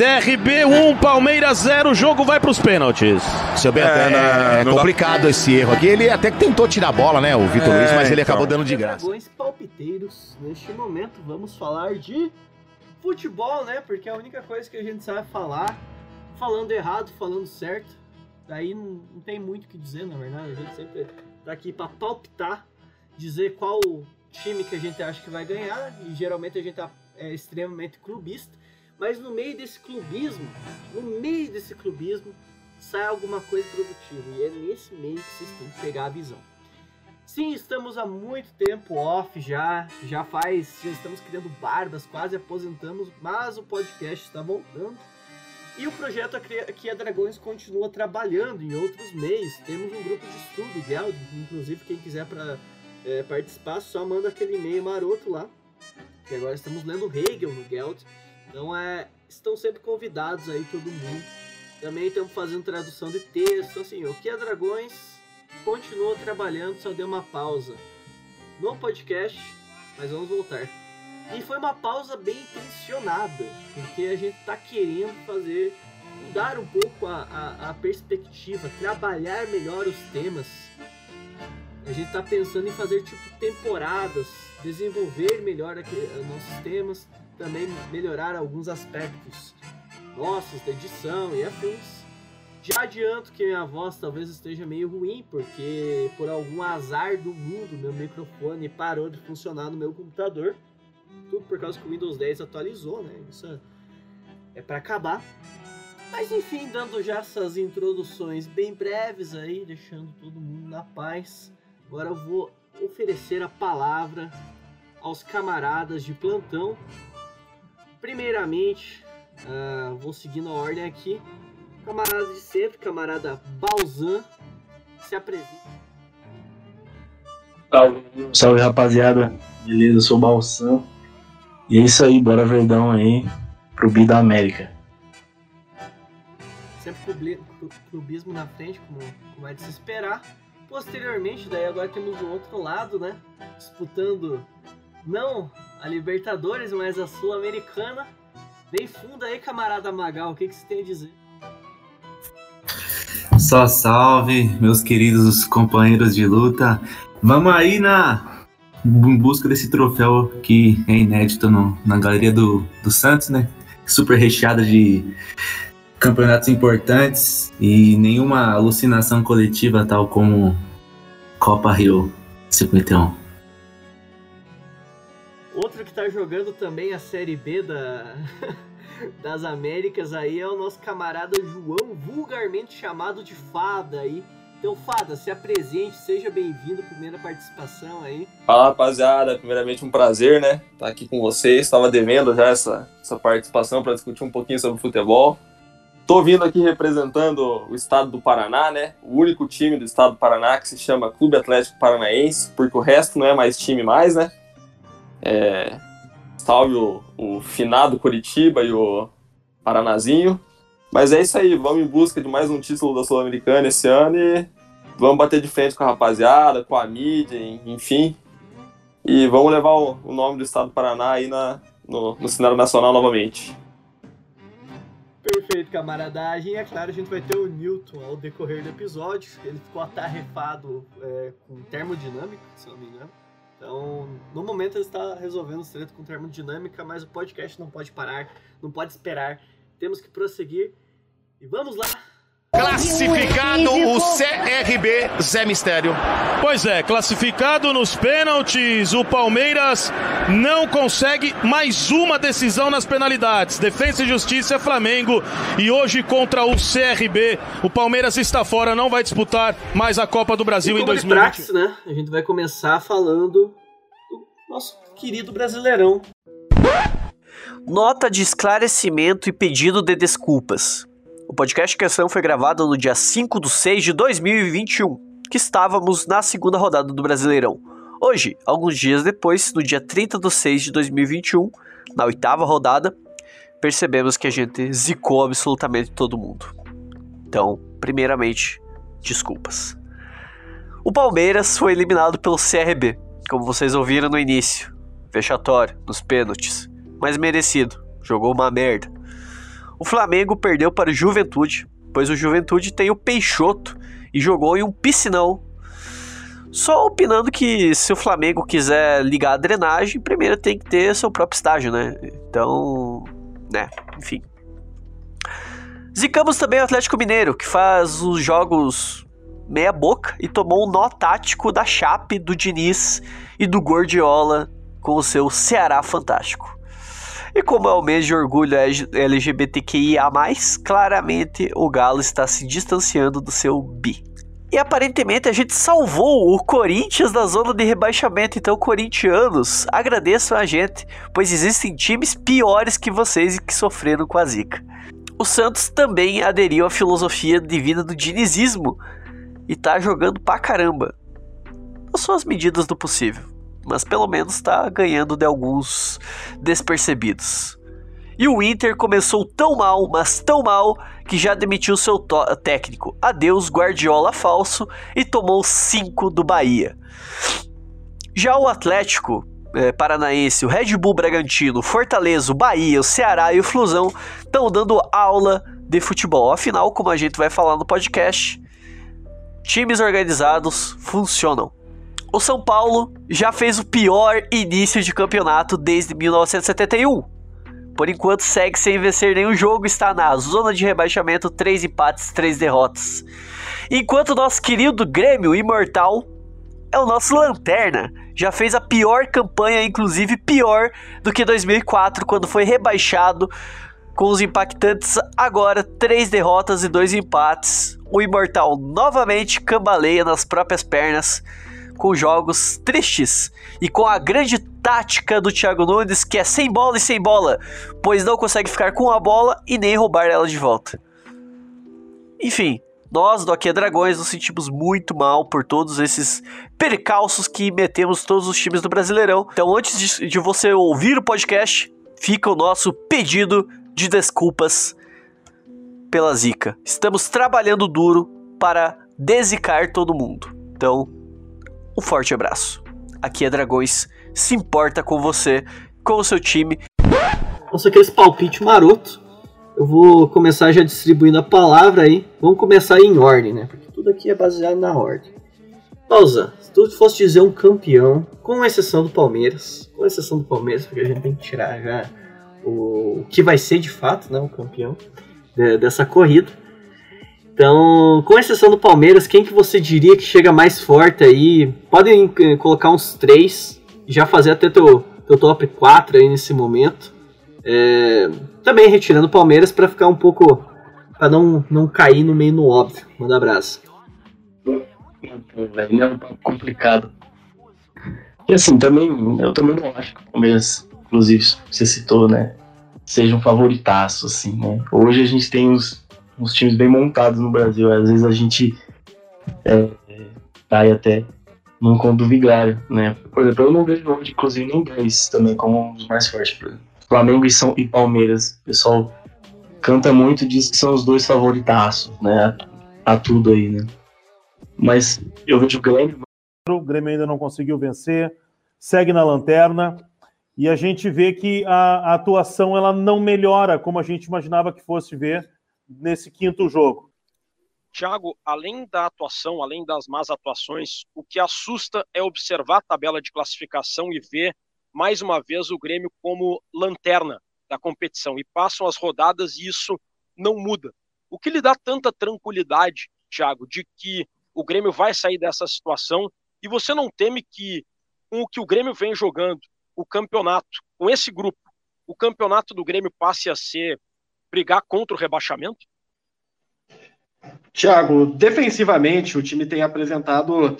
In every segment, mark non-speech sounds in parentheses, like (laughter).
CRB 1, Palmeiras 0, o jogo vai para os pênaltis. Seu Beto, é, é complicado dá... esse erro aqui. Ele até que tentou tirar a bola, né, o Vitor é, Luiz, mas ele então. acabou dando de graça. Dragões palpiteiros. Neste momento vamos falar de futebol, né? Porque é a única coisa que a gente sabe falar, falando errado, falando certo. Daí não, não tem muito o que dizer, na verdade. A gente sempre tá aqui para palpitar, dizer qual time que a gente acha que vai ganhar. E geralmente a gente tá, é extremamente clubista. Mas no meio desse clubismo, no meio desse clubismo, sai alguma coisa produtiva. E é nesse meio que vocês têm que pegar a visão. Sim, estamos há muito tempo off já, já faz, já estamos criando barbas, quase aposentamos, mas o podcast está voltando. E o projeto Aqui a Dragões continua trabalhando em outros meios. Temos um grupo de estudo, Geld, inclusive quem quiser para é, participar, só manda aquele e-mail maroto lá. Que agora estamos lendo Hegel no Geld. Então é, estão sempre convidados aí todo mundo. Também estamos fazendo tradução de texto, assim, o que é Dragões continua trabalhando, só deu uma pausa no podcast, mas vamos voltar. E foi uma pausa bem intencionada, porque a gente está querendo fazer, mudar um pouco a, a, a, perspectiva, trabalhar melhor os temas. A gente está pensando em fazer tipo temporadas, desenvolver melhor aqui, nossos temas também melhorar alguns aspectos nossos da edição e afins. Já adianto que minha voz talvez esteja meio ruim, porque por algum azar do mundo meu microfone parou de funcionar no meu computador. Tudo por causa que o Windows 10 atualizou, né? Isso é para acabar. Mas enfim, dando já essas introduções bem breves aí, deixando todo mundo na paz. Agora eu vou oferecer a palavra aos camaradas de plantão Primeiramente, uh, vou seguindo a ordem aqui. Camarada de sempre, camarada Balzan, se apresenta. Salve, salve rapaziada, beleza? Eu sou o Balsan. E é isso aí, bora Verdão aí pro Bi da América. Sempre clubismo na frente, como, como é de se esperar. Posteriormente, daí agora temos o outro lado, né? Disputando não a Libertadores, mas a Sul-Americana. Vem fundo aí, camarada Magal, o que, que você tem a dizer? Só salve, meus queridos companheiros de luta. Vamos aí na em busca desse troféu que é inédito no, na galeria do, do Santos, né? Super recheada de campeonatos importantes e nenhuma alucinação coletiva tal como Copa Rio 51 tá jogando também a Série B da, (laughs) das Américas aí é o nosso camarada João, vulgarmente chamado de Fada aí. Então, Fada, se apresente, seja bem-vindo, primeira participação aí. Fala, rapaziada, primeiramente um prazer, né, estar tá aqui com vocês. Estava devendo já essa, essa participação para discutir um pouquinho sobre futebol. Tô vindo aqui representando o estado do Paraná, né? O único time do estado do Paraná que se chama Clube Atlético Paranaense, porque o resto não é mais time mais, né? É, salve o, o finado Curitiba e o Paranazinho. Mas é isso aí, vamos em busca de mais um título da Sul-Americana esse ano e vamos bater de frente com a rapaziada, com a mídia, enfim. E vamos levar o, o nome do estado do Paraná aí na, no, no cenário nacional novamente. Perfeito, camaradagem. É claro, a gente vai ter o Newton ao decorrer do episódio. Ele ficou atarrefado é, com termodinâmica, se não me engano. Então, no momento ele está resolvendo os tretos com termodinâmica, mas o podcast não pode parar, não pode esperar. Temos que prosseguir. E vamos lá! Classificado o CRB Zé Mistério. Pois é, classificado nos pênaltis, o Palmeiras não consegue mais uma decisão nas penalidades. Defesa e Justiça é Flamengo e hoje contra o CRB, o Palmeiras está fora, não vai disputar mais a Copa do Brasil em 2020. Praxe, né? A gente vai começar falando do nosso querido Brasileirão. Nota de esclarecimento e pedido de desculpas. O podcast questão foi gravado no dia 5 de 6 de 2021, que estávamos na segunda rodada do Brasileirão. Hoje, alguns dias depois, no dia 30 de 6 de 2021, na oitava rodada, percebemos que a gente zicou absolutamente todo mundo. Então, primeiramente, desculpas. O Palmeiras foi eliminado pelo CRB, como vocês ouviram no início. Vexatório, nos pênaltis, mas merecido. Jogou uma merda. O Flamengo perdeu para o Juventude, pois o Juventude tem o Peixoto e jogou em um piscinão. Só opinando que se o Flamengo quiser ligar a drenagem, primeiro tem que ter seu próprio estágio, né? Então, né, enfim. Zicamos também o Atlético Mineiro, que faz os jogos meia boca e tomou um nó tático da Chape, do Diniz e do Gordiola com o seu Ceará fantástico. E como é o mês de orgulho LGBTQIA+, claramente o Galo está se distanciando do seu bi. E aparentemente a gente salvou o Corinthians da zona de rebaixamento. Então, corintianos, agradeçam a gente, pois existem times piores que vocês e que sofreram com a zica. O Santos também aderiu à filosofia divina do dinizismo e tá jogando pra caramba. São as medidas do possível, mas pelo menos tá ganhando de alguns despercebidos. E o Inter começou tão mal, mas tão mal, que já demitiu seu técnico. Adeus Guardiola falso e tomou 5 do Bahia. Já o Atlético é, Paranaense, o Red Bull Bragantino, Fortaleza, o Bahia, o Ceará e o Flusão estão dando aula de futebol. Afinal, como a gente vai falar no podcast, times organizados funcionam. O São Paulo já fez o pior início de campeonato desde 1971 por enquanto segue sem vencer nenhum jogo, está na zona de rebaixamento, três empates, três derrotas. Enquanto nosso querido Grêmio Imortal é o nosso lanterna, já fez a pior campanha, inclusive pior do que 2004, quando foi rebaixado com os impactantes agora três derrotas e dois empates. O Imortal novamente cambaleia nas próprias pernas com jogos tristes e com a grande tática do Thiago Nunes que é sem bola e sem bola, pois não consegue ficar com a bola e nem roubar ela de volta. Enfim, nós do Aqui é Dragões nos sentimos muito mal por todos esses percalços que metemos todos os times do Brasileirão. Então, antes de, de você ouvir o podcast, fica o nosso pedido de desculpas pela zica. Estamos trabalhando duro para desicar todo mundo. Então, um forte abraço. Aqui é Dragões, se importa com você, com o seu time. Nossa, aqueles palpite maroto. Eu vou começar já distribuindo a palavra aí. Vamos começar em ordem, né? Porque tudo aqui é baseado na ordem. Pausa. Se tu fosse dizer um campeão, com exceção do Palmeiras, com exceção do Palmeiras, porque a gente tem que tirar já o, que vai ser de fato, né, o campeão de, dessa corrida. Então, com exceção do Palmeiras, quem que você diria que chega mais forte aí? Podem eh, colocar uns três, já fazer até teu, teu top 4 aí nesse momento. É, também retirando o Palmeiras para ficar um pouco. para não, não cair no meio no óbvio. Manda abraço. É um pouco complicado. E assim, também, eu também não acho que o Palmeiras, inclusive, você citou, né? Seja um favoritaço, assim, né? Hoje a gente tem os uns times bem montados no Brasil. Às vezes a gente é, cai até num conto do Vigário, né? Por exemplo, eu não vejo hoje, inclusive, nem dois também como um dos mais fortes. Flamengo e, São, e Palmeiras. O pessoal canta muito e diz que são os dois favoritaços, né? A, a tudo aí, né? Mas eu vejo o Grêmio. O Grêmio ainda não conseguiu vencer, segue na lanterna. E a gente vê que a, a atuação ela não melhora como a gente imaginava que fosse ver nesse quinto jogo? Thiago, além da atuação, além das más atuações, o que assusta é observar a tabela de classificação e ver mais uma vez o Grêmio como lanterna da competição. E passam as rodadas e isso não muda. O que lhe dá tanta tranquilidade, Thiago, de que o Grêmio vai sair dessa situação e você não teme que, com o que o Grêmio vem jogando, o campeonato, com esse grupo, o campeonato do Grêmio passe a ser brigar contra o rebaixamento? Tiago, defensivamente o time tem apresentado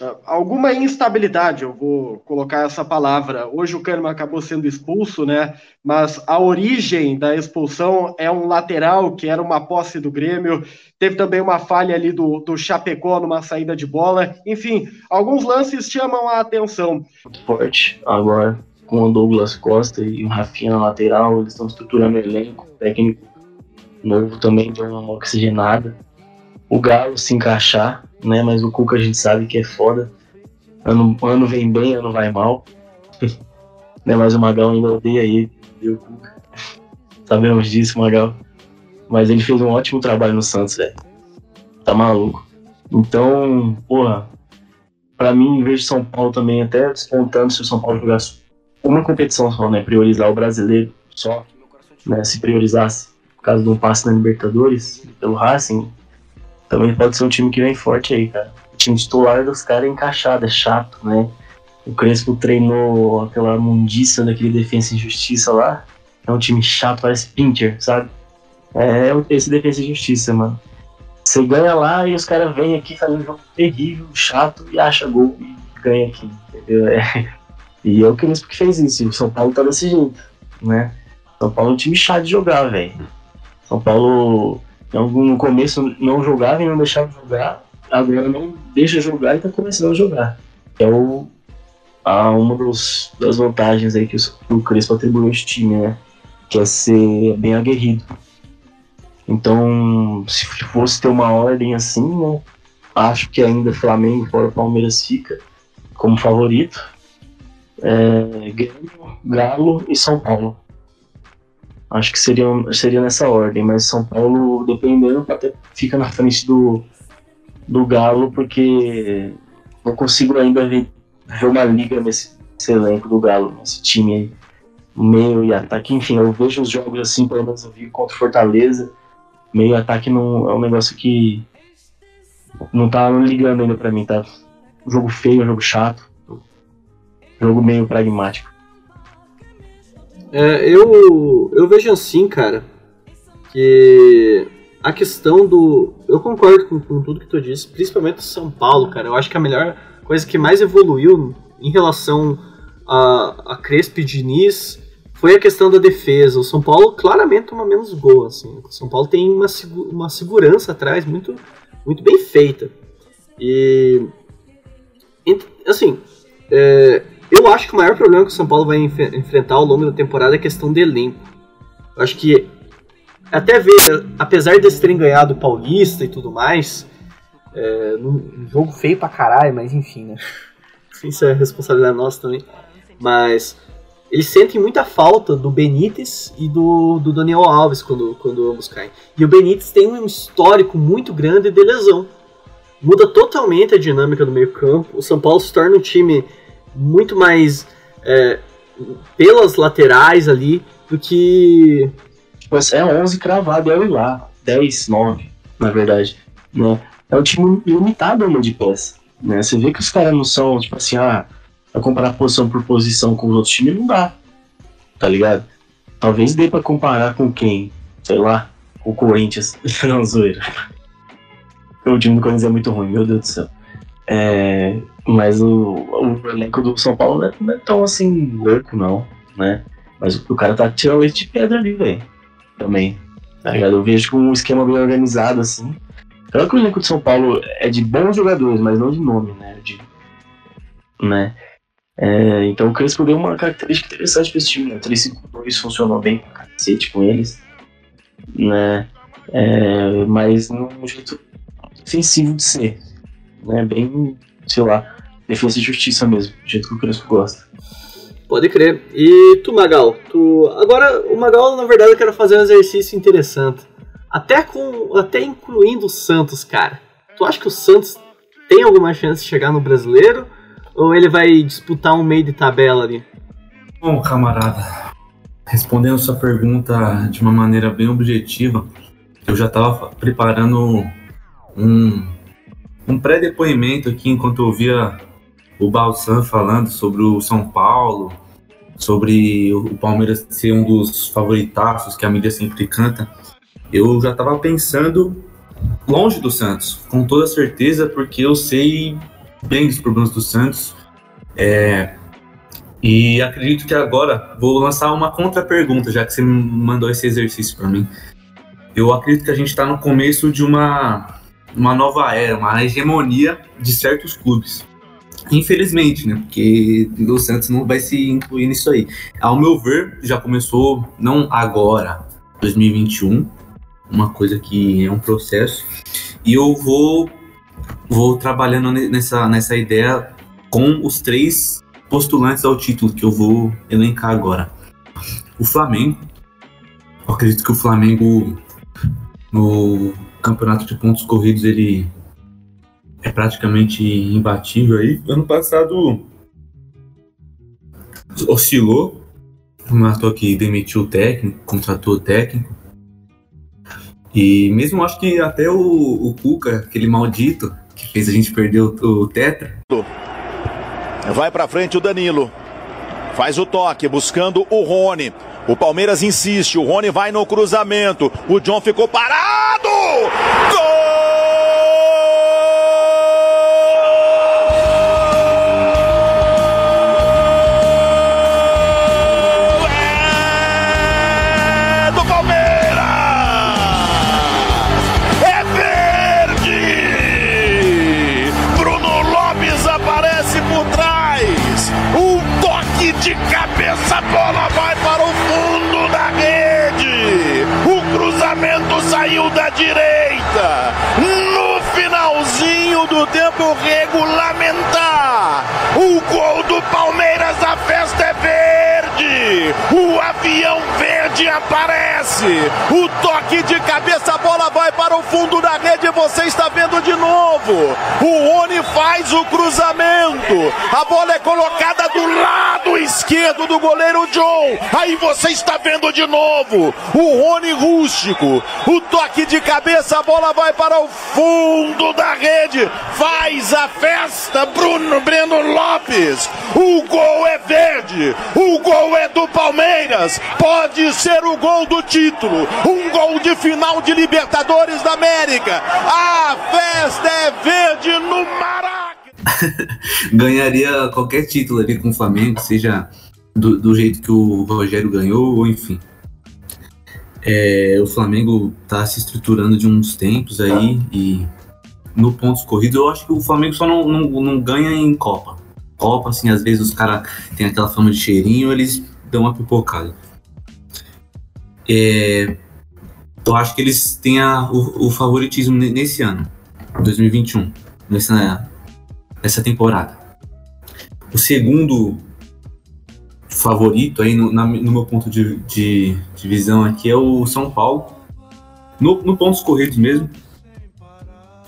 uh, alguma instabilidade, eu vou colocar essa palavra. Hoje o Kahneman acabou sendo expulso, né? Mas a origem da expulsão é um lateral que era uma posse do Grêmio. Teve também uma falha ali do, do Chapecó numa saída de bola. Enfim, alguns lances chamam a atenção. Muito forte agora com o Douglas Costa e o Rafinha na lateral, eles estão estruturando o elenco, técnico novo também deu uma oxigenada. O Galo se encaixar, né? Mas o Cuca a gente sabe que é foda. Ano, ano vem bem, ano vai mal. (laughs) né? Mas o Magal ainda odeia ele, viu, Cuca? (laughs) Sabemos disso, Magal. Mas ele fez um ótimo trabalho no Santos, velho. Tá maluco. Então, porra, pra mim, vejo São Paulo também até despontando se o São Paulo jogasse uma competição só, né? Priorizar o brasileiro só, né? Se priorizasse, por causa de um passe na Libertadores, pelo Racing, também pode ser um time que vem forte aí, cara. O time titular dos caras é encaixado, é chato, né? O Crespo treinou aquela mundiça daquele Defensa e Justiça lá. É um time chato, parece Pinter, sabe? É, é esse Defensa e Justiça, mano. Você ganha lá e os caras vêm aqui fazendo um jogo terrível, chato, e acha gol e ganha aqui, entendeu? É. E é o Crespo que fez isso. E o São Paulo tá desse jeito, né? São Paulo é um time chato de jogar, velho. São Paulo no começo não jogava e não deixava jogar, agora não deixa jogar e tá começando a jogar. É o, a, uma dos, das vantagens aí que o, o Crespo atribuiu esse time, né? Que é ser bem aguerrido. Então, se fosse ter uma ordem assim, né? Acho que ainda Flamengo fora Palmeiras fica como favorito. É, Grêmio, Galo e São Paulo. Acho que seria, seria nessa ordem, mas São Paulo, dependendo, até fica na frente do, do Galo, porque não consigo ainda ver, ver uma liga nesse, nesse elenco do Galo, nesse time aí, meio e ataque. Enfim, eu vejo os jogos assim, pelo menos eu vi contra Fortaleza, meio ataque não é um negócio que não tá ligando ainda pra mim, tá? Jogo feio, jogo chato, jogo meio pragmático. É, eu, eu vejo assim, cara, que a questão do. Eu concordo com, com tudo que tu disse, principalmente São Paulo, cara. Eu acho que a melhor coisa que mais evoluiu em relação a, a Crespo e Diniz foi a questão da defesa. O São Paulo claramente toma menos gol, assim. O São Paulo tem uma, uma segurança atrás muito, muito bem feita. E. Assim, é, eu acho que o maior problema que o São Paulo vai enf enfrentar ao longo da temporada é a questão do elenco. Eu acho que até ver, apesar de terem ganhado o Paulista e tudo mais, é, num jogo feio pra caralho, mas enfim, né? Isso é responsabilidade nossa também. Mas eles sentem muita falta do Benítez e do, do Daniel Alves quando, quando ambos caem. E o Benítez tem um histórico muito grande de lesão. Muda totalmente a dinâmica do meio campo. O São Paulo se torna um time muito mais é, pelas laterais ali do que. Tipo, é 11 cravado, é lá. 10, 9, na verdade. Né? É um time limitado a de peça. Né? Você vê que os caras não são, tipo assim, ah, pra comparar posição por posição com os outros times, não dá. Tá ligado? Talvez dê pra comparar com quem? Sei lá, o Corinthians. (laughs) não, zoeira. O time do Corinthians é muito ruim, meu Deus do céu. É, mas o, o elenco do São Paulo não é, não é, tão assim louco, não, né? Mas o cara tá tirando leite de pedra ali, velho. Também. Tá ligado? Eu vejo com um esquema bem organizado, assim. Claro que o elenco de São Paulo é de bons jogadores, mas não de nome, né? De, né? É, então o Crespo deu uma característica interessante pra esse time, né? 3-5-2 funcionou bem pra cacete com eles, né? É, mas num jeito ofensivo de ser né? Bem, sei lá, defesa e justiça mesmo, do jeito que o Crespo gosta. Pode crer. E tu, Magal? Tu... Agora, o Magal, na verdade, eu quero fazer um exercício interessante. Até, com... Até incluindo o Santos, cara. Tu acha que o Santos tem alguma chance de chegar no brasileiro? Ou ele vai disputar um meio de tabela ali? Bom, camarada, respondendo sua pergunta de uma maneira bem objetiva, eu já estava preparando um um pré-depoimento aqui enquanto eu ouvia o Balsan falando sobre o São Paulo, sobre o Palmeiras ser um dos favoritaços que a mídia sempre canta. Eu já estava pensando longe do Santos, com toda certeza, porque eu sei bem dos problemas do Santos. É, e acredito que agora vou lançar uma contra-pergunta, já que você mandou esse exercício para mim. Eu acredito que a gente está no começo de uma uma nova era, uma hegemonia de certos clubes. Infelizmente, né? Porque o Santos não vai se incluir nisso aí. Ao meu ver, já começou, não agora, 2021, uma coisa que é um processo. E eu vou, vou trabalhando nessa, nessa ideia com os três postulantes ao título que eu vou elencar agora. O Flamengo. Eu acredito que o Flamengo No campeonato de pontos corridos ele é praticamente imbatível aí. Ano passado oscilou, matou que demitiu o técnico, contratou o técnico. E mesmo acho que até o, o Cuca, aquele maldito, que fez a gente perder o, o Tetra. Vai pra frente o Danilo. Faz o toque, buscando o Rony. O Palmeiras insiste, o Rony vai no cruzamento. O John ficou parado! Gol! O avião verde aparece. O toque de cabeça, a bola vai para o fundo da rede. Você está vendo de novo. O Rony faz o cruzamento. A bola é colocada do lado esquerdo do goleiro John. Aí você está vendo de novo. O Rony rústico. O toque de cabeça, a bola vai para o fundo da rede. Faz a festa, Bruno Breno Lopes. O gol é verde. O gol é do Palmeiras. Pode ser o gol do título. Um gol de final de Libertadores da América. A festa é verde no Maracanã. (laughs) Ganharia qualquer título ali com o Flamengo, seja do, do jeito que o Rogério ganhou, ou enfim. É, o Flamengo tá se estruturando de uns tempos aí e no pontos corridos eu acho que o Flamengo só não, não, não ganha em Copa. Copa, assim, às vezes os caras têm aquela fama de cheirinho, eles dão uma pipocada. É, eu acho que eles têm a, o, o favoritismo ne- nesse ano, 2021, nessa, nessa temporada. O segundo favorito aí, no, na- no meu ponto de, de, de visão aqui, é o São Paulo. No, no pontos corridos mesmo.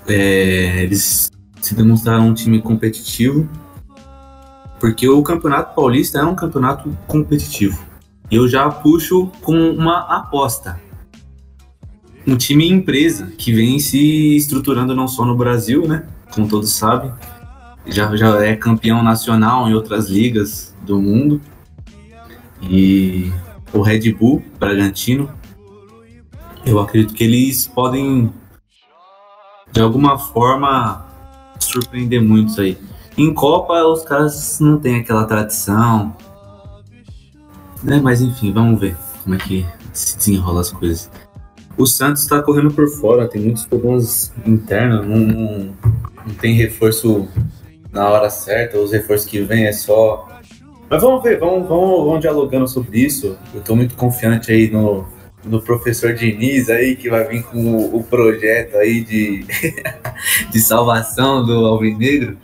É, eles se demonstraram um time competitivo. Porque o Campeonato Paulista é um campeonato competitivo. E eu já puxo com uma aposta. Um time empresa que vem se estruturando não só no Brasil, né? Como todos sabem. Já, já é campeão nacional em outras ligas do mundo. E o Red Bull Bragantino, eu acredito que eles podem, de alguma forma, surpreender muitos aí. Em Copa, os caras não têm aquela tradição. Né? Mas enfim, vamos ver como é que se desenrola as coisas. O Santos está correndo por fora, tem muitos problemas internos, não, não, não tem reforço na hora certa, os reforços que vêm é só. Mas vamos ver, vamos, vamos, vamos dialogando sobre isso. Eu estou muito confiante aí no, no professor Diniz aí, que vai vir com o, o projeto aí de, (laughs) de salvação do Alvinegro.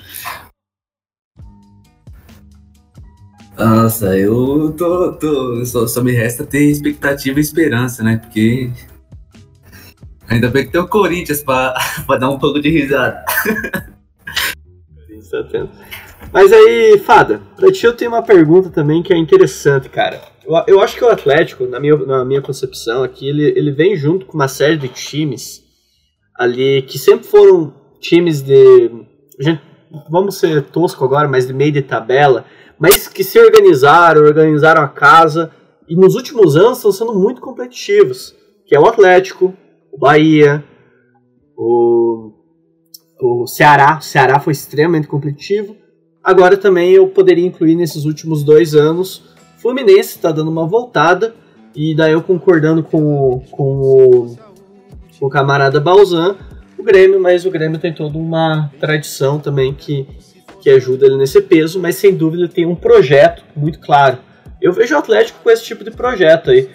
Nossa, eu tô. tô só, só me resta ter expectativa e esperança, né? Porque. Ainda bem que tem o Corinthians pra (laughs) dar um pouco de risada. (laughs) Mas aí, Fada, pra ti eu tenho uma pergunta também que é interessante, cara. Eu, eu acho que o Atlético, na minha, na minha concepção aqui, ele, ele vem junto com uma série de times ali que sempre foram times de. Gente, vamos ser tosco agora, mas de meio de tabela, mas que se organizaram, organizaram a casa e nos últimos anos estão sendo muito competitivos. Que é o Atlético, o Bahia, o, o Ceará. O Ceará foi extremamente competitivo. Agora também eu poderia incluir nesses últimos dois anos. Fluminense está dando uma voltada. E daí eu concordando com o, com o, com o camarada Balzan, o Grêmio, mas o Grêmio tem toda uma tradição também que, que ajuda ele nesse peso, mas sem dúvida tem um projeto muito claro. Eu vejo o Atlético com esse tipo de projeto aí.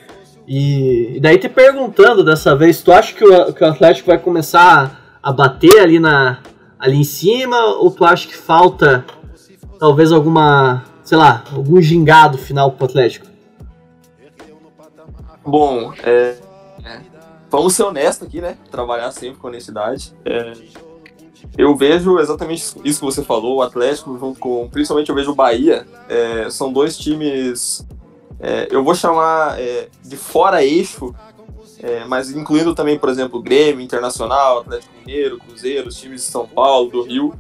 E, e daí te perguntando dessa vez, tu acha que o, que o Atlético vai começar a, bater ali, na, ali em cima, ou tu acha que falta talvez alguma, sei lá, algum gingado final pro Atlético? Bom, é, é, vamos ser honestos aqui, né? Trabalhar sempre com honestidade. É, eu vejo exatamente isso que você falou, o Atlético junto com, principalmente eu vejo o Bahia, é, são dois times, é, eu vou chamar é, de fora eixo, é, mas incluindo também, por exemplo, Grêmio, Internacional, Atlético Mineiro, Cruzeiro, os times de São Paulo, do Rio.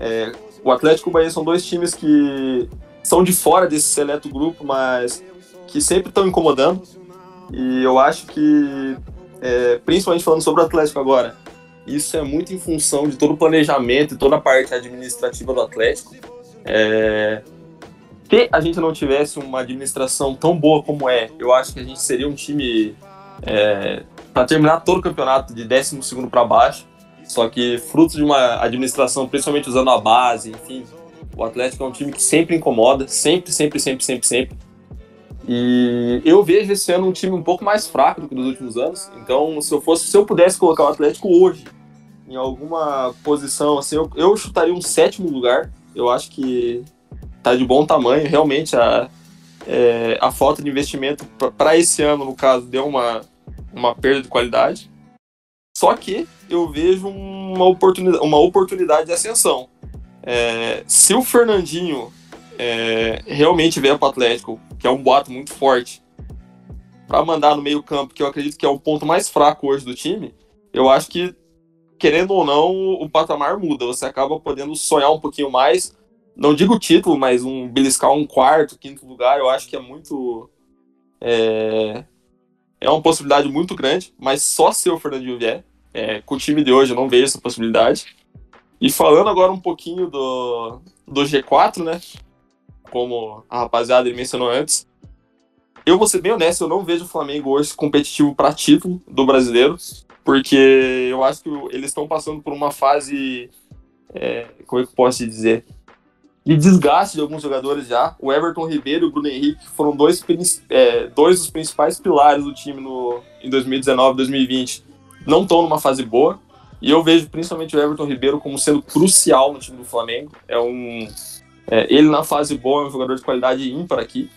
É, o Atlético e o Bahia são dois times que são de fora desse seleto grupo, mas que sempre estão incomodando. E eu acho que, é, principalmente falando sobre o Atlético agora, isso é muito em função de todo o planejamento e toda a parte administrativa do Atlético. É, se a gente não tivesse uma administração tão boa como é, eu acho que a gente seria um time é, para terminar todo o campeonato de 12 para baixo. Só que fruto de uma administração, principalmente usando a base, enfim, o Atlético é um time que sempre incomoda, sempre, sempre, sempre, sempre, sempre. E eu vejo esse ano um time um pouco mais fraco do que nos últimos anos. Então, se eu fosse, se eu pudesse colocar o Atlético hoje em alguma posição, assim, eu, eu chutaria um sétimo lugar. Eu acho que tá de bom tamanho. Realmente a, é, a falta de investimento para esse ano, no caso, deu uma, uma perda de qualidade. Só que eu vejo uma oportunidade, uma oportunidade de ascensão. É, se o Fernandinho é, realmente vier para o Atlético, que é um boato muito forte, para mandar no meio-campo, que eu acredito que é o ponto mais fraco hoje do time, eu acho que, querendo ou não, o patamar muda. Você acaba podendo sonhar um pouquinho mais. Não digo título, mas um beliscar um quarto, quinto lugar, eu acho que é muito. É, é uma possibilidade muito grande, mas só se o Fernandinho vier. É, com o time de hoje eu não vejo essa possibilidade. E falando agora um pouquinho do, do G4, né? Como a rapaziada mencionou antes, eu vou ser bem honesto, eu não vejo o Flamengo hoje competitivo para título do brasileiro, porque eu acho que eles estão passando por uma fase, é, como é que eu posso dizer, de desgaste de alguns jogadores já. O Everton Ribeiro e o Bruno Henrique foram dois, é, dois dos principais pilares do time no, em 2019 2020. Não estão numa fase boa. E eu vejo principalmente o Everton Ribeiro como sendo crucial no time do Flamengo. É um, é, ele na fase boa é um jogador de qualidade ímpar aqui.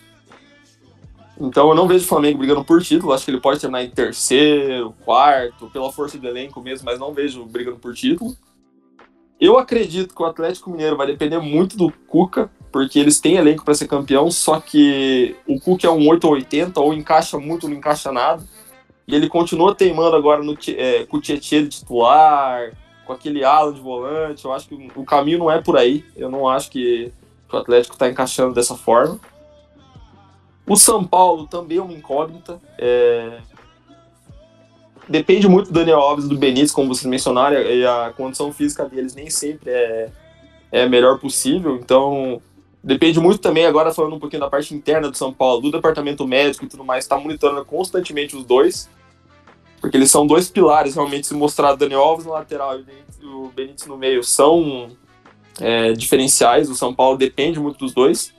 Então eu não vejo o Flamengo brigando por título. Acho que ele pode terminar em terceiro, quarto, pela força do elenco mesmo, mas não vejo brigando por título. Eu acredito que o Atlético Mineiro vai depender muito do Cuca, porque eles têm elenco para ser campeão, só que o Cuca é um 8 ou 80, ou encaixa muito ou não encaixa nada. E ele continua teimando agora no, é, com o Tietchan de titular, com aquele ala de volante. Eu acho que o caminho não é por aí. Eu não acho que, que o Atlético está encaixando dessa forma. O São Paulo também é uma incógnita. É... Depende muito do Daniel Alves do Benítez, como vocês mencionaram, e a condição física deles nem sempre é, é a melhor possível. Então, depende muito também, agora falando um pouquinho da parte interna do São Paulo, do departamento médico e tudo mais, está monitorando constantemente os dois, porque eles são dois pilares, realmente, se mostrar Daniel Alves no lateral e o Benítez no meio são é, diferenciais, o São Paulo depende muito dos dois.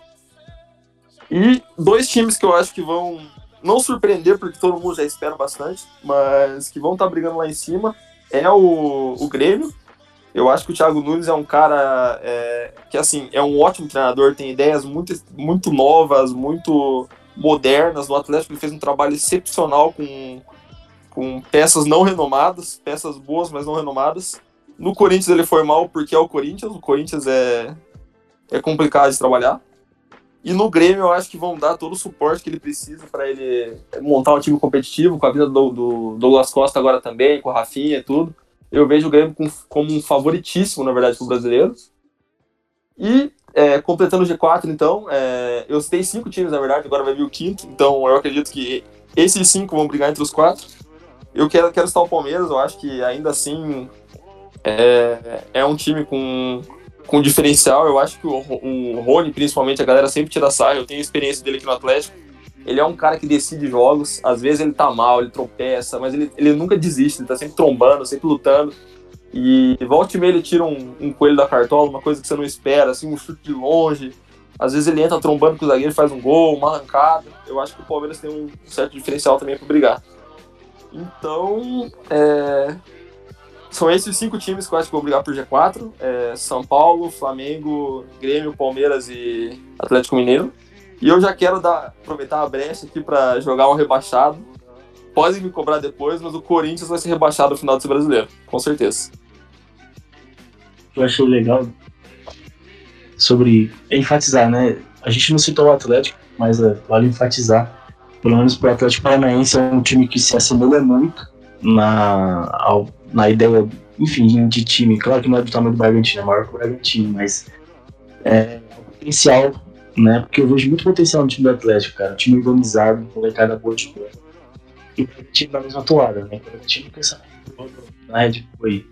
E dois times que eu acho que vão não surpreender, porque todo mundo já espera bastante, mas que vão estar tá brigando lá em cima, é o, o Grêmio. Eu acho que o Thiago Nunes é um cara é, que, assim, é um ótimo treinador, tem ideias muito, muito novas, muito modernas. No Atlético ele fez um trabalho excepcional com, com peças não renomadas, peças boas, mas não renomadas. No Corinthians ele foi mal porque é o Corinthians, o Corinthians é, é complicado de trabalhar. E no Grêmio eu acho que vão dar todo o suporte que ele precisa para ele montar um time competitivo, com a vida do, do, Douglas Costa agora também, com o Rafinha e tudo. Eu vejo o Grêmio com, como um favoritíssimo, na verdade, para o brasileiro. E é, completando o G4, então, é, eu citei cinco times, na verdade, agora vai vir o quinto, então eu acredito que esses cinco vão brigar entre os quatro. Eu quero, quero citar o Palmeiras, eu acho que ainda assim é, é um time com com diferencial. Eu acho que o, o Rony, principalmente, a galera sempre tira sarro. Eu tenho experiência dele aqui no Atlético. Ele é um cara que decide jogos. Às vezes ele tá mal, ele tropeça, mas ele, ele nunca desiste. Ele tá sempre trombando, sempre lutando. E volta e meia ele tira um, um coelho da cartola, uma coisa que você não espera, assim, um chute de longe. Às vezes ele entra trombando com o zagueiro, faz um gol, uma arrancada. Eu acho que o Palmeiras tem um certo diferencial também para brigar. Então, é, são esses cinco times que eu acho que vão brigar por G4. É São Paulo, Flamengo, Grêmio, Palmeiras e Atlético Mineiro. E eu já quero dar, aproveitar a brecha aqui para jogar um rebaixado. podem me cobrar depois, mas o Corinthians vai ser rebaixado no final desse brasileiro, com certeza. Eu achei legal sobre enfatizar, né? A gente não citou o Atlético, mas uh, vale enfatizar. Pelo menos para o Atlético Paranaense é um time que se assemelha muito na, ao, na ideia, enfim, de time. Claro que não é do tamanho do Bragantino, é maior que o Bragantino, mas é potencial, né? Porque eu vejo muito potencial no time do Atlético, cara. Um time organizado, molecada boa de boa. E o time da mesma toada, né? O time com essa na Red Bull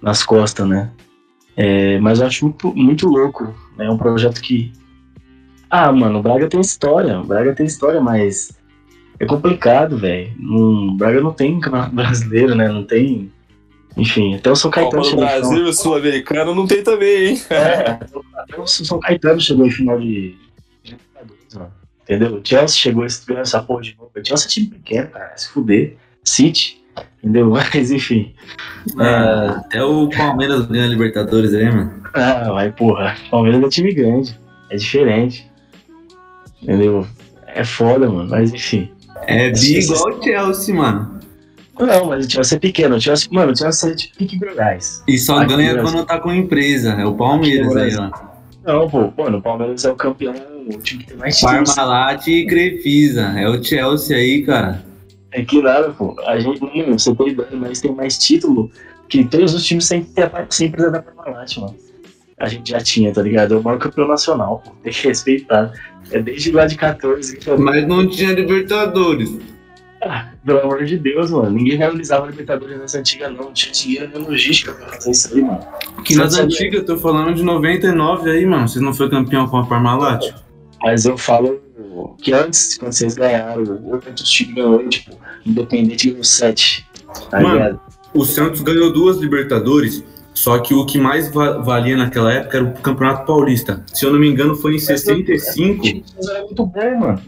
nas costas, né? É, mas eu acho muito, muito louco. É né? um projeto que. Ah, mano, o Braga tem história. O Braga tem história, mas é complicado, velho. O Braga não tem campeonato (laughs) brasileiro, né? Não tem. Enfim, até o São Caetano chegou. O Brasil e Sul-Americano não tem também, hein? É, até o São Caetano chegou em final de. mano. Entendeu? O Chelsea chegou essa porra de novo. O Chelsea é time pequeno, cara. Se fuder. City. Entendeu? (laughs) Mas enfim. É, é... Até o Palmeiras ganha a Libertadores aí, mano. Ah, vai, porra. Palmeiras é time grande. É diferente. Entendeu? É foda, mano. Mas enfim. É bi igual o Chelsea, mano. Não, mas o Chelsea é pequeno. O Chelsea, mano, o Chelsea é tipo pique Gregais. E só Aqui ganha quando tá com empresa. É o Palmeiras aí, ó. Não, pô, mano, o Palmeiras é o campeão, o time que tem mais títulos. Parmalat e Crefisa. É o Chelsea aí, cara. É que nada, pô. A gente, não, você tem ideia, mas tem mais título que todos os times sem, sem precisar da Parmalat, mano. A gente já tinha, tá ligado? É o maior campeão nacional, pô. Tem que respeitar. É desde lá de 14. Que mas não tinha Libertadores. Ah, (laughs) pelo amor de Deus, mano. Ninguém realizava Libertadores nessa antiga, não. Não tinha dinheiro nem logística pra fazer isso aí, mano. Que nas antigas, eu tô falando de 99 aí, mano. Vocês não foi campeão com a Parmalat? Mas eu falo que antes, quando vocês ganharam, outros times ganhou, tipo, Independente no 7. Tá Mano, ligado? o Santos ganhou duas Libertadores, só que o que mais valia naquela época era o Campeonato Paulista. Se eu não me engano, foi em 65. Era muito bom, mano.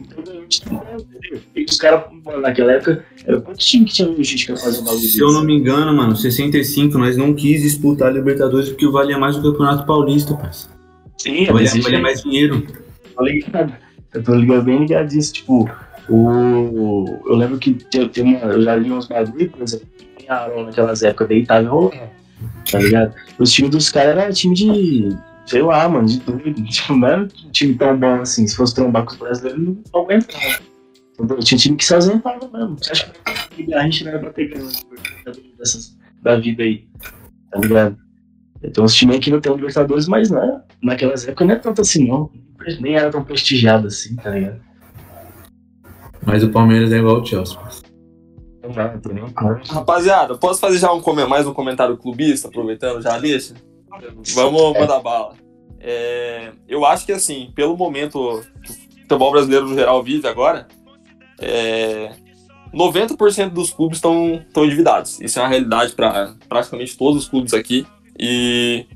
E os caras, naquela época, era quantos times que tinha logística pra fazer um bagulho Se eu não me engano, mano, 65, nós não quis disputar a Libertadores porque valia mais o Campeonato Paulista, parceiro. Sim, valia, valia mais dinheiro. Tô ligado. Eu tô ligado, bem ligado disso, tipo, o, eu lembro que tem, tem uma, eu já li uns bagulho, por exemplo, tem Aaron naquelas épocas, deitava e rolava, tá ligado? Os times dos caras eram time de, sei lá, mano, de doido. (laughs) Tipo, não era um time tão bom assim. Se fosse trombar com os brasileiros, não aguentava. Entendeu? Tinha time que se ausentava mesmo. Você acha que a gente não era pra ter ganho dessas da vida aí, tá ligado? Tem uns times que não tem Libertadores, mas não é. Naquelas épocas não é tanto assim, não. Nem era tão prestigiado assim, tá ligado? Mas o Palmeiras é igual o Chelsea. Rapaziada, posso fazer já um, mais um comentário clubista, aproveitando já deixa? Vamos mandar bala. É, eu acho que assim, pelo momento que o futebol brasileiro no geral vive agora, é, 90% dos clubes estão endividados. Isso é uma realidade para praticamente todos os clubes aqui. E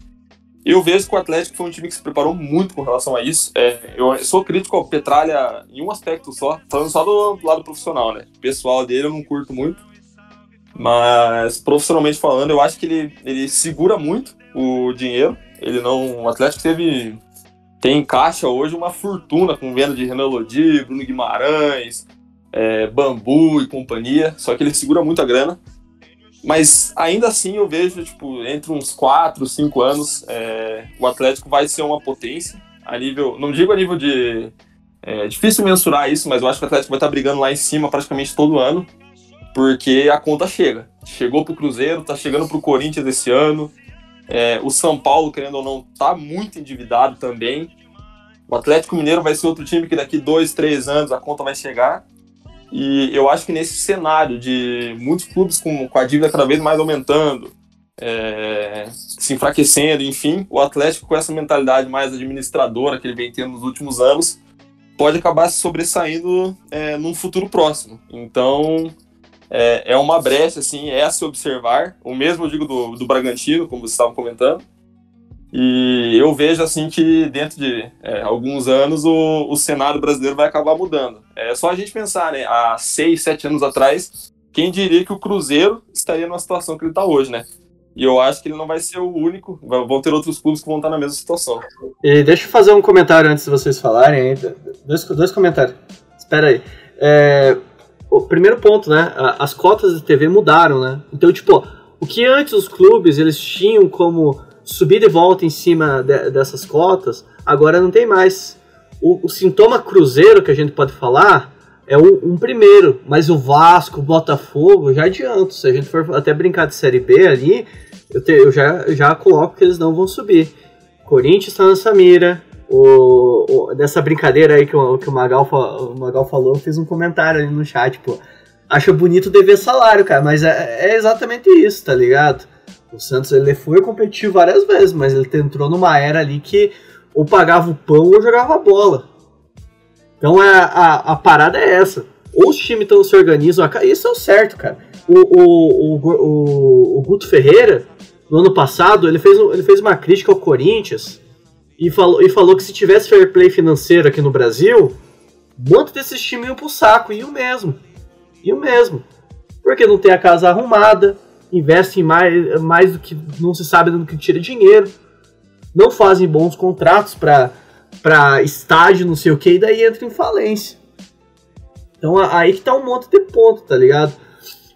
eu vejo que o Atlético foi um time que se preparou muito com relação a isso. É, eu sou crítico ao Petralha em um aspecto só, falando só do lado profissional, né? O pessoal dele eu não curto muito. Mas profissionalmente falando, eu acho que ele, ele segura muito o dinheiro. Ele não. O Atlético teve. Tem em caixa hoje uma fortuna com venda de Renan Lodi, Bruno Guimarães, é, Bambu e companhia. Só que ele segura muito a grana. Mas ainda assim eu vejo, tipo, entre uns 4, 5 anos, é, o Atlético vai ser uma potência. A nível. Não digo a nível de. É difícil mensurar isso, mas eu acho que o Atlético vai estar brigando lá em cima praticamente todo ano. Porque a conta chega. Chegou pro Cruzeiro, tá chegando pro Corinthians esse ano. É, o São Paulo, querendo ou não, tá muito endividado também. O Atlético Mineiro vai ser outro time que daqui dois, três anos a conta vai chegar. E eu acho que nesse cenário de muitos clubes com, com a dívida cada vez mais aumentando, é, se enfraquecendo, enfim, o Atlético com essa mentalidade mais administradora que ele vem tendo nos últimos anos, pode acabar se sobressaindo é, num futuro próximo. Então, é, é, uma brecha, assim, é a se observar. O mesmo eu digo do, do Bragantino, como vocês estavam comentando. E eu vejo assim que dentro de é, alguns anos o, o cenário brasileiro vai acabar mudando. É só a gente pensar, né? Há seis, sete anos atrás, quem diria que o Cruzeiro estaria numa situação que ele está hoje, né? E eu acho que ele não vai ser o único, vão ter outros clubes que vão estar na mesma situação. E deixa eu fazer um comentário antes de vocês falarem ainda. Dois, dois comentários. Espera aí. É, o primeiro ponto, né? As cotas de TV mudaram, né? Então, tipo, o que antes os clubes eles tinham como subida e volta em cima de- dessas cotas, agora não tem mais. O, o sintoma cruzeiro que a gente pode falar é um, um primeiro, mas o Vasco, o Botafogo, já adianto. Se a gente for até brincar de Série B ali, eu, te- eu já, já coloco que eles não vão subir. Corinthians está nessa mira. O, o- nessa brincadeira aí que o, que o, Magal, o Magal falou, fiz um comentário ali no chat, pô. Acho bonito dever salário, cara, mas é, é exatamente isso, tá ligado? O Santos ele foi competir várias vezes, mas ele entrou numa era ali que ou pagava o pão ou jogava a bola. Então a, a, a parada é essa. Ou os times então se organizam, isso é o certo, cara. O, o, o, o, o Guto Ferreira, no ano passado, ele fez, ele fez uma crítica ao Corinthians e falou, e falou que se tivesse fair play financeiro aqui no Brasil, um monte desses times iam pro saco, e o mesmo. E o mesmo. Porque não tem a casa arrumada, investem mais, mais do que não se sabe do que tira dinheiro, não fazem bons contratos para estádio, não sei o que, e daí entra em falência. Então aí que tá um monte de ponto, tá ligado?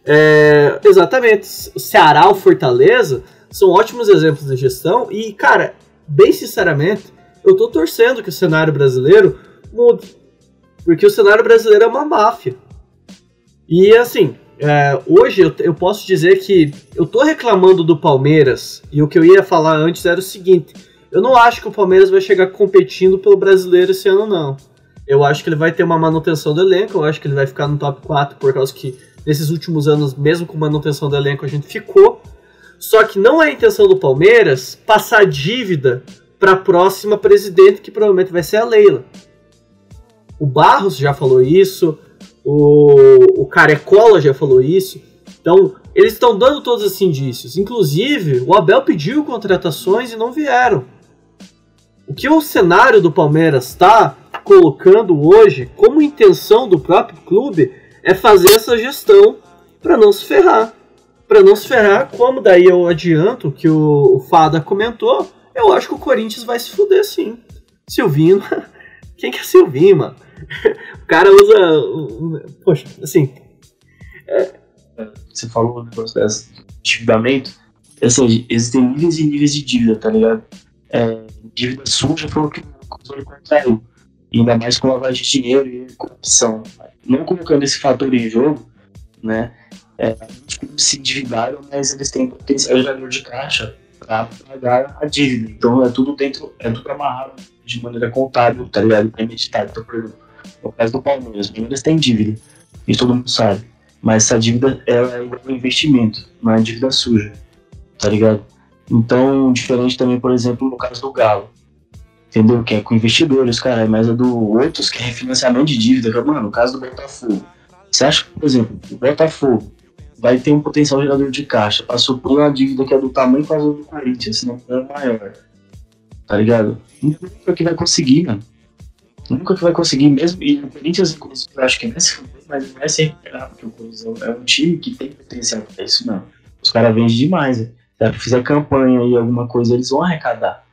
É, exatamente. O Ceará, o Fortaleza são ótimos exemplos de gestão e, cara, bem sinceramente, eu tô torcendo que o cenário brasileiro mude. Porque o cenário brasileiro é uma máfia. E assim, é, hoje eu, eu posso dizer que eu tô reclamando do Palmeiras, e o que eu ia falar antes era o seguinte: eu não acho que o Palmeiras vai chegar competindo pelo brasileiro esse ano, não. Eu acho que ele vai ter uma manutenção do elenco, eu acho que ele vai ficar no top 4, por causa que nesses últimos anos, mesmo com manutenção do elenco, a gente ficou. Só que não é a intenção do Palmeiras passar dívida para a próxima presidente, que provavelmente vai ser a Leila. O Barros já falou isso, o, o Carecola já falou isso. Então, eles estão dando todos esses indícios. Inclusive, o Abel pediu contratações e não vieram. O que o cenário do Palmeiras está colocando hoje como intenção do próprio clube é fazer essa gestão para não se ferrar. Para não se ferrar, como daí eu adianto que o, o Fada comentou, eu acho que o Corinthians vai se fuder sim. Silvino, (laughs) quem que é Silvinho, mano? (laughs) O cara usa. Poxa, assim. Você falou o negócio desse endividamento. Assim, existem níveis e níveis de dívida, tá ligado? É, dívida suja foi o que o Cruzeiro contraiu. Ainda mais com lavagem de dinheiro e corrupção. Não colocando esse fator em jogo, né? É, se endividaram, mas eles têm potencial gerador de caixa para pagar a dívida. Então é tudo dentro, é tudo amarrado de maneira contábil, tá ligado? Premeditado. Então, por exemplo, no caso do Palmeiras, o Palmeiras tem dívida, isso todo mundo sabe. Mas essa dívida ela é ao investimento, não é dívida suja, tá ligado? Então, diferente também, por exemplo, no caso do Galo, entendeu? Que é com investidores, cara, mas a do outros que é refinanciamento de dívida, que é, mano, no caso do Botafogo. Você acha que, por exemplo, o Botafogo vai ter um potencial gerador de caixa para suprir uma dívida que é do tamanho quase do Corinthians, se não for maior, tá ligado? Nunca que vai conseguir, mano. Nunca que vai conseguir mesmo. E o Corinthians, inclusive, eu acho que vai se fuder, mas não vai se recuperar, porque o Corinthians é um time que tem potencial pra isso, não. Os caras vendem demais, né? Se fizer campanha e alguma coisa, eles vão arrecadar.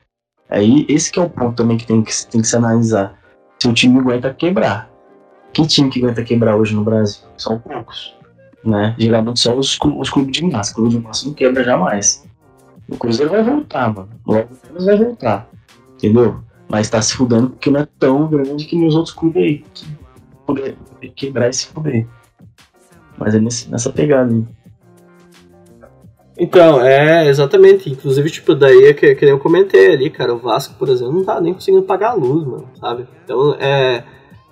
Aí, esse que é o ponto também que tem que, tem que se analisar. Se o time aguenta quebrar. Que time que aguenta quebrar hoje no Brasil? São poucos. Né? Geralmente só os, os clubes de massa. Clube de massa não quebra jamais. O Cruzeiro vai voltar, mano. Logo menos vai voltar. Entendeu? Mas tá se fudendo porque não é tão grande que nos outros clubes aí. Que poder quebrar e se fuder. Mas é nesse, nessa pegada aí. Então, é, exatamente. Inclusive, tipo, daí é que, que nem eu comentei ali, cara. O Vasco, por exemplo, não tá nem conseguindo pagar a luz, mano, sabe? Então, é.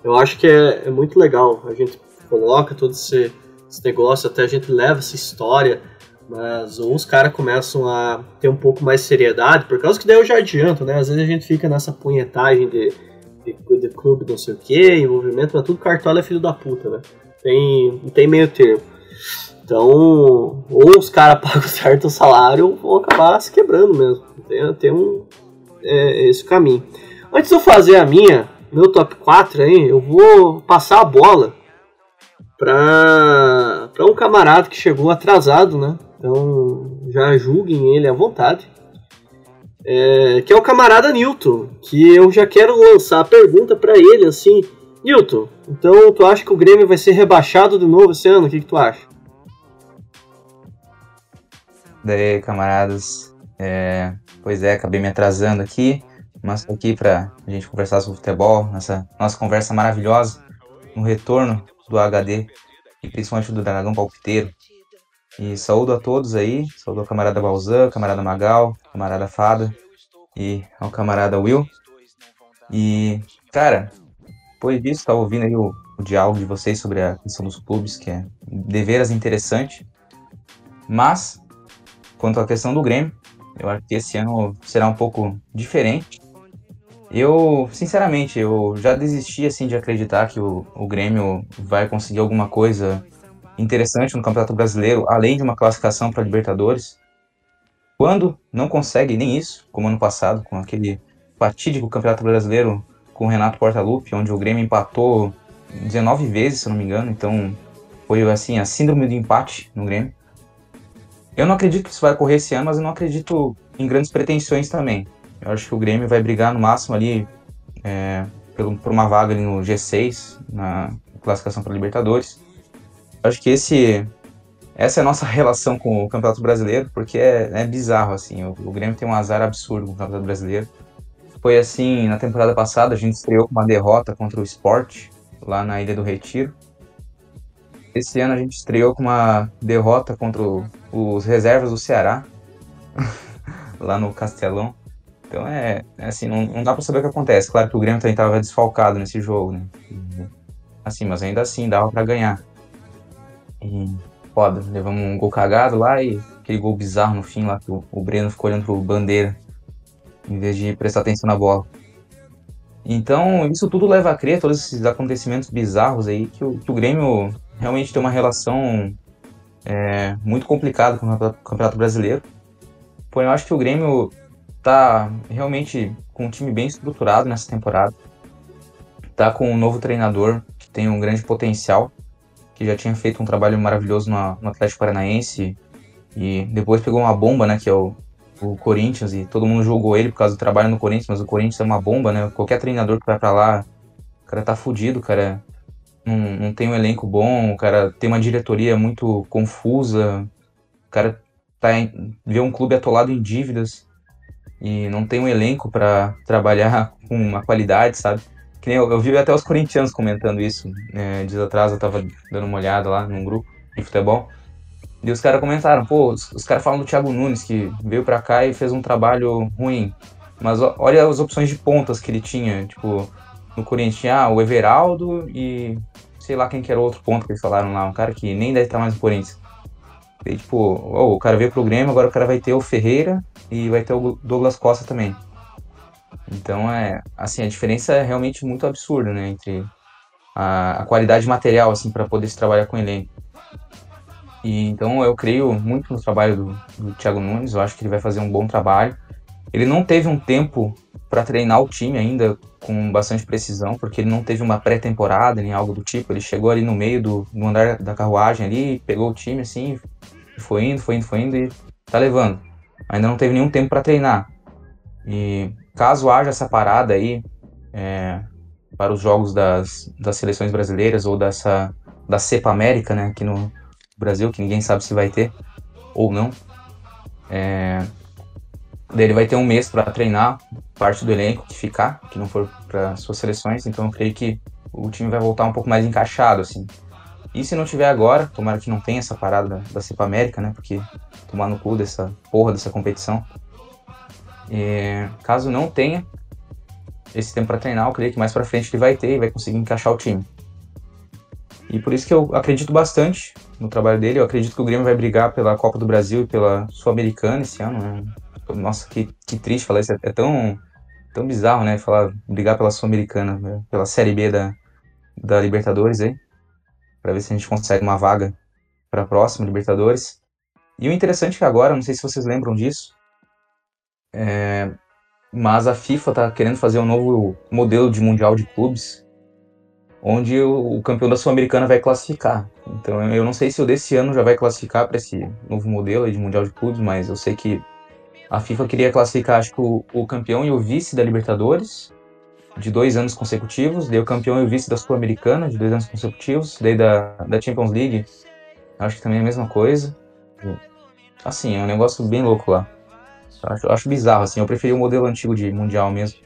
Eu acho que é, é muito legal. A gente coloca todo esse, esse negócio, até a gente leva essa história. Mas ou os caras começam a ter um pouco mais de seriedade, por causa que daí eu já adianto, né? Às vezes a gente fica nessa punhetagem de, de, de clube não sei o que, envolvimento, mas tudo cartola é filho da puta, né? Tem, não tem meio termo. Então, ou os caras (laughs) pagam certo salário ou vão acabar se quebrando mesmo. Tem, tem um, é, esse caminho. Antes de eu fazer a minha, meu top 4 aí, eu vou passar a bola para um camarada que chegou atrasado, né? Então já julguem ele à vontade. É, que é o camarada Newton, que eu já quero lançar a pergunta para ele assim, Hilton, então tu acha que o Grêmio vai ser rebaixado de novo esse ano? O que, que tu acha? Daí, camaradas. É, pois é, acabei me atrasando aqui, mas tô aqui pra gente conversar sobre futebol, nessa nossa conversa maravilhosa, no retorno do HD e principalmente do Dragão Palpiteiro. E saúdo a todos aí, saúdo ao camarada Balzan, camarada Magal, camarada Fada e ao camarada Will. E, cara, depois disso, tava ouvindo aí o, o diálogo de vocês sobre a questão dos clubes, que é deveras interessante. Mas, quanto à questão do Grêmio, eu acho que esse ano será um pouco diferente. Eu, sinceramente, eu já desisti assim de acreditar que o, o Grêmio vai conseguir alguma coisa interessante no Campeonato Brasileiro, além de uma classificação para Libertadores. Quando não consegue nem isso, como ano passado, com aquele fatídico Campeonato Brasileiro com o Renato Portaluppi, onde o Grêmio empatou 19 vezes, se não me engano, então foi assim a síndrome do empate no Grêmio. Eu não acredito que isso vai ocorrer esse ano, mas eu não acredito em grandes pretensões também. Eu acho que o Grêmio vai brigar no máximo ali é, por uma vaga ali no G6, na classificação para Libertadores. Acho que esse essa é a nossa (laughs) relação com o Campeonato Brasileiro, porque é, é bizarro, assim. O, o, Grêmio tem um azar absurdo com o Campeonato Brasileiro. Foi assim, na temporada passada, a gente estreou com uma derrota contra o Sport, lá na Ilha do Retiro. Esse ano a gente estreou com uma derrota contra o, os reservas do Ceará, (laughs) lá no Castelão. Então é, é assim, não, não, dá pra saber o que acontece. Claro que o Grêmio também estava desfalcado nesse jogo, né? Assim, mas ainda assim dava para ganhar. Foda. Levamos um gol cagado lá e aquele gol bizarro no fim lá que o, o Breno ficou olhando pro bandeira em vez de prestar atenção na bola. Então, isso tudo leva a crer, todos esses acontecimentos bizarros aí, que o, que o Grêmio realmente tem uma relação é, muito complicada com o Campeonato Brasileiro. Porém, eu acho que o Grêmio tá realmente com um time bem estruturado nessa temporada. Tá com um novo treinador que tem um grande potencial que já tinha feito um trabalho maravilhoso no, no Atlético Paranaense e depois pegou uma bomba, né, que é o, o Corinthians, e todo mundo julgou ele por causa do trabalho no Corinthians, mas o Corinthians é uma bomba, né? Qualquer treinador que vai para lá, o cara tá fudido, cara. Não, não tem um elenco bom, o cara tem uma diretoria muito confusa, o cara tá em, vê um clube atolado em dívidas e não tem um elenco para trabalhar (laughs) com uma qualidade, sabe? Eu, eu vi até os corintianos comentando isso. Né? Dias atrás eu tava dando uma olhada lá num grupo de futebol. E os caras comentaram, pô, os, os caras falam do Thiago Nunes, que veio pra cá e fez um trabalho ruim. Mas ó, olha as opções de pontas que ele tinha. Tipo, no Corinthians ah, o Everaldo e sei lá quem que era o outro ponto que eles falaram lá. Um cara que nem deve estar mais no Corinthians. E, tipo, oh, o cara veio pro Grêmio, agora o cara vai ter o Ferreira e vai ter o Douglas Costa também. Então, é, assim, a diferença é realmente muito absurda, né, entre a, a qualidade material, assim, para poder se trabalhar com elenco. E, então, eu creio muito no trabalho do, do Thiago Nunes, eu acho que ele vai fazer um bom trabalho. Ele não teve um tempo para treinar o time ainda com bastante precisão, porque ele não teve uma pré-temporada nem algo do tipo. Ele chegou ali no meio do, do andar da carruagem ali, pegou o time assim, foi indo, foi indo, foi indo e tá levando. Ainda não teve nenhum tempo para treinar. E caso haja essa parada aí é, para os jogos das, das seleções brasileiras ou dessa da Cepa América, né, aqui no Brasil, que ninguém sabe se vai ter ou não. É, ele vai ter um mês para treinar parte do elenco que ficar, que não for para suas seleções, então eu creio que o time vai voltar um pouco mais encaixado, assim. E se não tiver agora, tomara que não tenha essa parada da, da Cepa América, né? Porque tomar no cu dessa porra dessa competição. E, caso não tenha esse tempo para treinar, eu creio que mais para frente ele vai ter e vai conseguir encaixar o time. E por isso que eu acredito bastante no trabalho dele. Eu acredito que o Grêmio vai brigar pela Copa do Brasil e pela Sul-Americana esse ano. Né? Nossa, que, que triste falar isso. É, tão, tão bizarro, né? Falar brigar pela Sul-Americana, né? pela Série B da, da Libertadores aí. Para ver se a gente consegue uma vaga para a próxima Libertadores. E o interessante é que agora, não sei se vocês lembram disso, é, mas a FIFA está querendo fazer um novo modelo de mundial de clubes, onde o, o campeão da Sul-Americana vai classificar. Então eu não sei se o desse ano já vai classificar para esse novo modelo de mundial de clubes, mas eu sei que a FIFA queria classificar, acho que o, o campeão e o vice da Libertadores de dois anos consecutivos, daí o campeão e o vice da Sul-Americana de dois anos consecutivos, daí da, da Champions League, acho que também é a mesma coisa. Assim, é um negócio bem louco lá. Acho, acho bizarro, assim, eu preferi o modelo antigo de Mundial mesmo.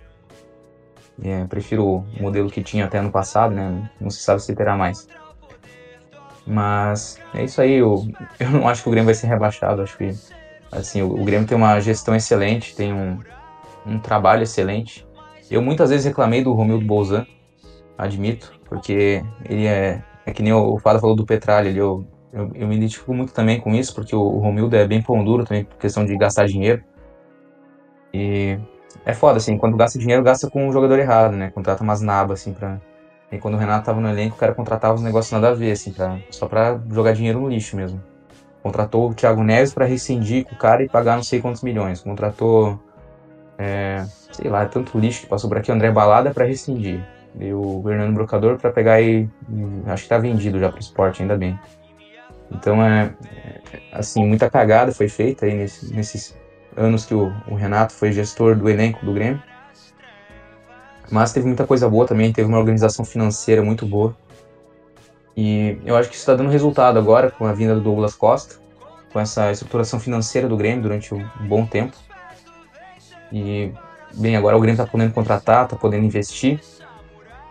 É, prefiro o modelo que tinha até ano passado, né? Não se sabe se terá mais. Mas é isso aí, eu, (laughs) eu não acho que o Grêmio vai ser rebaixado, acho que assim, o, o Grêmio tem uma gestão excelente, tem um, um trabalho excelente. Eu muitas vezes reclamei do Romildo Bolzan, admito, porque ele é, é que nem o, o Fada falou do Petralha, eu, eu, eu, me identifico muito também com isso, porque o, o Romildo é bem pão duro também, por questão de gastar dinheiro. E é foda, assim, quando gasta dinheiro, gasta com o jogador errado, né? Contrata umas nabas, assim, pra. E quando o Renato tava no elenco, o cara contratava os negócios nada a ver, assim, pra... só pra jogar dinheiro no lixo mesmo. Contratou o Thiago Neves para rescindir com o cara e pagar não sei quantos milhões. Contratou, é, sei lá, tanto lixo que passou por aqui, o André Balada para rescindir. E o Fernando Brocador para pegar e. Acho que tá vendido já pro esporte, ainda bem. Então é. Assim, muita cagada foi feita aí nesse, nesses anos que o, o Renato foi gestor do elenco do Grêmio. Mas teve muita coisa boa também, teve uma organização financeira muito boa. E eu acho que isso está dando resultado agora com a vinda do Douglas Costa, com essa estruturação financeira do Grêmio durante um bom tempo. E, bem, agora o Grêmio está podendo contratar, está podendo investir.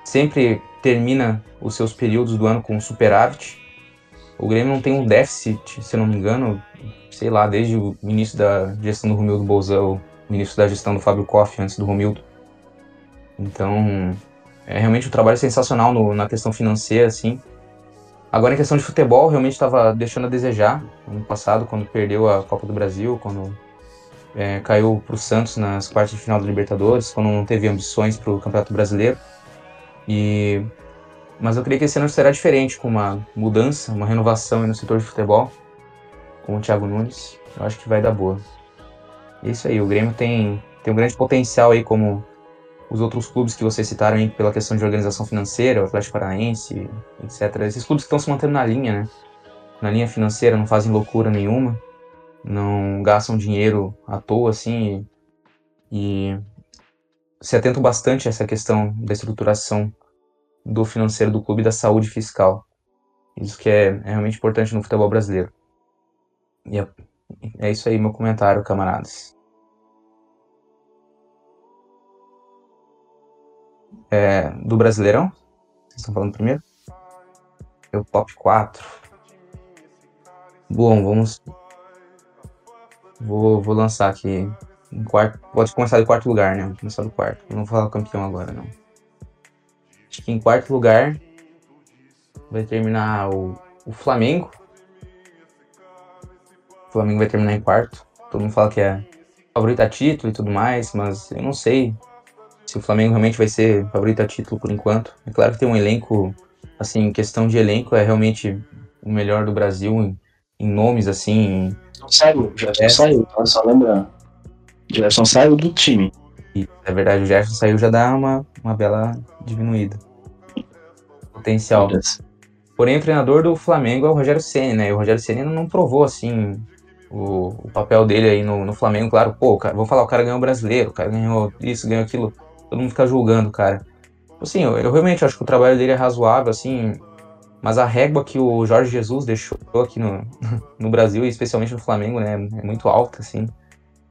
Sempre termina os seus períodos do ano com superávit. O Grêmio não tem um déficit, se eu não me engano, sei lá, desde o início da gestão do Romildo Bolzão, início da gestão do Fábio Koff antes do Romildo. Então, é realmente um trabalho sensacional no, na questão financeira, assim. Agora, em questão de futebol, realmente estava deixando a desejar. No passado, quando perdeu a Copa do Brasil, quando é, caiu para o Santos nas quartas de final da Libertadores, quando não teve ambições para o Campeonato Brasileiro. E mas eu creio que esse ano será diferente, com uma mudança, uma renovação no setor de futebol, com o Thiago Nunes. Eu acho que vai dar boa. É isso aí, o Grêmio tem, tem um grande potencial aí, como os outros clubes que vocês citaram aí pela questão de organização financeira, o Atlético Paranaense, etc. Esses clubes que estão se mantendo na linha, né? Na linha financeira, não fazem loucura nenhuma, não gastam dinheiro à toa, assim, e, e se atentam bastante a essa questão da estruturação do financeiro do clube e da saúde fiscal. Isso que é, é realmente importante no futebol brasileiro. É, é isso aí, meu comentário, camaradas. É, do Brasileirão? Vocês estão falando primeiro? É o top 4. Bom, vamos. Vou, vou lançar aqui. Em quarto, pode começar do quarto lugar, né? Vou começar do quarto. Não vou falar campeão agora, não. Acho que em quarto lugar vai terminar o, o Flamengo. O Flamengo vai terminar em quarto. Todo mundo fala que é favorito a título e tudo mais, mas eu não sei se o Flamengo realmente vai ser favorito a título por enquanto. É claro que tem um elenco, assim, questão de elenco, é realmente o melhor do Brasil em, em nomes, assim. Saiu, já é. saiu? Só lembrando. Gerson saiu do time. E, é verdade, o Gerson saiu já dá uma, uma bela diminuída. Potencial. Porém, o treinador do Flamengo é o Rogério Senna, né? E o Rogério Senna não provou, assim, o, o papel dele aí no, no Flamengo. Claro, pô, cara, vou falar, o cara ganhou o brasileiro, o cara ganhou isso, ganhou aquilo todo mundo fica julgando, cara. Assim, eu, eu, realmente acho que o trabalho dele é razoável, assim, mas a régua que o Jorge Jesus deixou aqui no, (laughs) no Brasil, e especialmente no Flamengo, né, é muito alta, assim.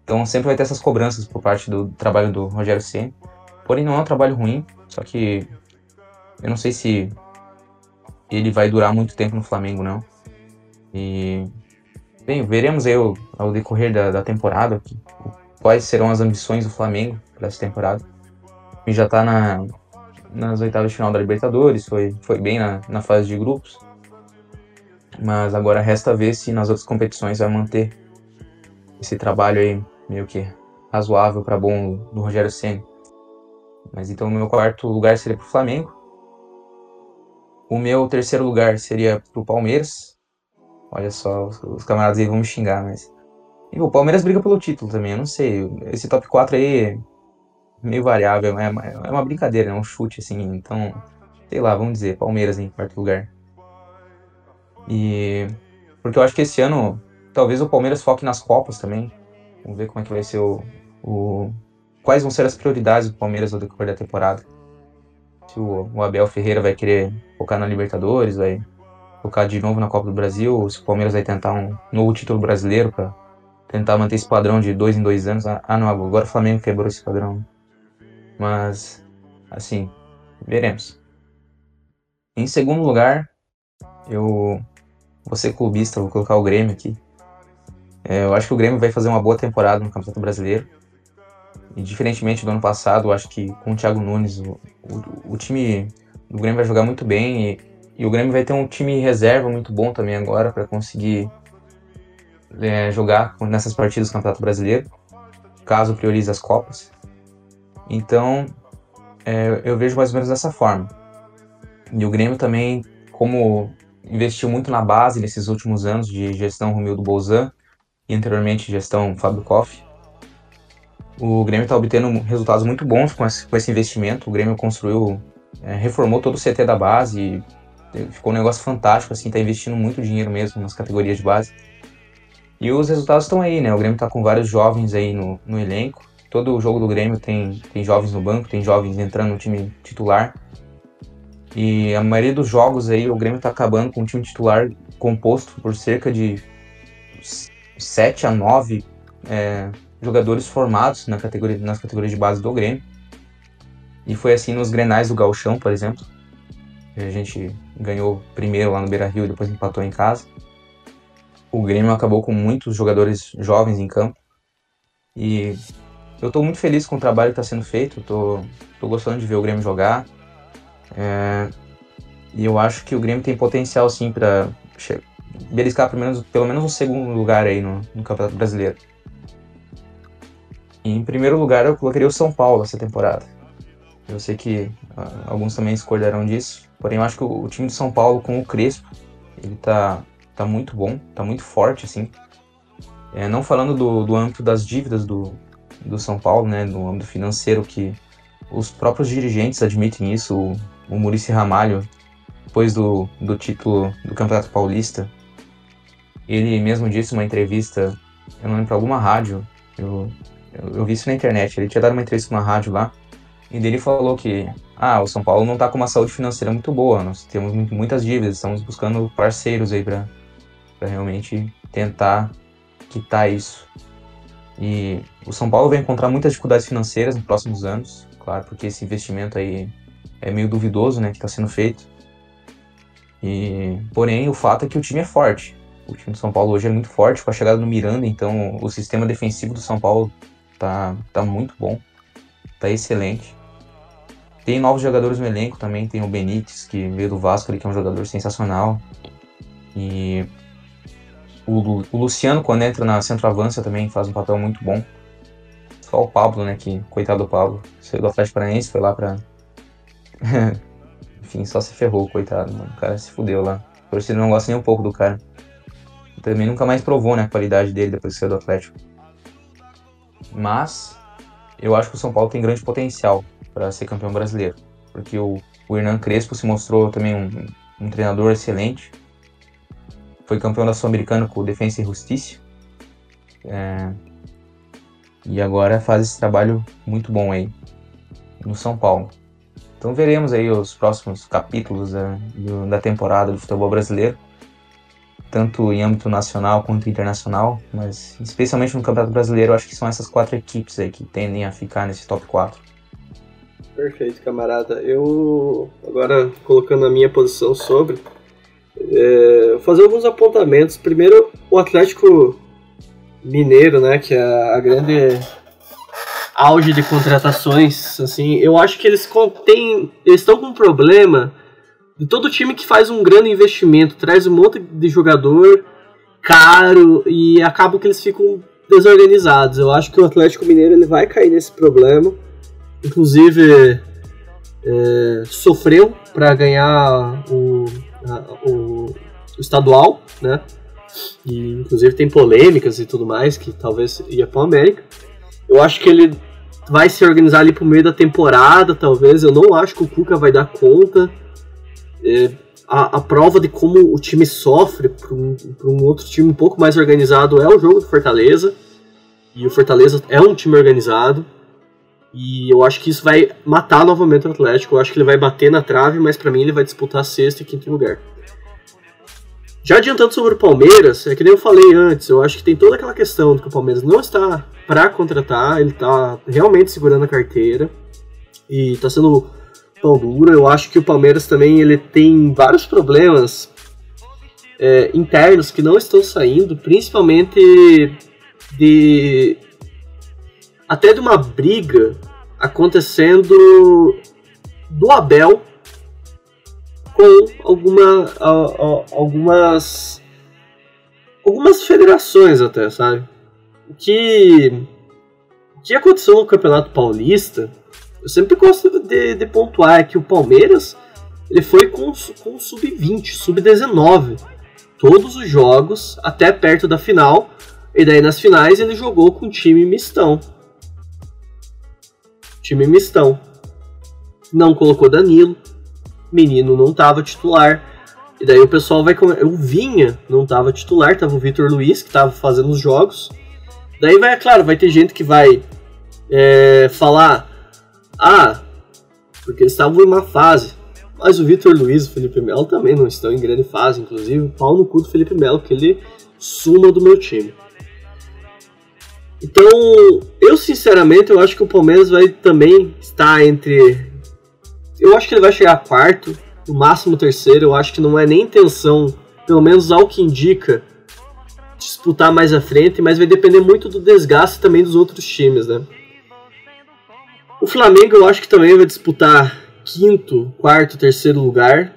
Então sempre vai ter essas cobranças por parte do trabalho do Rogério Ceni. Porém, não é um trabalho ruim, só que eu não sei se ele vai durar muito tempo no Flamengo, não. E, bem, veremos aí ao, decorrer da, da temporada quais serão as ambições do Flamengo para essa temporada já está na, nas oitavas de final da Libertadores, foi, foi bem na, na fase de grupos. Mas agora resta ver se nas outras competições vai manter esse trabalho aí meio que razoável para bom do Rogério Ceni. Mas então o meu quarto lugar seria para o Flamengo. O meu terceiro lugar seria para o Palmeiras. Olha só, os, camaradas aí vão me xingar, mas. E o Palmeiras briga pelo título também, eu não sei. Esse top 4 aí meio variável, é, é uma brincadeira, é um chute, assim, então, sei lá, vamos dizer, Palmeiras em quarto lugar. E. Porque eu acho que esse ano, talvez o Palmeiras foque nas Copas também. Vamos ver como é que vai ser o. o quais vão ser as prioridades do Palmeiras ao decorrer da temporada. se o, o Abel Ferreira vai querer focar na Libertadores, vai focar de novo na Copa do Brasil, ou se o Palmeiras vai tentar um novo título brasileiro para tentar manter esse padrão de dois em dois anos. Ah, não, agora o Flamengo quebrou esse padrão. Mas, assim, veremos. Em segundo lugar, eu vou ser clubista, vou colocar o Grêmio aqui. É, eu acho que o Grêmio vai fazer uma boa temporada no Campeonato Brasileiro. E diferentemente do ano passado, eu acho que com o Thiago Nunes, o, o, o time do Grêmio vai jogar muito bem e, e, o Grêmio vai ter um time reserva muito bom também agora para conseguir é, jogar nessas partidas do Campeonato Brasileiro, caso priorize as Copas. Então, é, eu vejo mais ou menos dessa forma. E o Grêmio também, como investiu muito na base nesses últimos anos de gestão Romildo Bolzan e anteriormente gestão Fábio Koff, o Grêmio está obtendo resultados muito bons com esse, com esse investimento. O Grêmio construiu, é, reformou todo o CT da base, ficou um negócio fantástico, assim, está investindo muito dinheiro mesmo nas categorias de base. E os resultados estão aí, né? O Grêmio está com vários jovens aí no, no elenco. Todo jogo do Grêmio tem, tem jovens no banco, tem jovens entrando no time titular. E a maioria dos jogos aí, o Grêmio está acabando com um time titular composto por cerca de 7 a 9 é, jogadores formados na categoria, nas categorias de base do Grêmio. E foi assim nos Grenais do Galchão, por exemplo. A gente ganhou primeiro lá no Beira-Rio e depois empatou em casa. O Grêmio acabou com muitos jogadores jovens em campo. E eu estou muito feliz com o trabalho que está sendo feito. Estou gostando de ver o Grêmio jogar. É, e eu acho que o Grêmio tem potencial sim para beliscar pelo menos, pelo menos um segundo lugar aí no, no Campeonato Brasileiro. E, em primeiro lugar, eu colocaria o São Paulo essa temporada. Eu sei que uh, alguns também escolherão disso, porém eu acho que o, o, time do São Paulo com o Crespo, ele tá, tá muito bom, tá muito forte, assim. É, não falando do, do âmbito das dívidas do, do São Paulo, né, do âmbito financeiro, que os próprios dirigentes admitem isso, o, o Murici Ramalho, depois do, do título do Campeonato Paulista, ele mesmo disse numa entrevista, eu não lembro, para alguma rádio, eu eu, eu vi isso na internet. Ele tinha dado uma entrevista numa rádio lá. E dele falou que ah, o São Paulo não está com uma saúde financeira muito boa, nós temos muitas dívidas, estamos buscando parceiros aí para realmente tentar quitar isso. E o São Paulo vai encontrar muitas dificuldades financeiras nos próximos anos, claro, porque esse investimento aí é meio duvidoso, né, que está sendo feito. E porém o fato é que o time é forte. O time do São Paulo hoje é muito forte com a chegada do Miranda, então o sistema defensivo do São Paulo tá, tá muito bom, tá excelente. Tem novos jogadores no elenco também, tem o Benítez, que veio do Vasco, que é um jogador sensacional. E o, o Luciano, quando entra na centroavança, também faz um papel muito bom. Só o Pablo, né, que, coitado do Pablo, saiu do Atlético Paranaense, foi lá pra... (laughs) Enfim, só se ferrou, coitado, mano. O cara se fudeu lá. Por isso ele não gosta nem um pouco do cara. Também nunca mais provou, né, a qualidade dele depois que saiu do Atlético. Mas eu acho que o São Paulo tem grande potencial para ser campeão brasileiro, porque o, o Hernan Crespo se mostrou também um, um treinador excelente. Foi campeão da Sul-Americana com o Defensa e Justiça. É, e agora faz esse trabalho muito bom aí no São Paulo. Então veremos aí os próximos capítulos da, da temporada do futebol brasileiro tanto em âmbito nacional quanto internacional, mas especialmente no Campeonato Brasileiro, acho que são essas quatro equipes aí que tendem a ficar nesse top 4. Perfeito, camarada. Eu, agora colocando a minha posição sobre, é, fazer alguns apontamentos. Primeiro, o Atlético Mineiro, né, que é a grande auge de contratações, assim, eu acho que eles têm, eles estão com um problema de todo time que faz um grande investimento, traz um monte de jogador caro e acaba que eles ficam desorganizados. Eu acho que o Atlético Mineiro ele vai cair nesse problema. Inclusive é, sofreu para ganhar o, a, o, estadual, né? E inclusive tem polêmicas e tudo mais que talvez ia para América. Eu acho que ele vai se organizar ali pro meio da temporada, talvez. Eu não acho que o Cuca vai dar conta. É, a, a, prova de como o time sofre para um, um, outro time um pouco mais organizado é o jogo do Fortaleza. E o Fortaleza é um time organizado. E eu acho que isso vai matar novamente o Atlético. Eu acho que ele vai bater na trave, mas para mim ele vai disputar sexto e quinto lugar. Já adiantando sobre o Palmeiras, é que nem eu falei antes, eu acho que tem toda aquela questão de que o Palmeiras não está para contratar, ele está realmente segurando a carteira e está sendo tão duro. Eu acho que o Palmeiras também ele tem vários problemas é, internos que não estão saindo, principalmente de até de uma briga acontecendo do Abel com alguma, algumas algumas federações até, sabe? O que, que aconteceu no Campeonato Paulista, eu sempre gosto de, de pontuar é que o Palmeiras ele foi com, com sub-20, sub-19, todos os jogos até perto da final, e daí nas finais ele jogou com time mistão. Time mistão. Não colocou Danilo, menino não tava titular. E daí o pessoal vai. O Vinha não tava titular, tava o Vitor Luiz, que tava fazendo os jogos. Daí vai, é claro, vai ter gente que vai é, falar: Ah, porque eles estavam em uma fase. Mas o Vitor Luiz e o Felipe Melo também não estão em grande fase, inclusive. Pau no cu do Felipe Melo, que ele suma do meu time. Então, eu sinceramente, eu acho que o Palmeiras vai também estar entre eu acho que ele vai chegar a quarto, no máximo terceiro. Eu acho que não é nem intenção, pelo menos ao que indica, disputar mais à frente, mas vai depender muito do desgaste também dos outros times, né? O Flamengo eu acho que também vai disputar quinto, quarto, terceiro lugar,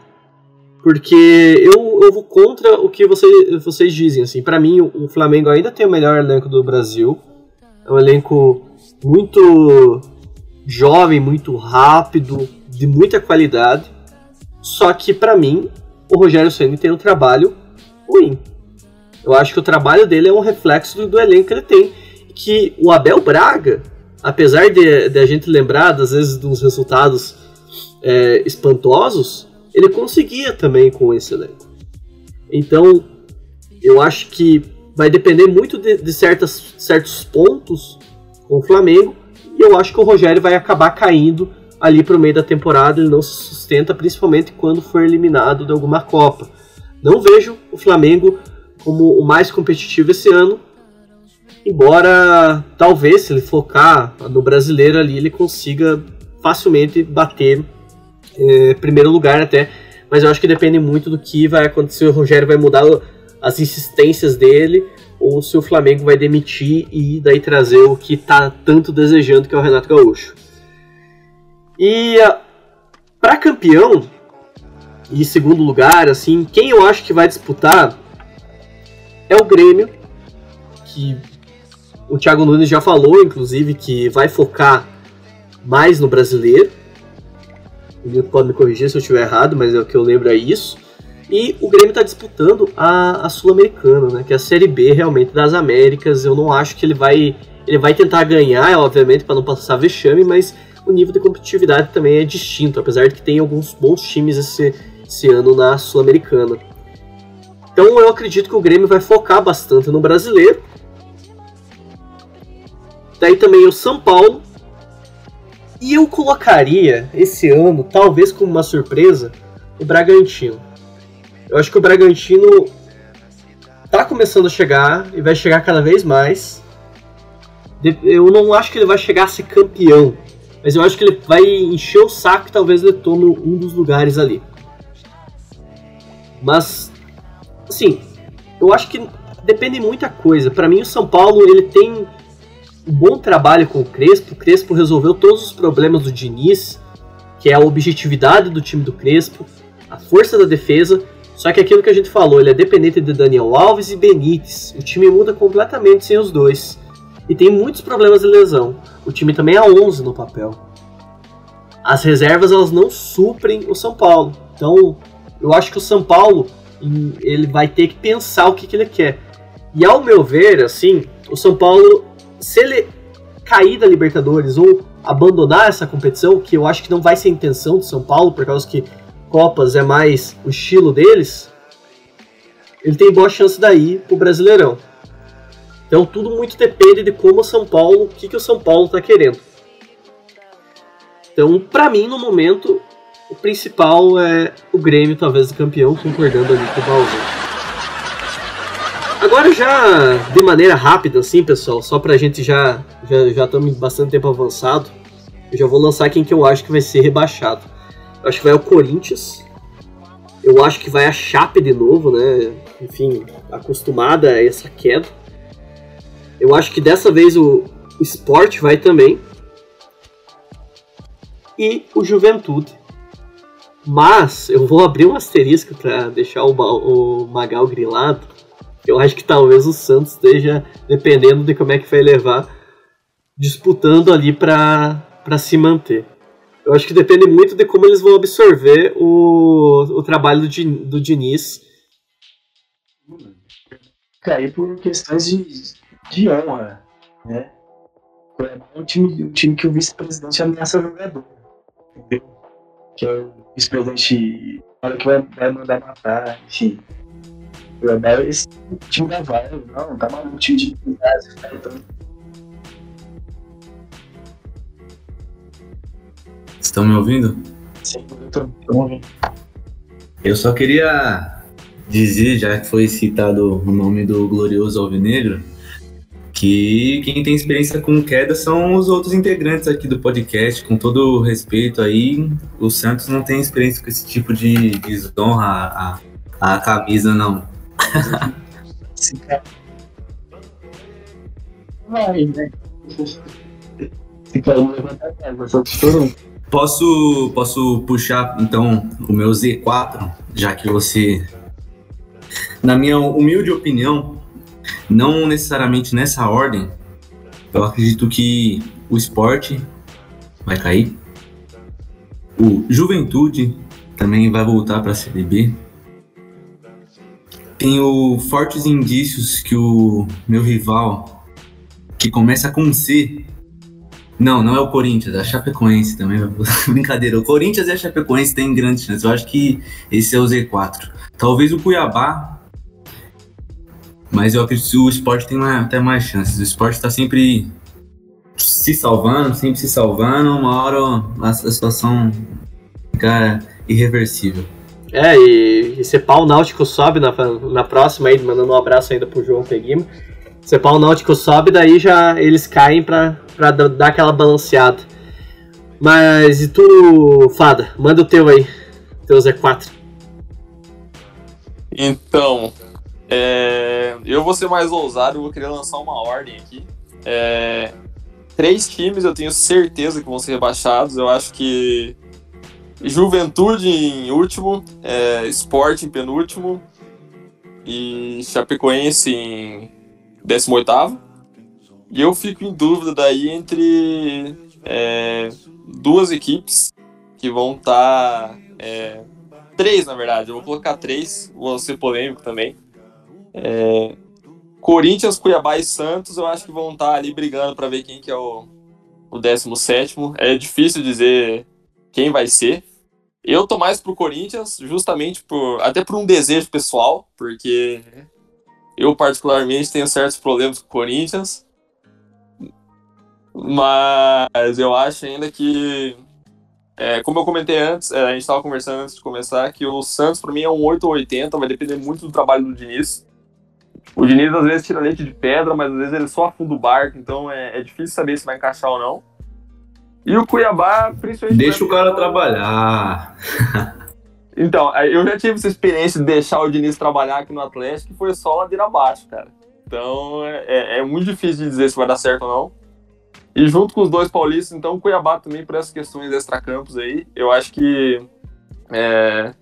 porque eu, eu vou contra o que você, vocês dizem. Assim, para mim, o Flamengo ainda tem o melhor elenco do Brasil. É um elenco muito jovem, muito rápido, de muita qualidade. Só que para mim, o Rogério Ceni tem um trabalho ruim. Eu acho que o trabalho dele é um reflexo do, do elenco que ele tem. Que o Abel Braga, apesar de, de a gente lembrar, às vezes, dos resultados é, espantosos, ele conseguia também com esse elenco. Então, eu acho que vai depender muito de, de certas, certos pontos com o Flamengo, e eu acho que o Rogério vai acabar caindo ali para o meio da temporada ele não se sustenta, principalmente quando for eliminado de alguma Copa. Não vejo o Flamengo como o mais competitivo esse ano, embora talvez se ele focar no brasileiro ali ele consiga facilmente bater é, primeiro lugar até, mas eu acho que depende muito do que vai acontecer. O Rogério vai mudar as insistências dele ou se o Flamengo vai demitir e daí trazer o que está tanto desejando que é o Renato Gaúcho. E uh, para campeão e segundo lugar, assim, quem eu acho que vai disputar é o Grêmio, que o Thiago Nunes já falou, inclusive, que vai focar mais no brasileiro. O Nilton pode me corrigir se eu estiver errado, mas é o que eu lembro é isso. E o Grêmio está disputando a, a Sul-Americana, né, que é a Série B realmente das Américas. Eu não acho que ele vai. Ele vai tentar ganhar, obviamente, para não passar vexame, mas o nível de competitividade também é distinto, apesar de que tem alguns bons times esse, esse ano na Sul-Americana. Então eu acredito que o Grêmio vai focar bastante no brasileiro. Daí também o São Paulo. E eu colocaria esse ano, talvez como uma surpresa, o Bragantino. Eu acho que o Bragantino tá começando a chegar e vai chegar cada vez mais. Eu não acho que ele vai chegar a ser campeão, mas eu acho que ele vai encher o saco e talvez ele tome um dos lugares ali. Mas, assim, eu acho que depende de muita coisa. Para mim, o São Paulo ele tem um bom trabalho com o Crespo. O Crespo resolveu todos os problemas do Diniz, que é a objetividade do time do Crespo, a força da defesa. Só que aquilo que a gente falou, ele é dependente de Daniel Alves e Benítez. O time muda completamente sem os dois. E tem muitos problemas de lesão. O time também é 11 no papel. As reservas elas não suprem o São Paulo. Então, eu acho que o São Paulo ele vai ter que pensar o que, que ele quer. E ao meu ver, assim, o São Paulo, se ele cair da Libertadores ou abandonar essa competição, que eu acho que não vai ser a intenção do São Paulo, por causa que Copas é mais o estilo deles, ele tem boa chance daí pro Brasileirão. Então tudo muito depende de como o São Paulo, o que, que o São Paulo está querendo. Então, pra mim, no momento, o principal é o Grêmio, talvez, campeão, concordando ali com o Balzão. Agora já de maneira rápida, assim, pessoal, só pra gente já já já estamos bastante tempo avançado, eu já vou lançar quem que eu acho que vai ser rebaixado. Acho que vai o Corinthians. Eu acho que vai a Chape de novo, né? Enfim, acostumada a essa queda. Eu acho que dessa vez o, o Sport vai também. E o Juventude. Mas eu vou abrir um asterisco para deixar o, o Magal grilado. Eu acho que talvez o Santos esteja, dependendo de como é que vai levar, disputando ali para se manter. Eu acho que depende muito de como eles vão absorver o, o trabalho do, do Diniz. Cair por questões de, de honra, né? É um time, um time que o vice-presidente ameaça o jogador, entendeu? Que é o vice-presidente, hora que vai, vai mandar matar, enfim. Esse time da Vai, não, tá maluco, time de base, cara, então Estão me ouvindo? Sim, tô ouvindo. Eu só queria dizer, já que foi citado o nome do glorioso Alvinegro, que quem tem experiência com queda são os outros integrantes aqui do podcast. Com todo o respeito aí, o Santos não tem experiência com esse tipo de desonra à, à camisa, não. Sim, cara. Vai, né? Se cara não levantar a casa, só te Posso, posso puxar então o meu Z4, já que você, na minha humilde opinião, não necessariamente nessa ordem, eu acredito que o esporte vai cair, o Juventude também vai voltar para a CDB. Tenho fortes indícios que o meu rival, que começa com C, não, não é o Corinthians, é a Chapecoense também. (laughs) Brincadeira, o Corinthians e a Chapecoense têm grandes chances. Eu acho que esse é o Z4. Talvez o Cuiabá, mas eu acredito que o esporte tem até mais chances. O esporte está sempre se salvando, sempre se salvando. Uma hora a situação fica irreversível. É, e, e pau náutico sobe na, na próxima aí, mandando um abraço ainda pro João Peguima. Se pau náutico sobe, daí já eles caem pra, pra dar aquela balanceada. Mas e tu, Fada? Manda o teu aí. Teu Z4. Então, é, eu vou ser mais ousado, vou querer lançar uma ordem aqui. É, três times eu tenho certeza que vão ser rebaixados. Eu acho que Juventude em último, é, Sport em penúltimo e Chapecoense em 18 e eu fico em dúvida daí entre é, duas equipes que vão estar. Tá, é, três, na verdade. Eu vou colocar três, vou ser polêmico também. É, Corinthians, Cuiabá e Santos, eu acho que vão estar tá ali brigando para ver quem que é o, o 17. É difícil dizer quem vai ser. Eu tô mais pro Corinthians, justamente por até por um desejo pessoal, porque eu particularmente tenho certos problemas com o Corinthians. Mas eu acho ainda que, é, como eu comentei antes, é, a gente estava conversando antes de começar, que o Santos para mim é um 8 ou 80, vai depender muito do trabalho do Diniz. O Diniz às vezes tira leite de pedra, mas às vezes ele só afunda o barco, então é, é difícil saber se vai encaixar ou não. E o Cuiabá, principalmente. Deixa o cara trabalhar. (laughs) então, eu já tive essa experiência de deixar o Diniz trabalhar aqui no Atlético, que foi só ladeira abaixo, cara. Então é, é, é muito difícil de dizer se vai dar certo ou não. E junto com os dois paulistas, então, Cuiabá também por essas questões extracampos aí, eu acho que é,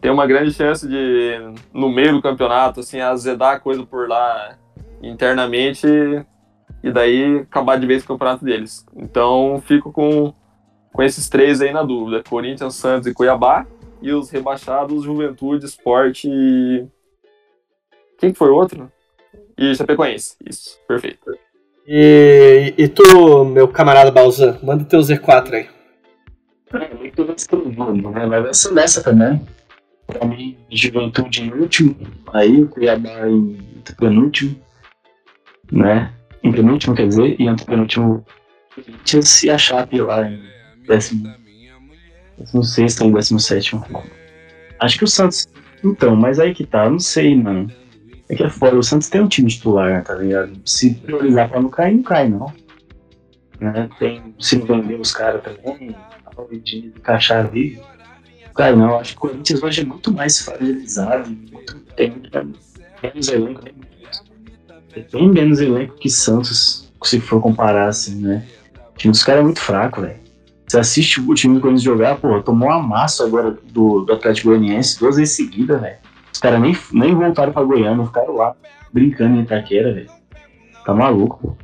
tem uma grande chance de, no meio do campeonato, assim, azedar a coisa por lá internamente e daí acabar de vez o campeonato deles. Então, fico com, com esses três aí na dúvida: Corinthians, Santos e Cuiabá. E os rebaixados, Juventude, Sport e. Quem que foi o outro? E Chapecoense. Isso, perfeito. E, e tu, meu camarada Balzan, manda teu Z4 aí. É, muito escrevendo, né? Mas vai ser nessa também. Pra mim, Juventude em último, aí o Cuiabá em penúltimo, né? Em penúltimo, quer dizer, e antepenúltimo Corinthians e a Chape lá em décimo, décimo sexto ou décimo sétimo. Acho que o Santos. Então, mas aí que tá, eu não sei, mano. É que é foda, o Santos tem um time titular, tá ligado? Se priorizar pra não cair, não cai, não. Né? Tem, se vender os caras também, a de encaixar ali. Cara, não, acho que o Corinthians hoje é muito mais fragilizado, muito, tem menos elenco, tem, bem menos elenco que Santos, se for comparar assim, né? O time dos caras é muito fraco, velho. Você assiste o time do Corinthians jogar, pô, tomou uma massa agora do, do Atlético Goianiense duas vezes seguidas, velho. Os caras nem, nem voltaram pra Goiânia, ficaram lá brincando em Itaquera, velho. Tá maluco, pô.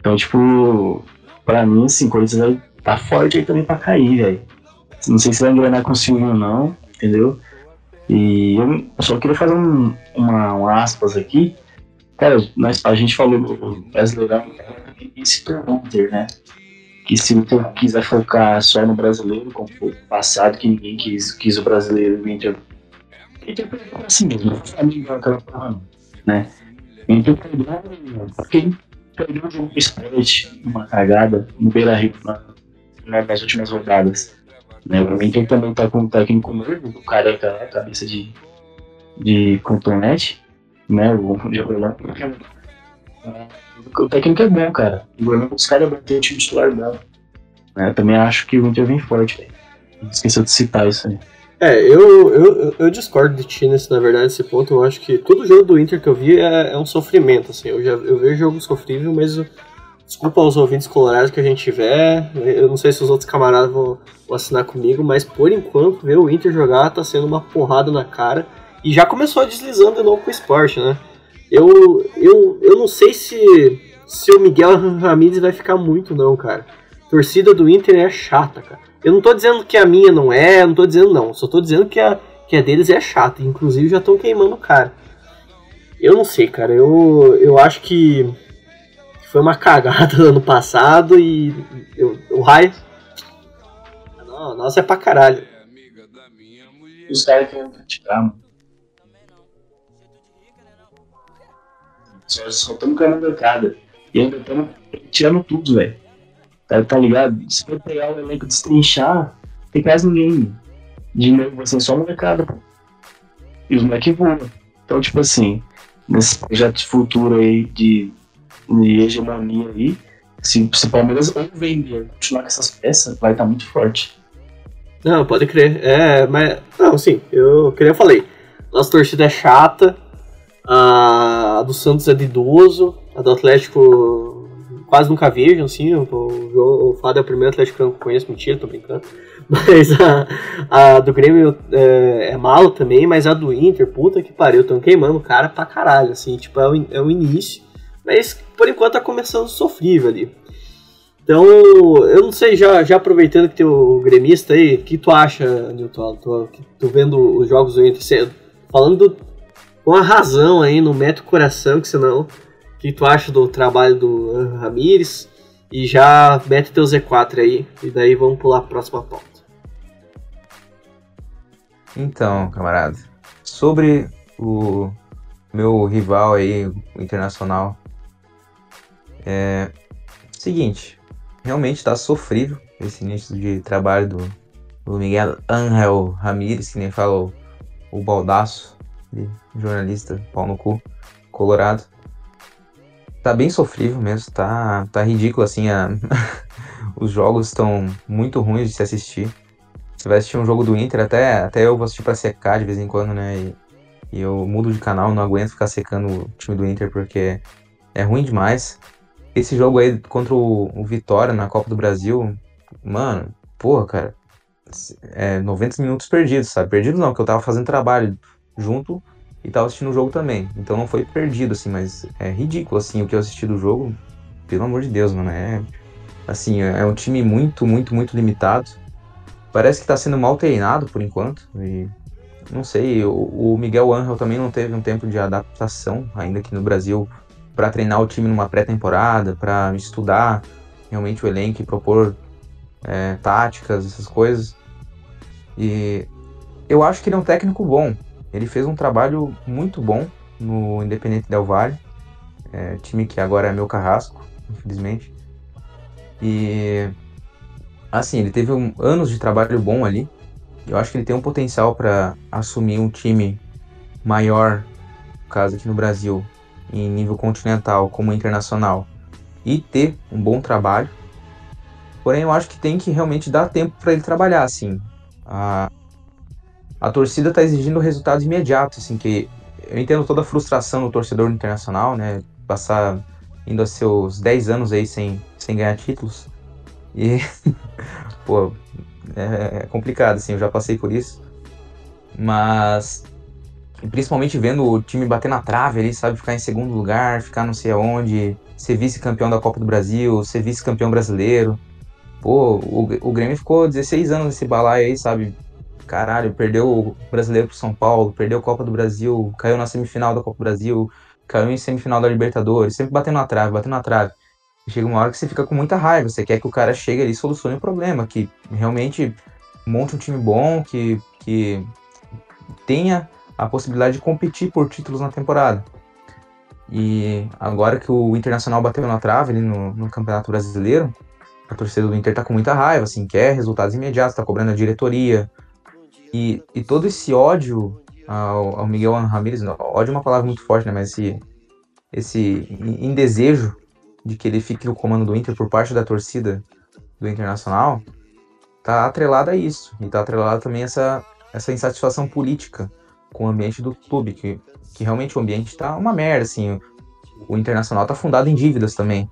Então, tipo, pra mim, assim, o Corinthians tá forte aí também pra cair, velho. Não sei se vai engrenar com o Silvio ou não, entendeu? E eu só queria fazer um, uma, uma aspas aqui. Cara, nós, a gente falou do Brasileirão e citou o Inter, né? Que se o Inter quiser focar só no brasileiro, como foi passado, que ninguém quis, quis o brasileiro, o Inter. O Inter perdeu pra si mesmo, o Flamengo aquela porra, né? O Inter perdeu porque perdeu o jogo do esporte, uma cagada, no Beira Rio, na, nas últimas rodadas. Né? O Inter também tá com o técnico novo, o careca, né? Cabeça de, de cotonete, né? O de Orlando. O técnico é bom, cara. O Orlando, os caras bater o time titular bom. Né? Também acho que o Inter vem forte, velho. Esqueceu de citar isso aí. É, eu, eu, eu discordo de ti nesse, na verdade, nesse ponto. Eu acho que todo jogo do Inter que eu vi é, é um sofrimento, assim. Eu já eu vejo jogo sofrível, mas Desculpa aos ouvintes colorados que a gente tiver. Eu não sei se os outros camaradas vão, vão assinar comigo, mas por enquanto ver o Inter jogar tá sendo uma porrada na cara. E já começou deslizando de novo com o esporte, né? Eu, eu, eu não sei se, se o Miguel Ramírez vai ficar muito, não, cara. Torcida do Inter é chata, cara. Eu não tô dizendo que a minha não é, não tô dizendo não. Só tô dizendo que a, que a deles é chata. Inclusive já estão queimando o cara. Eu não sei, cara. Eu, eu acho que foi uma (laughs) cagada no ano passado e eu, o raio. Não, nossa, é pra caralho. Os caras querem criticar, mano. Só estamos caindo mercado. E ainda estamos tirando tudo, velho. Tá, tá ligado? Se for pegar o elenco destrinchar, tem quase ninguém. De novo, assim, só molecada, pô. E os moleques voam. Então, tipo assim, nesse projeto futuro aí de de hegemonia aí, se, se o Palmeiras ou vender continuar com essas peças, vai estar tá muito forte. Não, pode crer. É, mas. Não, sim, eu que eu falei. Nossa torcida é chata. A do Santos é de idoso. A do Atlético quase nunca vejo, assim. O, o, o Fado é o primeiro Atlético que eu conheço, mentira, tô brincando. (laughs) Mas a, a do Grêmio é, é malo também, mas a do Inter, puta que pariu, tão queimando o cara pra caralho, assim, tipo, é o, é o início. Mas por enquanto tá começando sofrível ali. Então, eu não sei, já, já aproveitando que tem o gremista aí, o que tu acha, Newton? Tu, vendo os jogos do Inter, falando com a razão aí, não mete o coração, que senão, que tu acha do trabalho do Ramires? E já mete teu Z4 aí, e daí vamos pular a próxima pauta. Então, camarada, sobre o meu rival aí, o Internacional, é. Seguinte, realmente tá sofrível esse início de trabalho do, do Miguel Angel Ramírez, que nem falou o baldaço de jornalista, pau no cu, colorado. Tá bem sofrível mesmo, tá, tá ridículo assim. A... (laughs) Os jogos estão muito ruins de se assistir. Você vai assistir um jogo do Inter, até, até eu vou assistir pra secar de vez em quando, né? E, e eu mudo de canal, não aguento ficar secando o time do Inter porque é ruim demais. Esse jogo aí contra o, o Vitória na Copa do Brasil, mano, porra, cara, é 90 minutos perdidos, sabe? Perdido não, porque eu tava fazendo trabalho junto e tava assistindo o jogo também. Então não foi perdido, assim, mas é ridículo, assim, o que eu assisti do jogo. Pelo amor de Deus, mano. É, assim, é um time muito, muito, muito limitado. Parece que tá sendo mal treinado por enquanto. E não sei, o, o Miguel Angel também não teve um tempo de adaptação ainda aqui no Brasil para treinar o time numa pré-temporada, para estudar realmente o elenco e propor é, táticas, essas coisas. E eu acho que ele é um técnico bom. Ele fez um trabalho muito bom no Independente Del Valle, é, time que agora é meu carrasco, infelizmente. E assim, ele teve um, anos de trabalho bom ali. Eu acho que ele tem um potencial para assumir um time maior, no caso aqui no Brasil, em nível continental como internacional, e ter um bom trabalho. Porém, eu acho que tem que realmente dar tempo para ele trabalhar, assim. A, a torcida está exigindo resultados imediatos, assim, que eu entendo toda a frustração do torcedor internacional, né? Passar indo a seus 10 anos aí sem, sem ganhar títulos. E, (laughs) pô, é, é complicado, assim, eu já passei por isso. Mas, principalmente vendo o time bater na trave ali, sabe? Ficar em segundo lugar, ficar não sei aonde, ser vice-campeão da Copa do Brasil, ser vice-campeão brasileiro. Pô, o, o Grêmio ficou 16 anos nesse balaio aí, sabe? Caralho, perdeu o brasileiro pro São Paulo, perdeu a Copa do Brasil, caiu na semifinal da Copa do Brasil, caiu em semifinal da Libertadores, sempre batendo na trave, batendo na trave. chega uma hora que você fica com muita raiva, você quer que o cara chegue ali e solucione o problema, que realmente monte um time bom, que, que tenha a possibilidade de competir por títulos na temporada. E agora que o Internacional bateu na trave ali no, no Campeonato Brasileiro, a torcida do Inter tá com muita raiva, assim, quer resultados imediatos, tá cobrando a diretoria. E, e todo esse ódio ao, ao Miguel Ramírez, ódio é uma palavra muito forte, né, mas esse, esse indesejo de que ele fique no comando do Inter por parte da torcida do Internacional, tá atrelado a isso. E tá atrelado também essa, essa insatisfação política com o ambiente do clube, que, que realmente o ambiente tá uma merda, assim. O Internacional tá fundado em dívidas também.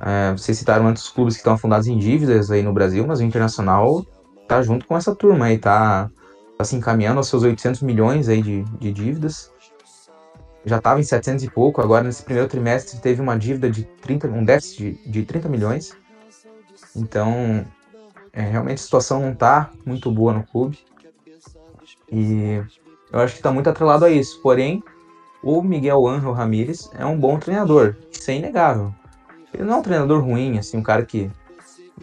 É, vocês citaram antes os clubes que estão afundados em dívidas aí no Brasil, mas o Internacional tá junto com essa turma aí, tá, tá se encaminhando aos seus 800 milhões aí de, de dívidas. Já estava em 700 e pouco, agora nesse primeiro trimestre teve uma dívida de 30, um déficit de, de 30 milhões. Então, é, realmente a situação não tá muito boa no clube. E eu acho que está muito atrelado a isso. Porém, o Miguel Ángel Ramírez é um bom treinador, isso é inegável. Ele não é um treinador ruim, assim, um cara que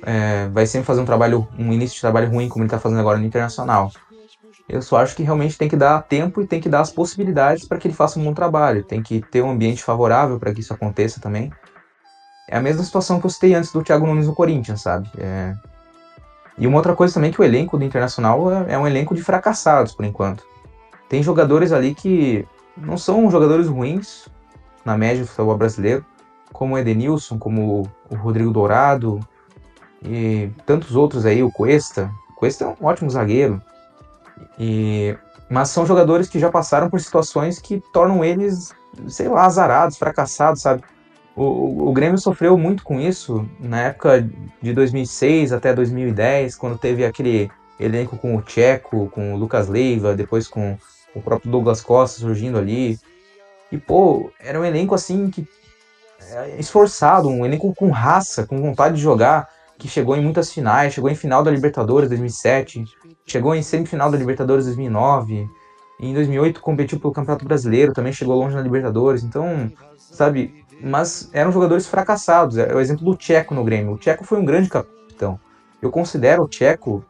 é, vai sempre fazer um trabalho, um início de trabalho ruim, como ele está fazendo agora no Internacional. Eu só acho que realmente tem que dar tempo e tem que dar as possibilidades para que ele faça um bom trabalho. Tem que ter um ambiente favorável para que isso aconteça também. É a mesma situação que eu citei antes do Thiago Nunes no Corinthians, sabe? É... E uma outra coisa também que o elenco do Internacional é, é um elenco de fracassados, por enquanto. Tem jogadores ali que não são jogadores ruins, na média do futebol brasileiro, como o Edenilson, como o Rodrigo Dourado e tantos outros aí, o Cuesta. O Cuesta é um ótimo zagueiro. E, mas são jogadores que já passaram por situações que tornam eles, sei lá, azarados, fracassados, sabe? O, o, o, Grêmio sofreu muito com isso na época de 2006 até 2010, quando teve aquele elenco com o Tcheco, com o Lucas Leiva, depois com o próprio Douglas Costa surgindo ali. E, pô, era um elenco assim que é, esforçado, um elenco com raça, com vontade de jogar, que chegou em muitas finais, chegou em final da Libertadores 2007, chegou em semifinal da Libertadores 2009, em 2008 competiu pelo Campeonato Brasileiro, também chegou longe na Libertadores, então, sabe, mas eram jogadores fracassados, é o exemplo do Tcheco no Grêmio, o Tcheco foi um grande capitão, eu considero o Tcheco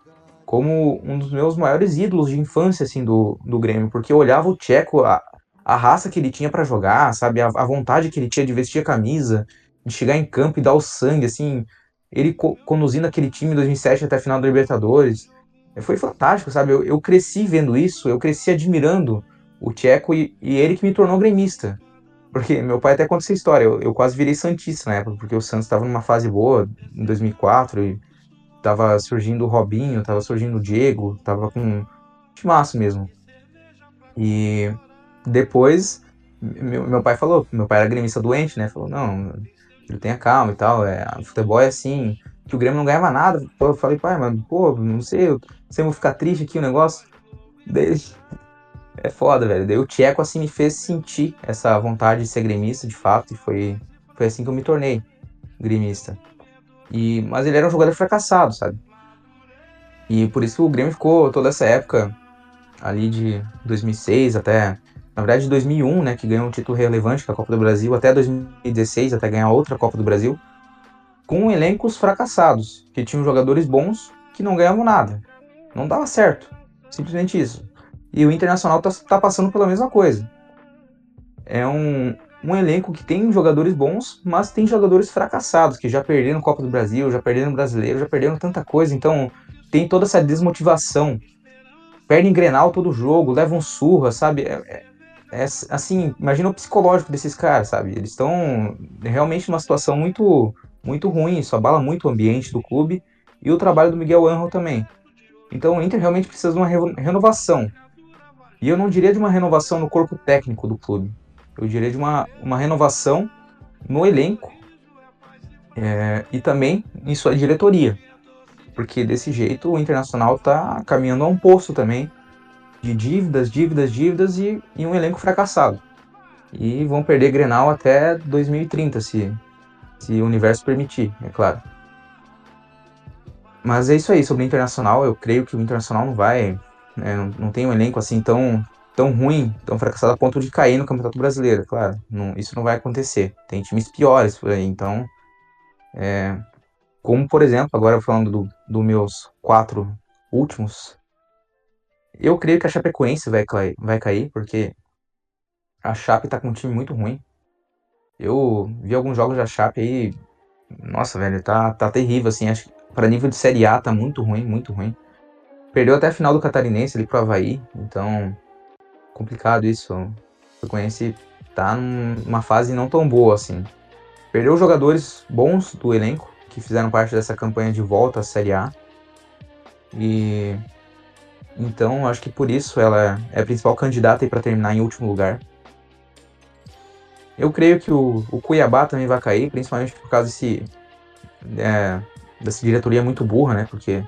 como um dos meus maiores ídolos de infância, assim, do, do Grêmio, porque eu olhava o Tcheco, a, a raça que ele tinha para jogar, sabe, a, a, vontade que ele tinha de vestir a camisa, de chegar em campo e dar o sangue, assim, ele co conduzindo aquele time em 2007 até a final da Libertadores, foi fantástico, sabe, eu, eu cresci vendo isso, eu cresci admirando o Tcheco e, e ele que me tornou gremista, porque meu pai até conta essa história, eu, eu quase virei santista na época, porque o Santos estava numa fase boa em 2004 e tava surgindo o Robinho, tava surgindo o Diego, tava com um mesmo. E depois, meu, meu pai falou, meu pai era gremista doente, né? Falou, não, ele tenha calma e tal, é, futebol é assim, que o Grêmio não ganhava nada. Eu falei, pai, mas, pô, não sei, eu, eu vou ficar triste aqui o negócio. Daí, é foda, velho. Daí o Tcheco, assim, me fez sentir essa vontade de ser gremista, de fato, e foi, foi assim que eu me tornei gremista. E, mas ele era um jogador fracassado, sabe? E por isso o Grêmio ficou toda essa época ali de 2006 até na verdade, de 2001, né, que ganhou um título relevante, que é a Copa do Brasil, até 2016, até ganhar outra Copa do Brasil, com elencos fracassados, que tinham jogadores bons que não ganhavam nada. Não dava certo. Simplesmente isso. E o Internacional tá, tá passando pela mesma coisa. É um, um elenco que tem jogadores bons, mas tem jogadores fracassados, que já perderam Copa do Brasil, já perderam Brasileiro, já perderam tanta coisa. Então tem toda essa desmotivação. Perdem Grenal todo jogo, levam surra, sabe? É, é, é, assim, imagina o psicológico desses caras, sabe? Eles estão realmente numa situação muito, muito ruim, isso abala muito o ambiente do clube e o trabalho do Miguel Angel também. Então o Inter realmente precisa de uma renovação. E eu não diria de uma renovação no corpo técnico do clube. Eu diria de uma, uma renovação no elenco é, e também em sua diretoria. Porque desse jeito o Internacional está caminhando a um poço também de dívidas, dívidas, dívidas e, e um elenco fracassado. E vão perder Grenal até 2030, se, se o universo permitir, é claro. Mas é isso aí, sobre o Internacional, eu creio que o Internacional não vai, né, não, não tem um elenco assim tão tão ruim, tão fracassado a ponto de cair no Campeonato Brasileiro, claro. Não, isso não vai acontecer. Tem times piores por aí, então. É, como, por exemplo, agora falando dos do meus quatro últimos, eu creio que a Chapecoense vai, cair, vai cair, porque a Chape tá com um time muito ruim. Eu vi alguns jogos da Chape aí, nossa, velho, tá, tá terrível, assim, acho pra nível de Série A tá muito ruim, muito ruim. Perdeu até a final do Catarinense ali pro Havaí, então complicado isso. O Fluminense tá numa fase não tão boa assim. Perdeu jogadores bons do elenco que fizeram parte dessa campanha de volta à Série A. E então acho que por isso ela é a principal candidata para terminar em último lugar. Eu creio que o, o, Cuiabá também vai cair, principalmente por causa desse, é, dessa diretoria muito burra, né? Porque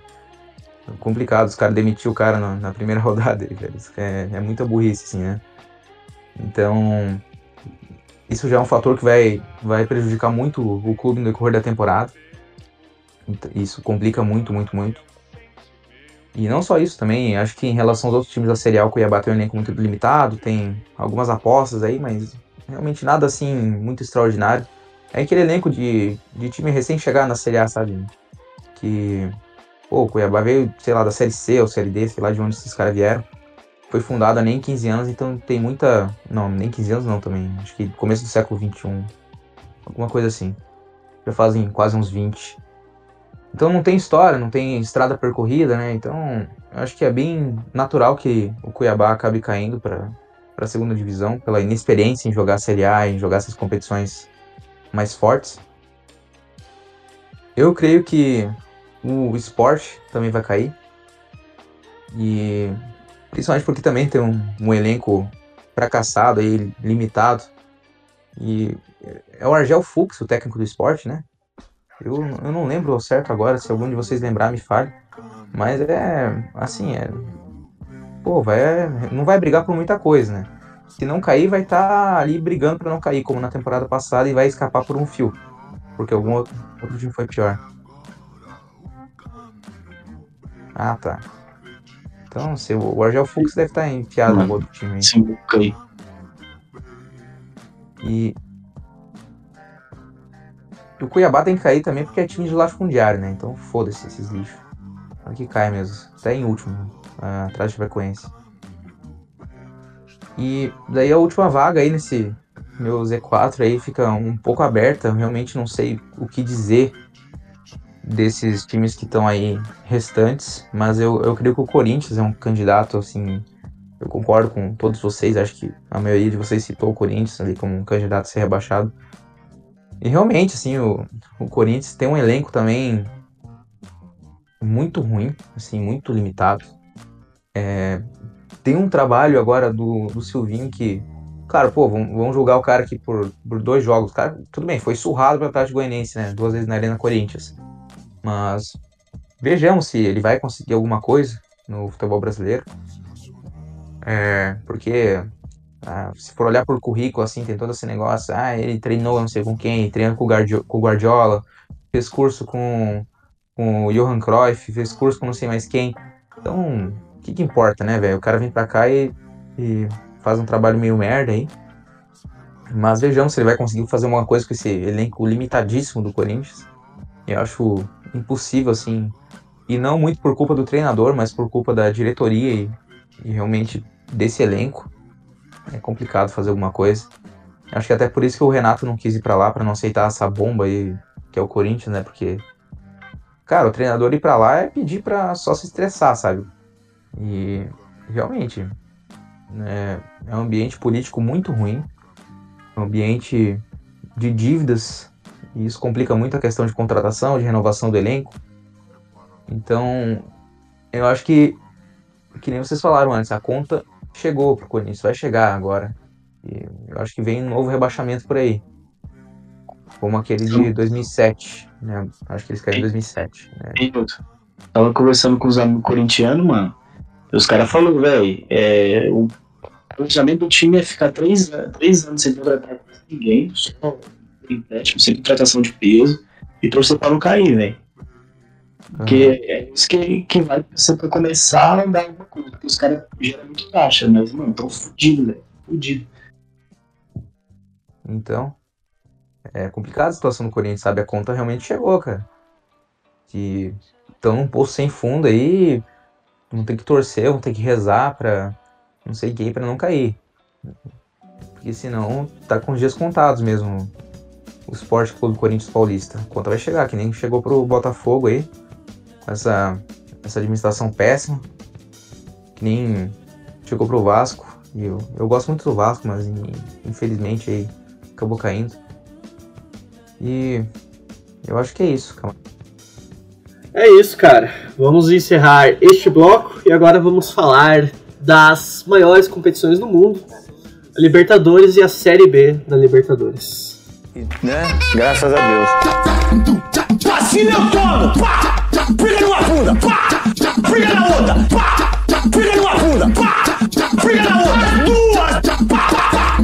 complicado os caras demitir o cara na, na primeira (laughs) rodada. É, é muita burrice, assim, né? Então, isso já é um fator que vai, vai prejudicar muito o clube no decorrer da temporada. Então, isso complica muito, muito, muito. E não só isso também, acho que em relação aos outros times da Série A, o Cuiabá tem um elenco muito limitado, tem algumas apostas aí, mas realmente nada assim muito extraordinário. É aquele elenco de, de time recém-chegar na Série A, sabe? Que Pô, o Cuiabá veio, sei lá, da Série C ou Série D, sei lá de onde esses caras vieram. Foi fundado há nem 15 anos, então tem muita. Não, nem 15 anos não também. Acho que começo do século 21. Alguma coisa assim. Já fazem quase uns 20. Então não tem história, não tem estrada percorrida, né? Então acho que é bem natural que o Cuiabá acabe caindo para a segunda divisão, pela inexperiência em jogar a Série A, em jogar essas competições mais fortes. Eu creio que o esporte também vai cair. E principalmente porque também tem um, um elenco fracassado aí, limitado. E é o Argel Fux, o técnico do esporte, né? Eu, eu não lembro certo agora, se algum de vocês lembrar, me fale. Mas é assim, é. Pô, vai, não vai brigar por muita coisa, né? Se não cair, vai estar tá ali brigando para não cair, como na temporada passada, e vai escapar por um fio. Porque algum outro, outro time foi pior. Ah, tá. Então, se o Argel Fux deve estar tá enfiado no outro time. Sim, ok. E o Cuiabá tem que cair também porque é time de latifundiário, né? Então foda-se esses lixos. Aqui cai mesmo. Até em último, uh, atrás de frequência. E daí a última vaga aí nesse meu Z4 aí fica um pouco aberta. Eu realmente não sei o que dizer desses times que estão aí restantes, mas eu, eu creio que o Corinthians é um candidato, assim, eu concordo com todos vocês, acho que a maioria de vocês citou o Corinthians ali como um candidato a ser rebaixado. E realmente, assim, o, o Corinthians tem um elenco também muito ruim, assim, muito limitado. É, tem um trabalho agora do, do Silvinho que, claro, pô, vamos, julgar o cara aqui por, por dois jogos. Cara, tudo bem, foi surrado pela Atlético Goianiense, né? Duas vezes na Arena Corinthians. Mas vejamos se ele vai conseguir alguma coisa no futebol brasileiro. É, porque ah, se for olhar por currículo, assim, tem todo esse negócio, ah, ele treinou não sei com quem, treinou com o Guardiola, fez curso com, com o Johan Cruyff, fez curso com não sei mais quem. Então, o que, que importa, né, velho? O cara vem pra cá e, e faz um trabalho meio merda aí. Mas vejamos se ele vai conseguir fazer alguma coisa com esse elenco limitadíssimo do Corinthians. Eu acho impossível, assim. E não muito por culpa do treinador, mas por culpa da diretoria e, e realmente desse elenco. É complicado fazer alguma coisa. Acho que até por isso que o Renato não quis ir pra lá, pra não aceitar essa bomba aí, que é o Corinthians, né? Porque, cara, o treinador ir pra lá é pedir pra só se estressar, sabe? E realmente é, é um ambiente político muito ruim, um ambiente de dívidas, e isso complica muito a questão de contratação, de renovação do elenco. Então, eu acho que, que nem vocês falaram antes, a conta chegou pro Corinthians, vai chegar agora. E eu acho que vem um novo rebaixamento por aí. Como aquele de 2007, né? Acho que eles caíram em 2007. Né? Tava conversando com os amigos corintianos, mano. Os caras falaram, velho, é, o planejamento do time é ficar três, três anos sem contratar ninguém, só empréstimo, sem contratação de peso, e torcer pra não cair, velho. Porque é isso que, que vai ser pra começar a andar alguma coisa. Porque os caras geram muito caixa, mas, mano, tão fudido, velho. Fudido. Então, é complicada a situação do Corinthians, sabe? A conta realmente chegou, cara. Que estão num poço sem fundo aí, vão ter que torcer, vão ter que rezar pra não sei quem pra não cair. Porque senão tá com os dias contados mesmo o Esporte Clube Corinthians Paulista. A conta vai chegar, que nem chegou pro Botafogo aí, essa, essa administração péssima, que nem chegou pro Vasco. E eu, eu gosto muito do Vasco, mas infelizmente aí acabou caindo. E eu acho que é isso, calma. É isso, cara. Vamos encerrar este bloco e agora vamos falar das maiores competições do mundo, a Libertadores e a Série B da Libertadores. Né? Graças a Deus. Vacina eu tomo! Pá! Briga numa bunda! Pá! Briga na outra! Pá! Briga numa bunda! Pá! Briga na outra! Duas! Pá!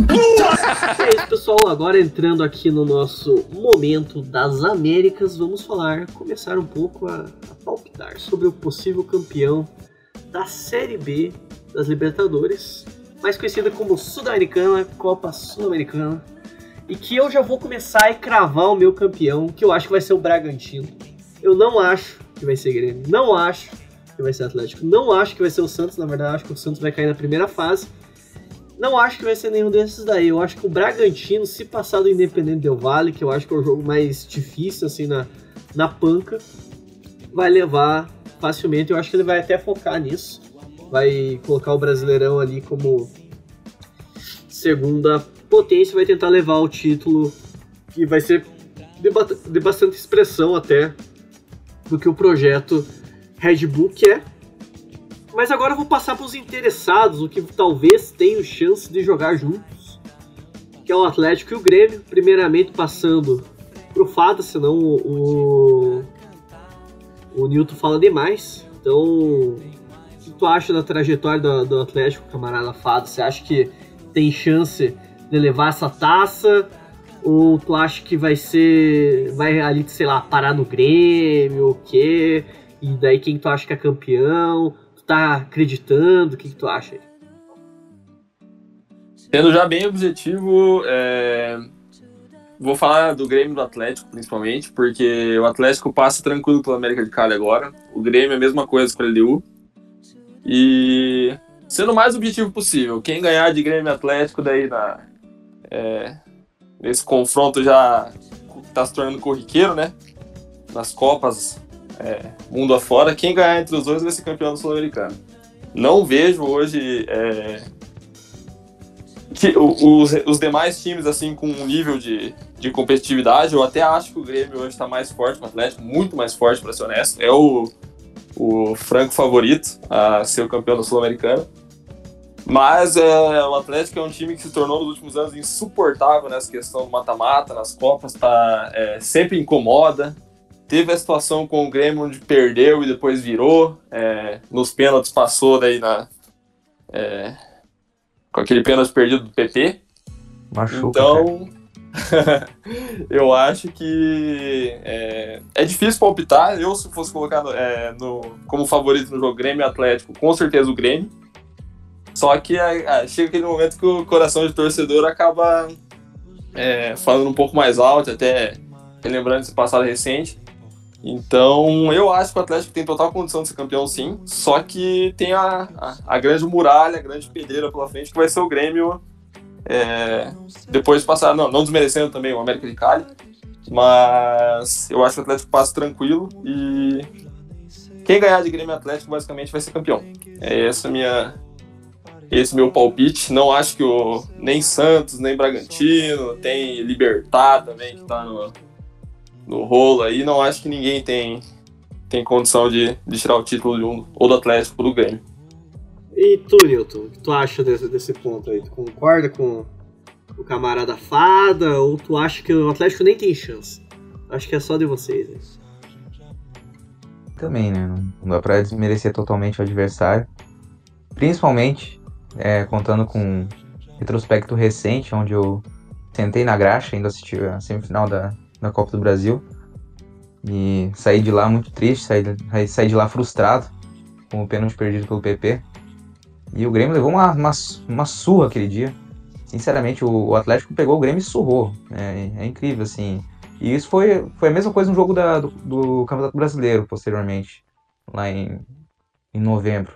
É isso, pessoal. Agora entrando aqui no nosso momento das Américas, vamos falar, começar um pouco a, a palpitar sobre o possível campeão da Série B das Libertadores, mais conhecida como Sul-Americana, Copa Sul-Americana, e que eu já vou começar a cravar o meu campeão, que eu acho que vai ser o Bragantino. Eu não acho que vai ser Grêmio, não acho que vai ser Atlético, não acho que vai ser o Santos, na verdade acho que o Santos vai cair na primeira fase, não acho que vai ser nenhum desses daí. Eu acho que o Bragantino, se passar do Independente Del Vale, que eu acho que é o jogo mais difícil, assim, na, na panca, vai levar facilmente. Eu acho que ele vai até focar nisso. Vai colocar o Brasileirão ali como segunda potência, vai tentar levar o título, que vai ser de, de bastante expressão até do que o projeto Red Bull quer. Mas agora eu vou passar para os interessados, o que talvez tenham chance de jogar juntos, que é o Atlético e o Grêmio. Primeiramente passando pro Fada, senão o, o, o Newton fala demais. Então, o que tu acha da trajetória do, do Atlético, camarada Fada? Você acha que tem chance levar essa taça? Ou tu acha que vai ser. Vai ali, sei lá, parar no Grêmio, o quê? E daí quem tu acha que é campeão? tá acreditando? O que, que tu acha? Sendo já bem objetivo, é... vou falar do Grêmio do Atlético, principalmente, porque o Atlético passa tranquilo pela América de Cali agora. O Grêmio é a mesma coisa com a LDU. E sendo o mais objetivo possível, quem ganhar de Grêmio Atlético daí na, é, nesse confronto já está se tornando corriqueiro, né? Nas Copas é, mundo afora, quem ganhar entre os dois vai ser campeão sul-americano. Não vejo hoje é, que os, os demais times assim com um nível de, de competitividade. Eu até acho que o Grêmio hoje está mais forte, o Atlético muito mais forte para ser honesto. É o, o franco favorito a ser o campeão da sul-americana. Mas é, o Atlético é um time que se tornou nos últimos anos insuportável nessa questão do mata-mata, nas Copas, tá, é, sempre incomoda. Teve a situação com o Grêmio onde perdeu e depois virou. É, nos pênaltis passou daí na. É, com aquele pênalti perdido do PP. Machuca, então, (laughs) eu acho que é, é, difícil palpitar. Eu, se fosse colocar é, no, como favorito no jogo Grêmio Atlético, com certeza o Grêmio. Só que chega aquele momento que o coração de torcedor acaba é, falando um pouco mais alto, até lembrando esse passado recente. Então, eu acho que o Atlético tem total condição de ser campeão, sim. Só que tem a, a, a grande muralha, a grande pedreira pela frente, que vai ser o Grêmio É, depois passar, não, não desmerecendo também o América de Cali, mas eu acho que o Atlético passa tranquilo e quem ganhar de Grêmio Atlético basicamente vai ser campeão. É essa minha esse meu palpite. Não acho que o nem Santos, nem Bragantino, tem Libertar também que tá no, no rolo aí. Não acho que ninguém tem tem condição de, de tirar o título de um, ou do Atlético ou do Grêmio. E tu, Newton, o que tu acha desse, desse ponto aí? Tu concorda com o camarada Fada ou tu acha que o Atlético nem tem chance? Acho que é só de vocês. Né? Também, né? Não dá pra desmerecer totalmente o adversário. Principalmente é, contando com um retrospecto recente, onde eu sentei na graxa, ainda assisti a semifinal da, da Copa do Brasil. E saí de lá muito triste, saí, saí de lá frustrado com o pênalti perdido pelo PP. E o Grêmio levou uma, uma, uma surra aquele dia. Sinceramente, o, o Atlético pegou o Grêmio e surrou. É, é, incrível, assim. E isso foi, foi a mesma coisa no jogo da, do, do Campeonato Brasileiro, posteriormente, lá em, em novembro.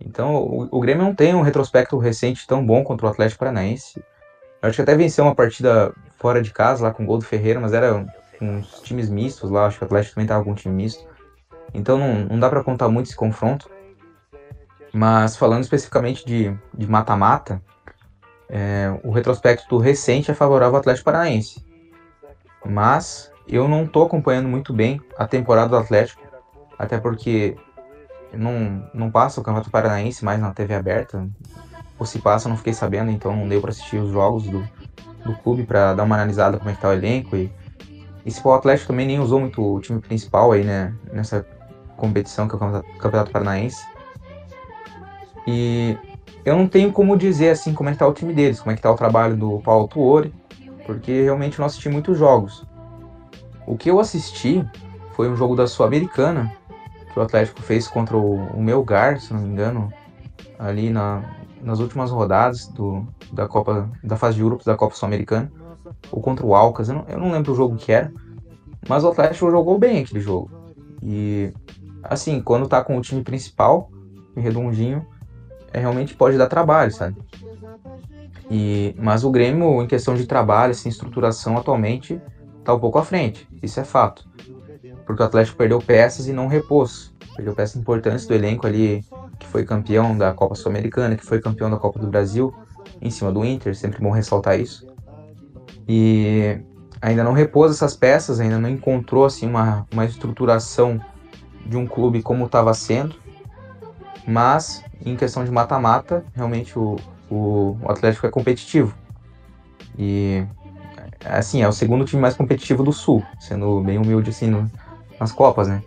Então, o, o, Grêmio não tem um retrospecto recente tão bom contra o Atlético Paranaense. Eu acho que até venceu uma partida fora de casa, lá com o gol do Ferreira, mas era uns times mistos lá, acho que o Atlético também estava com um time misto. Então não, não dá para contar muito esse confronto. Mas falando especificamente de mata-mata, é, o retrospecto recente é favorável ao Atlético Paranaense. Mas eu não estou acompanhando muito bem a temporada do Atlético, até porque não, não passa o Campeonato Paranaense mais na TV aberta. Ou se passa, eu não fiquei sabendo, então não deu para assistir os jogos do, do clube para dar uma analisada como é que tá o elenco. E, e se o Atlético também nem usou muito o time principal aí, né, nessa competição que é o Campeonato Paranaense. E eu não tenho como dizer assim como é que tá o time deles, como é que tá o trabalho do Paulo Tuori, porque realmente eu não assisti muitos jogos. O que eu assisti foi um jogo da Sul-Americana, que o Atlético fez contra o, o Melgar, se não me engano, ali na, nas últimas rodadas do, da Copa da fase de grupos da Copa Sul-Americana, ou contra o Alcas, eu não, eu não lembro o jogo que era, mas o Atlético jogou bem aquele jogo. E assim, quando tá com o time principal, redondinho, é, realmente pode dar trabalho, sabe? E, mas o Grêmio, em questão de trabalho, assim, estruturação, atualmente tá um pouco à frente. Isso é fato porque o Atlético perdeu peças e não repôs. Perdeu peças importantes do elenco ali, que foi campeão da Copa Sul-Americana, que foi campeão da Copa do Brasil, em cima do Inter, sempre bom ressaltar isso. E ainda não repôs essas peças, ainda não encontrou assim uma, uma estruturação de um clube como estava sendo. Mas em questão de mata-mata, realmente o, o, o Atlético é competitivo. E assim, é o segundo time mais competitivo do Sul, sendo bem humilde assim no, nas Copas, né?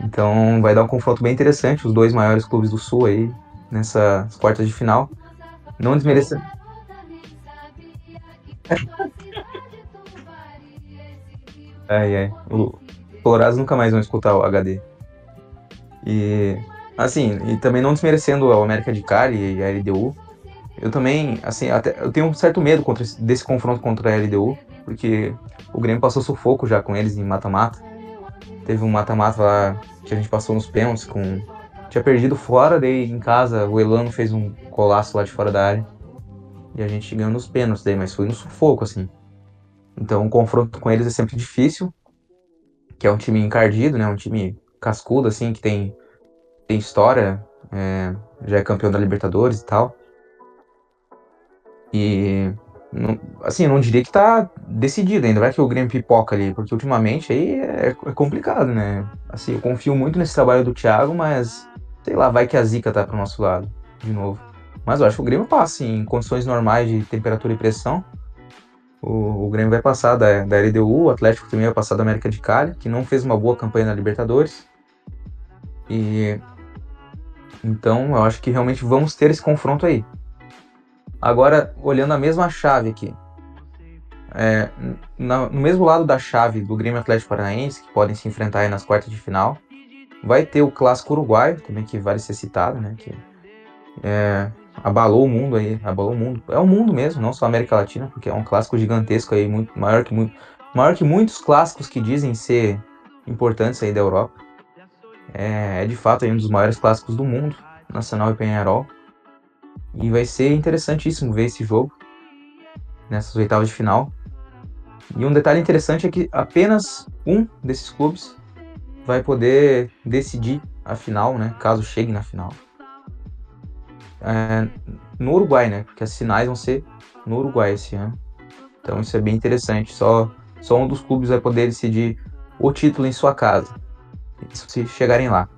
Então vai dar um confronto bem interessante, os dois maiores clubes do Sul aí, nessas quartas de final. Não desmereça. (laughs) ai, ai. O Colorados nunca mais vão escutar o HD. E assim, e também não desmerecendo a América de Cali e a LDU. Eu também, assim, até, eu tenho um certo medo contra esse, desse confronto contra a LDU, porque o Grêmio passou sufoco já com eles em mata-mata. Teve um mata-mata lá que a gente passou nos pênaltis com. Tinha perdido fora, daí em casa o Elano fez um colaço lá de fora da área. E a gente ganhou nos pênaltis daí, mas foi no sufoco, assim. Então o confronto com eles é sempre difícil. Que é um time encardido, né? Um time cascudo, assim, que tem, tem história. É, já é campeão da Libertadores e tal. E não, assim, não diria que tá decidido ainda, vai que o Grêmio pipoca ali, porque ultimamente aí é, é, complicado, né? Assim, eu confio muito nesse trabalho do Thiago, mas sei lá, vai que a zica tá pro nosso lado, de novo. Mas eu acho que o Grêmio passa, em condições normais de temperatura e pressão. O, o Grêmio vai passar da, da LDU, o Atlético também vai passar da América de Cali, que não fez uma boa campanha na Libertadores. E então eu acho que realmente vamos ter esse confronto aí. Agora, olhando a mesma chave aqui, é, no mesmo lado da chave do Grêmio Atlético Paranaense, que podem se enfrentar aí nas quartas de final, vai ter o clássico uruguaio, também que vale ser citado, né? Que é, abalou o mundo aí, abalou o mundo. É o mundo mesmo, não só a América Latina, porque é um clássico gigantesco aí, muito maior que muito, maior que muitos clássicos que dizem ser importantes aí da Europa. É, é de fato aí um dos maiores clássicos do mundo, Nacional e Penharol. E vai ser interessantíssimo ver esse jogo. nessas oitavas de final. E um detalhe interessante é que apenas um desses clubes vai poder decidir a final, né? Caso chegue na final. É, no Uruguai, né? Porque as finais vão ser no Uruguai esse ano. Então isso é bem interessante. Só, só um dos clubes vai poder decidir o título em sua casa. Se chegarem lá.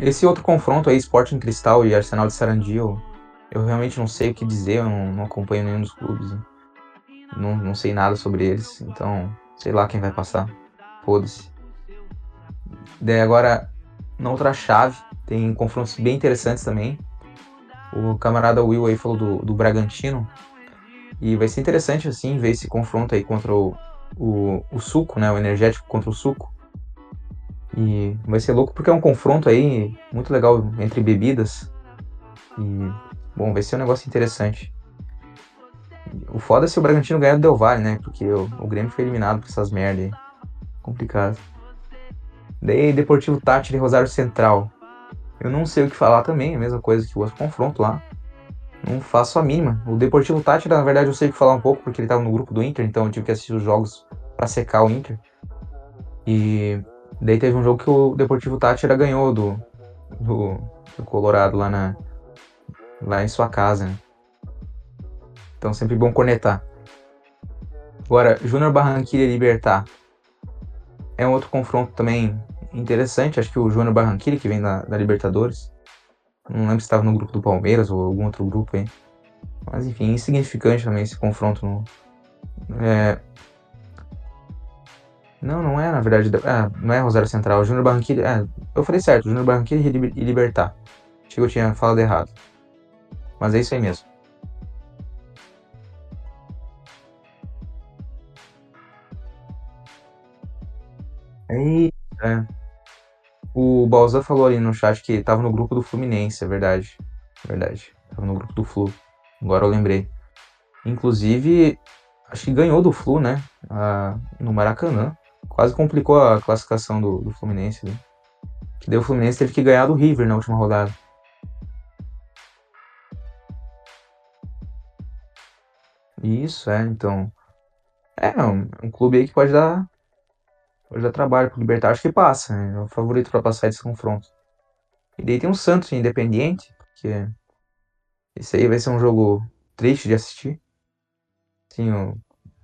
Esse outro confronto aí, Sporting Cristal e Arsenal de Sarandi, eu, eu realmente não sei o que dizer, eu não, não acompanho nenhum dos clubes. Né? Não, não sei nada sobre eles, então sei lá quem vai passar. Foda-se. Daí agora, na outra chave, tem confrontos bem interessantes também. O camarada Will aí falou do, do Bragantino. E vai ser interessante, assim, ver esse confronto aí contra o, o, o Suco, né? O energético contra o Suco. E vai ser louco porque é um confronto aí muito legal entre bebidas. E, bom, vai ser um negócio interessante. O foda é se o Bragantino ganhar do Del Valle, né? Porque o, o Grêmio foi eliminado por essas merda aí. Complicado. Daí, Deportivo Tátira e Rosário Central. Eu não sei o que falar também, a mesma coisa que o outro confronto lá. Não faço a mínima. O Deportivo Tátira, na verdade, eu sei o que falar um pouco, porque ele tava no grupo do Inter, então eu tive que assistir os jogos para secar o Inter. E daí teve um jogo que o Deportivo Tátira ganhou do, do, do Colorado lá, na, lá em sua casa? Então sempre bom conectar. Agora, Júnior Barranquilla e Libertar. É um outro confronto também interessante. Acho que o Júnior Barranquilla, que vem da, da Libertadores. Não lembro se estava no grupo do Palmeiras ou algum outro grupo aí. Mas enfim, insignificante também esse confronto. No, é... Não, não é na verdade. É, não é Rosário Central. Júnior Barranquilla. É, eu falei certo, Júnior Barranquilla e Libertar. Achei que eu tinha falado errado. Mas é isso aí mesmo. É. O Balza falou ali no chat que tava no grupo do Fluminense, é verdade. Verdade. Tava no grupo do Flu. Agora eu lembrei. Inclusive, acho que ganhou do Flu, né? Ah, no Maracanã. Quase complicou a classificação do, do Fluminense. Né? Que daí o Fluminense teve que ganhar do River na última rodada. Isso, é, então. É, um, um clube aí que pode dar Pode dar trabalho pro Libertar, acho que passa, né? É o favorito para passar esse confronto. E daí tem o Santos Independente, porque esse aí vai ser um jogo triste de assistir. Sim,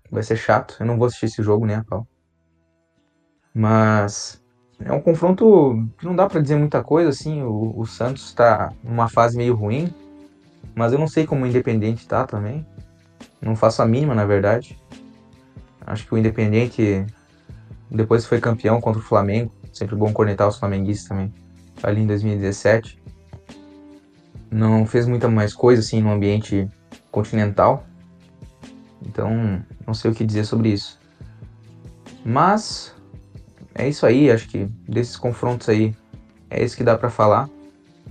vai ser chato. Eu não vou assistir esse jogo nem a pau. Mas é um confronto que não dá para dizer muita coisa, assim. O, o Santos está numa fase meio ruim, mas eu não sei como o Independente tá também. Não faço a mínima, na verdade. Acho que o Independente depois foi campeão contra o Flamengo. Sempre bom cornetar os flamenguistas também. Ali em 2017. Não fez muita mais coisa assim no ambiente continental. Então, não sei o que dizer sobre isso. Mas é isso aí, acho que desses confrontos aí é isso que dá para falar.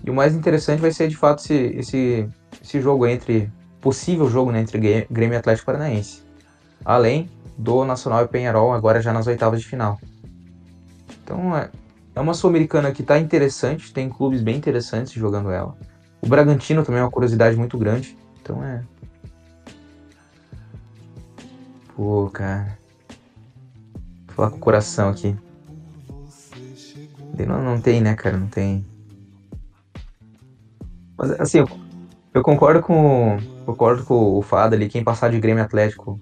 E o mais interessante vai ser de fato esse, esse, esse jogo entre possível jogo né, entre Grêmio e Atlético Paranaense. Além do Nacional e Penharol, agora já nas oitavas de final. Então é, é uma Sul-Americana que está interessante, tem clubes bem interessantes jogando ela. O Bragantino também é uma curiosidade muito grande, então é. Pô, cara. Vou falar com o coração aqui. Não, não tem, né, cara? Não tem. Mas assim, eu, eu concordo com. Concordo com o Fada ali, quem passar de Grêmio Atlético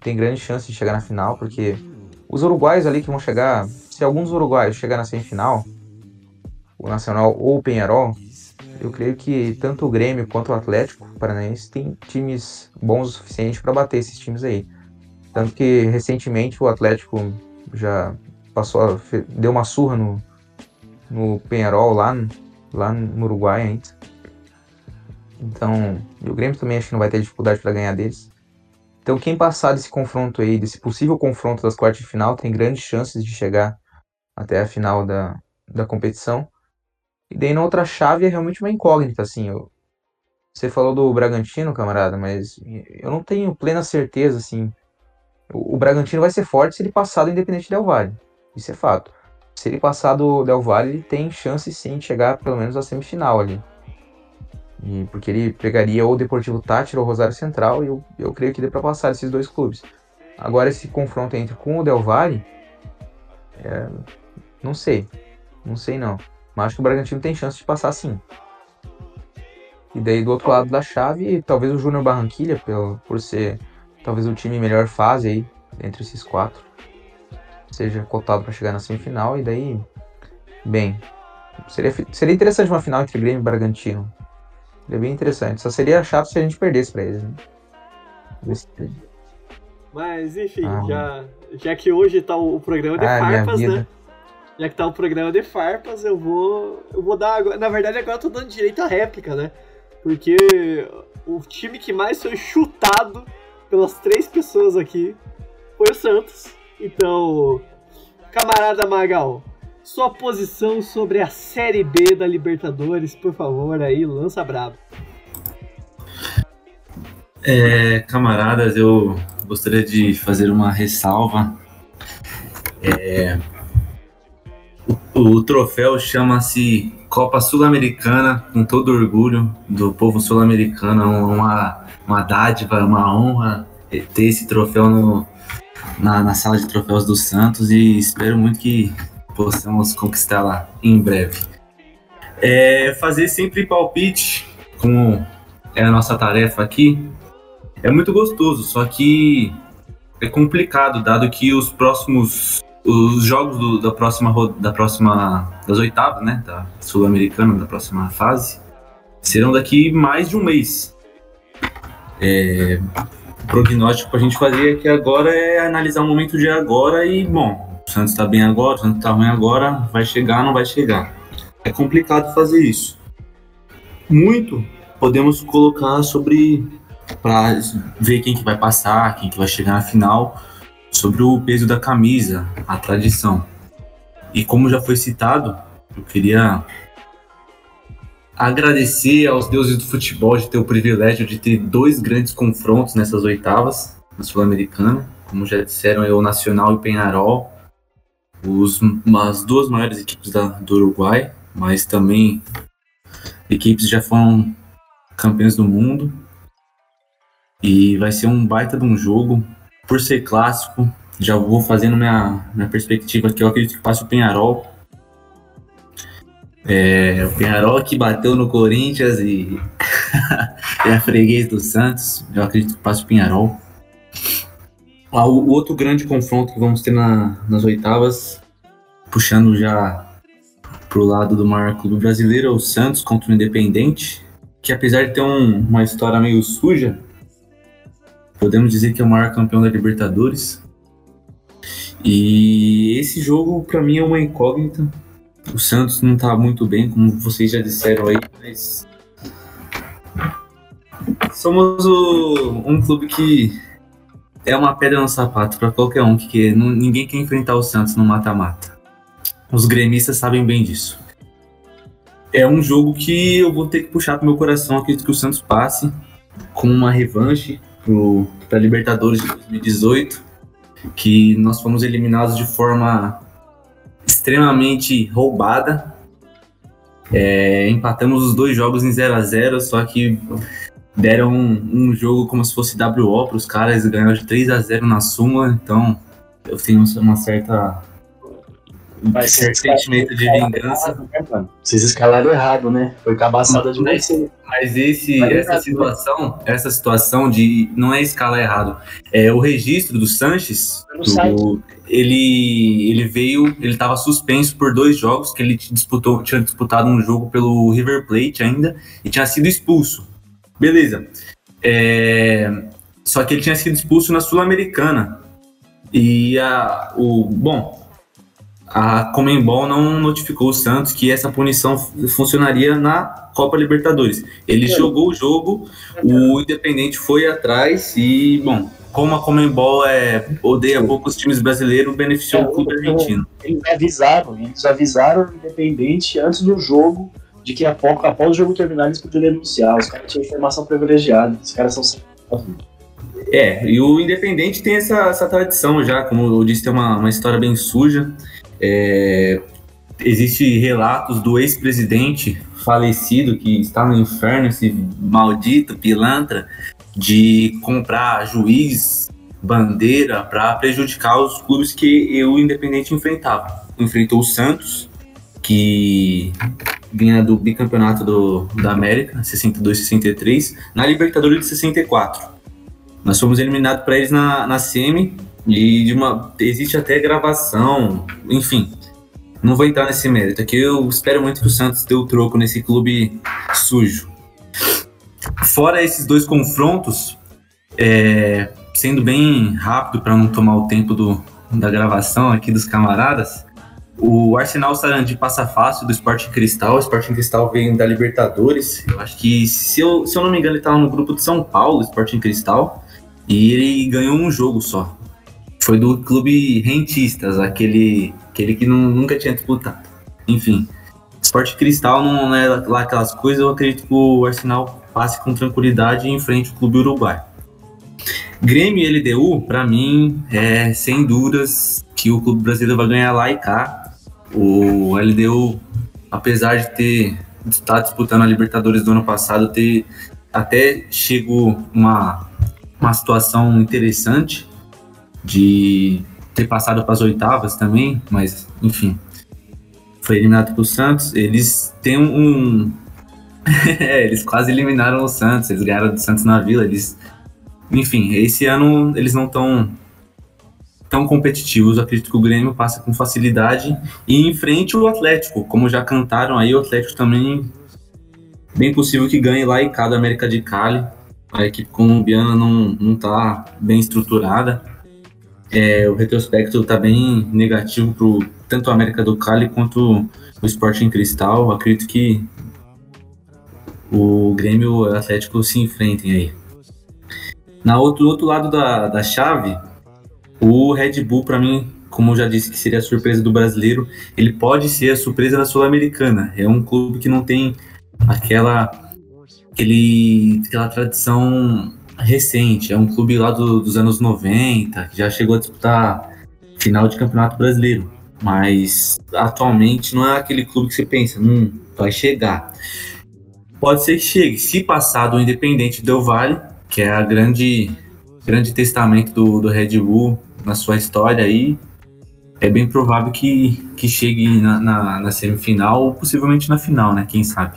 tem grande chance de chegar na final, porque os uruguaios ali que vão chegar, se alguns uruguaios chegar na semifinal, o Nacional ou o Penharol, eu creio que tanto o Grêmio quanto o Atlético Paranaense tem times bons o suficiente para bater esses times aí. Tanto que recentemente o Atlético já passou, deu uma surra no, no Penharol lá, lá no Uruguai ainda. Então, e o Grêmio também acho que não vai ter dificuldade para ganhar deles. Então, quem passar desse confronto aí, desse possível confronto das quartas de final, tem grandes chances de chegar até a final da, da competição. E daí na outra chave é realmente uma incógnita, assim. Eu, você falou do Bragantino, camarada, mas eu não tenho plena certeza, assim. O, o Bragantino vai ser forte se ele passar do Independente Del Valle. Isso é fato. Se ele passar do Del Valle, ele tem chance sim de chegar pelo menos à semifinal ali. E porque ele pegaria ou o Deportivo Tátira ou o Rosário Central, e eu, eu creio que dê para passar esses dois clubes. Agora, esse confronto entre com o Del Valle, é, não sei. Não sei não. Mas acho que o Bragantino tem chance de passar sim. E daí do outro lado da chave, talvez o Júnior Barranquilha, pelo, por ser talvez o time melhor fase aí, entre esses quatro, seja cotado para chegar na semifinal. E daí, bem, seria, seria interessante uma final entre Grêmio e Bragantino. Seria bem interessante. Só seria chato se a gente perdesse para eles, né? Mas enfim, ah, já, já que hoje tá o, programa de ah, farpas, né? Já que tá o programa de farpas, eu vou. Eu vou dar agora. Na verdade, agora eu tô dando direito à réplica, né? Porque o time que mais foi chutado pelas três pessoas aqui foi o Santos. Então, camarada Magal, sua posição sobre a Série B da Libertadores, por favor, aí, lança brabo. É, camaradas, eu gostaria de fazer uma ressalva. É, o, o troféu chama-se Copa Sul-Americana, com todo orgulho do povo sul-americano, é uma, uma dádiva, uma honra ter esse troféu no, na, na sala de troféus do Santos e espero muito que possamos conquistá-la em breve. É, fazer sempre palpite, como é a nossa tarefa aqui, é muito gostoso, só que é complicado, dado que os próximos os jogos do, da próxima da próxima das oitavas, né, da sul-americana da próxima fase serão daqui mais de um mês. É, prognóstico que a gente fazer aqui agora é analisar o momento de agora e bom, o Santos está bem agora, o Santos está ruim agora, vai chegar, não vai chegar. É complicado fazer isso. Muito podemos colocar sobre para ver quem que vai passar, quem que vai chegar na final sobre o peso da camisa, a tradição. E como já foi citado, eu queria agradecer aos deuses do futebol de ter o privilégio de ter dois grandes confrontos nessas oitavas, na Sul-Americana, como já disseram, é o Nacional e o Penharol, os, as duas maiores equipes da, do Uruguai, mas também equipes já foram campeãs do mundo. E vai ser um baita de um jogo, por ser clássico, já vou fazendo minha, minha perspectiva aqui. Eu acredito que passe o Penharol. É, o Penharol que bateu no Corinthians e é (laughs) a freguês do Santos. Eu acredito que passe o Penharol. Ah, o, o outro grande confronto que vamos ter na, nas oitavas, puxando já pro lado do maior clube brasileiro, é o Santos contra o Independente, que apesar de ter um, uma história meio suja, podemos dizer que é o maior campeão da Libertadores. E esse jogo, para mim, é uma incógnita. O Santos não tá muito bem, como vocês já disseram aí, mas. Somos o, um clube que é uma pedra no sapato para qualquer um que quer. Ninguém quer enfrentar o Santos no mata-mata. Os gremistas sabem bem disso. É um jogo que eu vou ter que puxar pro meu coração. Acredito que o Santos passe com uma revanche para Libertadores de 2018, que nós fomos eliminados de forma extremamente roubada. É, empatamos os dois jogos em 0 a 0 só que deram um, um jogo como se fosse WO para os caras, ganharam de 3 a 0 na suma, então eu tenho uma certa Vai ser sentimento de vingança. Né, Vocês escalaram errado, né? Foi cabaçada de mas, mas esse, essa situação, essa situação de não é escalar errado. É o registro do Sanches, do, ele ele veio, ele estava suspenso por dois jogos que ele disputou, tinha disputado um jogo pelo River Plate ainda e tinha sido expulso. Beleza. É, só que ele tinha sido expulso na Sul-Americana. E a, o bom, a Comembol não notificou o Santos que essa punição funcionaria na Copa Libertadores. Ele jogou o jogo, o Independente foi atrás e, bom, como a Comembol é, odeia poucos times brasileiros, beneficiou é, o clube argentino. Eles avisaram, eles avisaram o Independente antes do jogo de que após, após o jogo terminar eles poderiam denunciar. Os caras tinham informação privilegiada, os caras são é, e o Independente tem essa, essa tradição já, como eu disse, tem uma, uma história bem suja. É, existe relatos do ex-presidente falecido que está no inferno, esse maldito pilantra, de comprar juiz, bandeira para prejudicar os clubes que o Independente enfrentava. Enfrentou o Santos, que vinha do bicampeonato do, da América, 62-63, na Libertadores de 64. Nós fomos eliminados para eles na, na semi e de uma existe até gravação, enfim. Não vou entrar nesse mérito aqui. Eu espero muito que o Santos dê o troco nesse clube sujo. Fora esses dois confrontos, é, sendo bem rápido para não tomar o tempo do, da gravação aqui dos camaradas, o Arsenal Sarandi passa fácil do Sporting Cristal. O Sporting Cristal vem da Libertadores. Eu acho que, se eu, se eu não me engano, ele estava no grupo de São Paulo, Sporting Cristal. E ele ganhou um jogo só. Foi do clube Rentistas, aquele, aquele que não, nunca tinha disputado. Enfim, Sporting Cristal não é lá aquelas coisas. Eu acredito que o Arsenal passe com tranquilidade e enfrente o clube uruguai. Grêmio e LDU, para mim, é sem dúvidas que o clube brasileiro vai ganhar lá e cá. O LDU, apesar de ter estar disputando a Libertadores do ano passado, ter até chegou uma, uma situação interessante de ter passado para as oitavas também, mas enfim, foi eliminado para o Santos. Eles têm um. (laughs) é, eles quase eliminaram o Santos, eles ganharam do Santos na Vila. Eles, enfim, esse ano eles não estão tão competitivos. Eu acredito que o Grêmio passa com facilidade e enfrente o Atlético, como já cantaram aí, o Atlético também bem possível que ganhe lá e cá da América de Cali. A equipe colombiana não, não tá bem estruturada. É, o retrospecto está bem negativo para tanto a América do Cali quanto o Sporting Cristal. Acredito que o Grêmio e o Atlético se enfrentem aí. Na outro, outro lado da, da chave, o Red Bull, para mim, como eu já disse que seria a surpresa do brasileiro, ele pode ser a surpresa da Sul-Americana. É um clube que não tem aquela, aquele, aquela tradição recente. É um clube lá do, dos anos 90, que já chegou a disputar final de campeonato brasileiro. Mas atualmente não é aquele clube que você pensa, hum, vai chegar. Pode ser que chegue. Se passar do Independente Del Vale, que é a grande grande testamento do, do Red Bull na sua história aí, é bem provável que, que chegue na, na, na semifinal ou possivelmente na final, né? Quem sabe.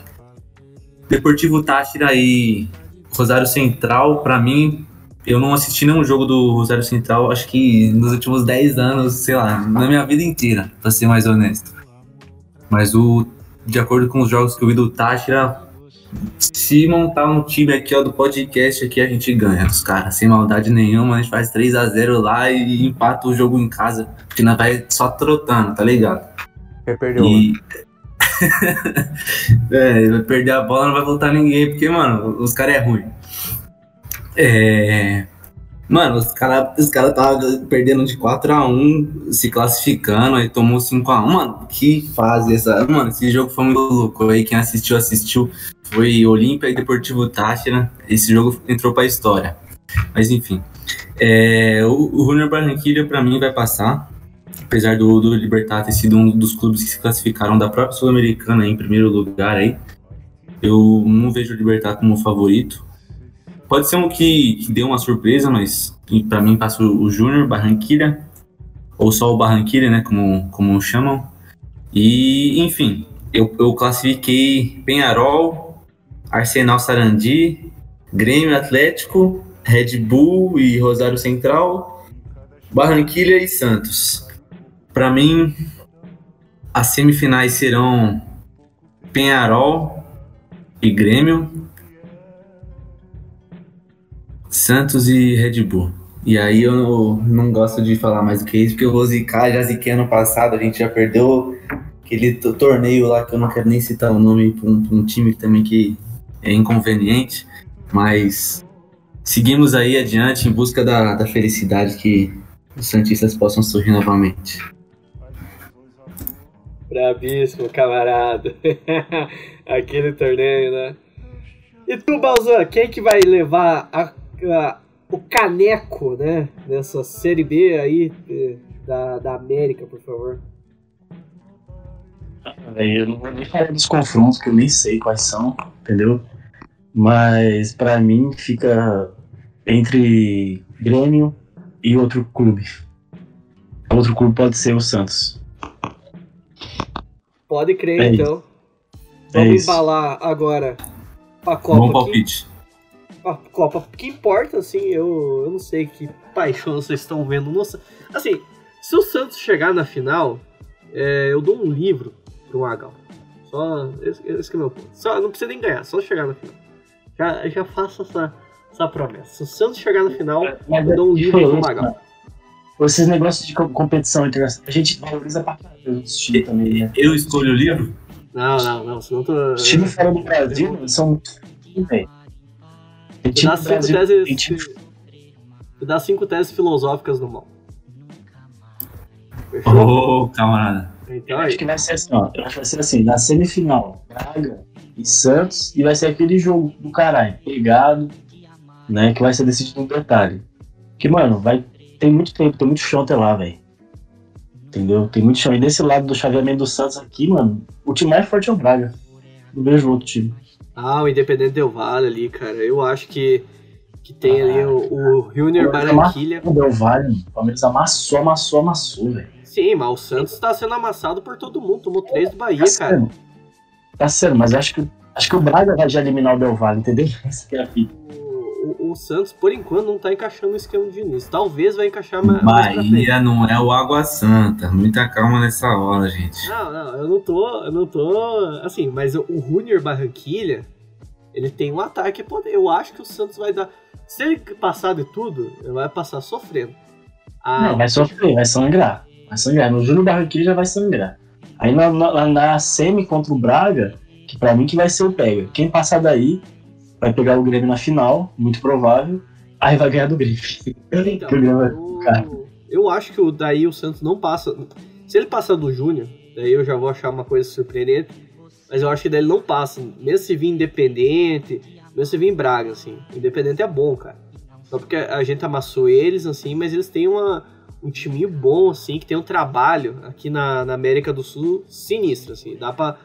Deportivo Táchira e Rosário Central, para mim, eu não assisti nenhum jogo do Rosário Central, acho que nos últimos 10 anos, sei lá, na minha vida inteira, pra ser mais honesto. Mas o, de acordo com os jogos que eu vi do Táchira, se montar um time aqui, ó, do podcast aqui, a gente ganha dos caras, sem maldade nenhuma, a gente faz 3 a 0 lá e empata o jogo em casa, que não vai só trotando, tá ligado? Quer perder e... (laughs) é, vai perder a bola, não vai voltar ninguém, porque, mano, os caras é ruim. É... Mano, os caras os cara estavam perdendo de 4x1, se classificando, aí tomou 5x1. Mano, que fase essa. Mano, esse jogo foi muito louco. Aí quem assistiu, assistiu. Foi Olímpia e Deportivo Táchira. Esse jogo entrou pra história. Mas enfim. É, o, o Junior Barranquilla, pra mim, vai passar. Apesar do, do Libertar ter sido um dos clubes que se classificaram da própria Sul-Americana em primeiro lugar aí. Eu não vejo o Libertar como favorito. Pode ser um que, que deu uma surpresa, mas para mim passa o Júnior, Barranquilla, ou só o Barranquilla, né, como, como chamam. E, enfim, eu, eu classifiquei Penharol, Arsenal Sarandi, Grêmio Atlético, Red Bull e Rosário Central, Barranquilla e Santos. Para mim, as semifinais serão Penharol e Grêmio, Santos e Red Bull. E aí eu não, gosto de falar mais do que isso, porque eu vou zicar, já ziquei ano passado, a gente já perdeu aquele torneio lá que eu não quero nem citar o nome para um, um, time também que é inconveniente, mas seguimos aí adiante em busca da, da felicidade que os Santistas possam surgir novamente. Brabíssimo, camarada. (laughs) Aquele torneio, né? E tu, Balzan, quem que vai levar a uh, o caneco, né? Nessa Série B aí da, da América, por favor. velho, eu não vou nem falar dos confrontos, que eu nem sei quais são, entendeu? Mas pra mim fica entre Grêmio e outro clube. Outro clube pode ser o Santos. Pode crer, É então. É Vamos isso. embalar agora a Copa. Bom palpite. a Copa. Que importa, assim, eu, eu não sei que paixão vocês estão vendo. Nossa, assim, se o Santos chegar na final, é, eu dou um livro pro Magal. Só. Esse, esse que é o meu ponto. Só, não precisa nem ganhar, só chegar na final. Já, já faço essa, essa promessa. Se o Santos chegar na final, eu dou um livro pro Magal. Esses negócios de co- competição internacional, a gente valoriza pra caralho os times também, né? Eu escolho o livro? Não, não, não, senão tô. Os times fora do Brasil são muito velho. Tem Tu dá cinco Brasil, teses. time Tu dá cinco teses filosóficas no mal. Ô, camarada. Então Eu acho que vai ser assim, ó. Eu acho que vai ser assim, na semifinal, Braga e Santos, e vai ser aquele jogo do caralho, pegado, né? Que vai ser decidido no detalhe. Que, mano, vai. Tem muito tempo, tem muito chão até lá, velho. Entendeu? Tem muito chão. E desse lado do chaveamento do Santos aqui, mano, o time mais forte é o Braga. Não vejo outro time. Ah, o Independente Del Vale ali, cara. Eu acho que, que tem ali o, o Junior O Barranquilha. Del Valle, o Palmeiras amassou, amassou, amassou, velho. Sim, mas o Santos tá sendo amassado por todo mundo. Tomou três do Bahia, Tá cara. sendo. Tá sendo, mas acho que, acho que o Braga vai já eliminar o Del Valle, entendeu? (laughs) Essa que é a fita. O, o Santos, por enquanto, não tá encaixando o esquema do Diniz. Talvez vai encaixar ma- mais. Bahia não é o Água Santa. Muita calma nessa hora, gente. Não, não, eu não tô. Eu não tô. Assim, mas o Junior Barranquilha, ele tem um ataque. Eu acho que o Santos vai dar. Se ele passar de tudo, ele vai passar sofrendo. Ah, Não, vai sofrer, vai sangrar. Vai sangrar. No Júnior Barranquilla já vai sangrar. Aí na, na, na semi contra o Braga, que pra mim que vai ser o pega. Quem passar daí vai pegar o Grêmio na final, muito provável. Aí vai ganhar do Grêmio. Então, (laughs) o eu, eu acho que o, daí o Santos não passa. Se ele passar do Júnior, daí eu já vou achar uma coisa surpreendente. Mas eu acho que daí ele não passa. Mesmo se vir independente, mesmo se vir Braga, assim. Independente é bom, cara. Só porque a gente amassou eles, assim, mas eles têm uma, um timinho bom, assim, que tem um trabalho aqui na, na América do Sul sinistro, assim. Dá pra,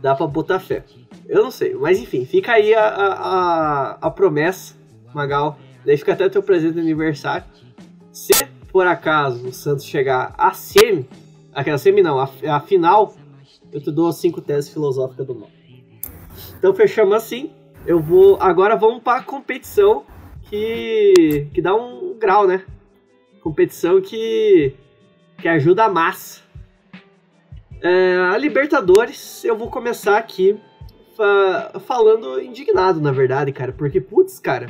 dá pra botar fé. Eu não sei, mas enfim, fica aí a, a, a, a promessa, Magal. Daí fica até teu presente de aniversário. Se por acaso o Santos chegar a semi, aquela semi não, a, a final, eu te dou as cinco teses filosóficas do mal. Então fechamos assim. Eu vou. Agora vamos pra competição que. que dá um grau, né? Competição que. que ajuda a massa. É, a Libertadores, eu vou começar aqui fa- falando indignado, na verdade, cara. Porque, putz, cara.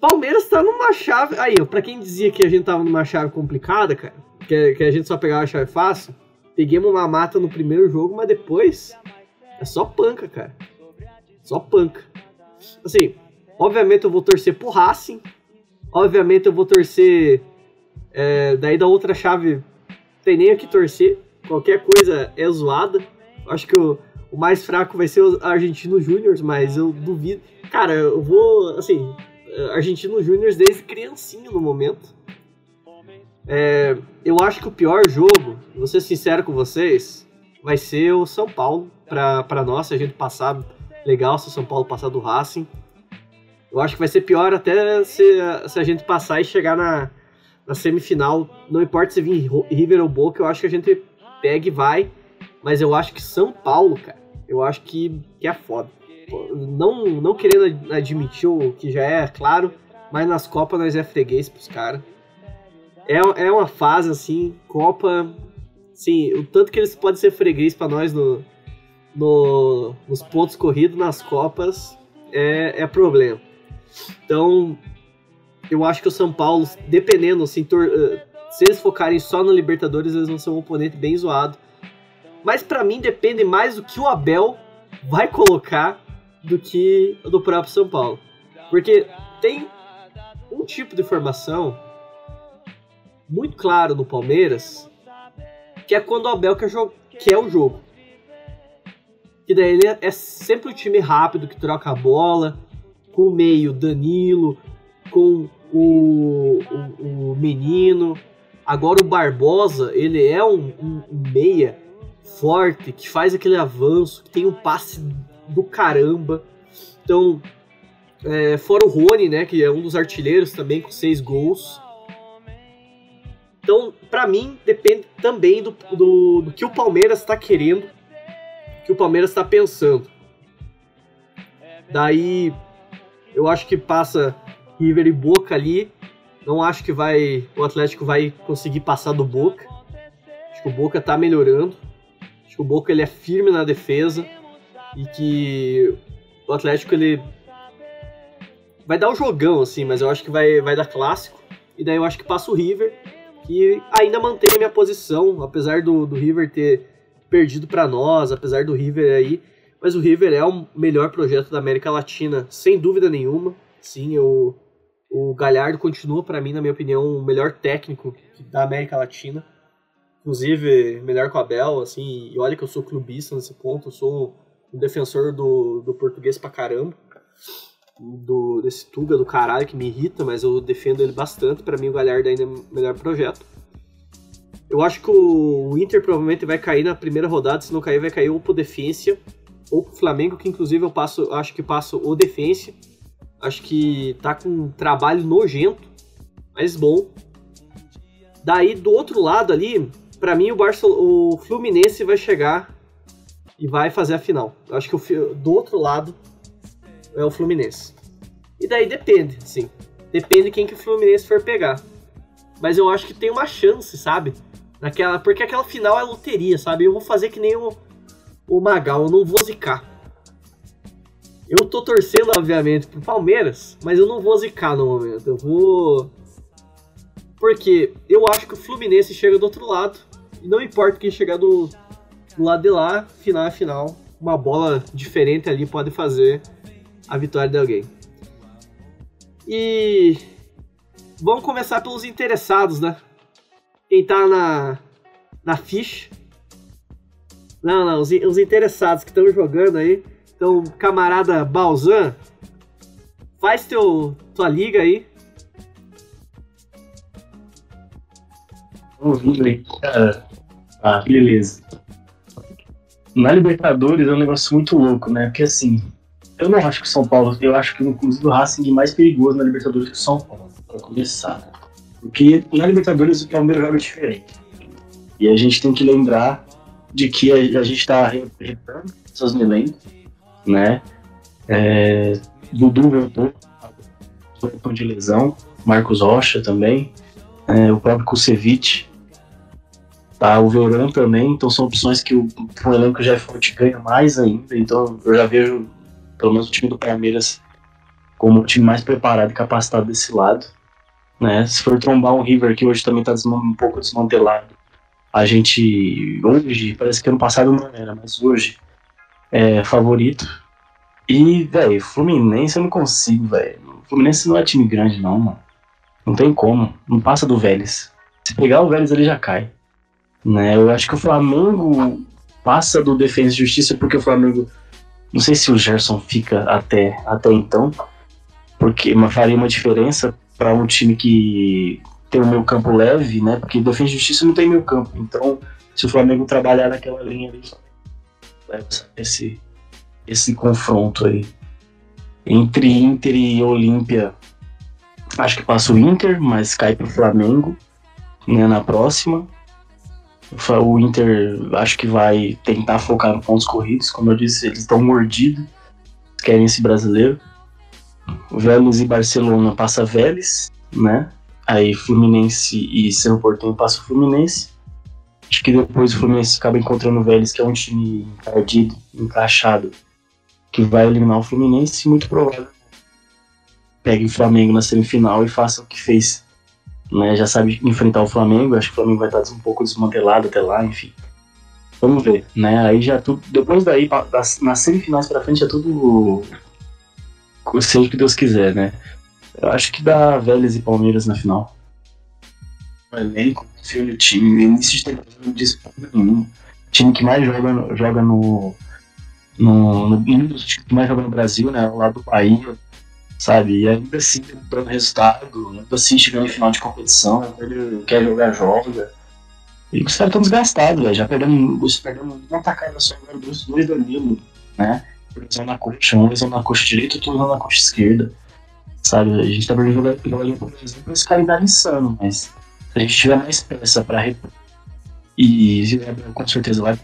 Palmeiras tá numa chave. Aí, ó, pra quem dizia que a gente tava numa chave complicada, cara, que, que a gente só pegava a chave fácil, peguemos uma mata no primeiro jogo, mas depois é só panca, cara. Só panca. Assim, obviamente eu vou torcer pro Racing. Obviamente eu vou torcer. é, daí da outra chave, tem nem o que torcer. Qualquer coisa é zoada. Acho que o, o mais fraco vai ser o Argentino Júnior, mas eu duvido. Cara, eu vou. Assim, Argentino Júnior desde criancinha no momento. É, eu acho que o pior jogo, vou ser sincero com vocês, vai ser o São Paulo. Pra, pra nós, se a gente passar legal, se o São Paulo passar do Racing. Eu acho que vai ser pior até se, se a gente passar e chegar na, na semifinal. Não importa se vir River ou Boca, eu acho que a gente pega e vai. Mas eu acho que São Paulo, cara, eu acho que, que é foda. Não, não querendo ad- admitir o que já é claro, mas nas Copas nós é freguês pros caras. É, é uma fase assim, Copa. Sim, o tanto que eles podem ser freguês pra nós no, no, nos pontos corridos nas Copas é, é problema. Então, eu acho que o São Paulo, dependendo, assim, eh, se eles focarem só no Libertadores, eles vão ser um oponente bem zoado. Mas pra mim depende mais do que o Abel vai colocar do que do próprio São Paulo. Porque tem um tipo de formação muito claro no Palmeiras, que é quando o Abel quer, quer o jogo. Que daí ele é sempre o time rápido que troca a bola, com o meio Danilo, com o, o, o menino. Agora o Barbosa, ele é um, um- um meia forte, que faz aquele avanço, que tem um passe do caramba. Então, é, fora o Rony, né, que é um dos artilheiros também com seis gols. Então, para mim, depende também do, do, do que o Palmeiras está querendo, que o Palmeiras está pensando. Daí, eu acho que passa River e Boca ali. Não acho que vai o Atlético vai conseguir passar do Boca. Acho que o Boca tá melhorando. Que o Boca ele é firme na defesa e que o Atlético ele vai dar um jogão assim, mas eu acho que vai vai dar clássico. E daí eu acho que passa o River, que ainda mantém a minha posição, apesar do, do River ter perdido para nós, apesar do River aí, mas o River é o melhor projeto da América Latina, sem dúvida nenhuma. Sim, eu o Galhardo continua, para mim, na minha opinião, o melhor técnico da América Latina. Inclusive, melhor com o Abel, assim, e olha que eu sou clubista nesse ponto, eu sou um defensor do, do português pra caramba. Do, desse Tuga do caralho que me irrita, mas eu defendo ele bastante. para mim, o Galhardo ainda é o melhor projeto. Eu acho que o Inter provavelmente vai cair na primeira rodada, se não cair, vai cair ou pro Defensa ou pro Flamengo, que inclusive eu passo, acho que passo o Defensa Acho que tá com um trabalho nojento, mas bom. Daí do outro lado ali, para mim o, Barcel o Fluminense vai chegar e vai fazer a final. Eu acho que o, do outro lado é o Fluminense. E daí depende, sim. Depende quem que o Fluminense for pegar. Mas eu acho que tem uma chance, sabe? Naquela, porque aquela final é loteria, sabe? Eu vou fazer que nem o, o Magal, eu não vou zicar. Eu tô torcendo, obviamente, pro Palmeiras, mas eu não vou zicar no momento. Eu vou. Porque eu acho que o Fluminense chega do outro lado. E não importa quem chegar do, do lado de lá, final é final. Uma bola diferente ali pode fazer a vitória de alguém. E. Vamos começar pelos interessados, né? Quem tá na, na ficha. Não, não, os, os interessados que estão jogando aí. Então, camarada Balzan, faz teu, tua liga aí. Ouvindo cara. Ah, beleza. Na Libertadores é um negócio muito louco, né? Porque assim, eu não acho que o São Paulo, eu acho que inclusive o Racing é mais perigoso na Libertadores que o São Paulo, pra começar. Porque na Libertadores o Palmeiras joga diferente. E a gente tem que lembrar de que a, a gente tá retando seus elencos né? É, Dudu voltou, voltou de lesão, Marcos Rocha também, é, o próprio Kusevich, tá, o Veran também, então são opções que o, o elenco já é forte ganha mais ainda, então eu já vejo pelo menos o time do Palmeiras como o time mais preparado e capacitado desse lado. Né? Se for trombar um River que hoje também está um pouco desmantelado, a gente hoje, parece que ano passado não era, mas hoje é, favorito. E, velho, Fluminense eu não consigo, velho. Fluminense não é time grande, não, mano. Não tem como. Não passa do Vélez. Se pegar o Vélez, ele já cai. Né? Eu acho que o Flamengo passa do Defesa e Justiça porque o Flamengo. Não sei se o Gerson fica até, até então, porque faria uma diferença para um time que tem o meio campo leve, né? Porque Defesa e Justiça não tem meio campo. Então, se o Flamengo trabalhar naquela linha ali, esse, esse confronto aí. Entre Inter e Olímpia, acho que passa o Inter, mas cai pro Flamengo né, na próxima. O Inter acho que vai tentar focar no pontos corridos, como eu disse, eles estão mordidos, querem esse brasileiro. Vélez e Barcelona passa Vélez, né? Aí Fluminense e Cerro Porteño passa o Fluminense. Acho que depois o Fluminense acaba encontrando o Vélez, que é um time encardido, encaixado, que vai eliminar o Fluminense, muito provável. Pegue o Flamengo na semifinal e faça o que fez. Né? Já sabe enfrentar o Flamengo, acho que o Flamengo vai estar um pouco desmantelado até lá, enfim. Vamos ver, né? Aí já tudo. Depois daí, nas semifinais pra frente, é tudo. Seja o que Deus quiser, né? Eu acho que dá Vélez e Palmeiras na final. O elenco filho o time, início de temporada não disputa nenhum. Time que mais joga, joga no. no, no mais joga no Brasil, né? Lá do Bahia, sabe? E ainda assim dando resultado, ainda assim chegando em final de competição, ele quer jogar, joga. E os caras estão desgastados. Já perdemos, perdemos uma tacada só agora dos dois Danilo, né? Lesão na coxa, uma lesão na coxa direita, outra lesão na coxa esquerda. Sabe? A gente tá perdendo jogador, por exemplo, esse calendário insano, mas se a gente tiver mais peça pra repor e com certeza vai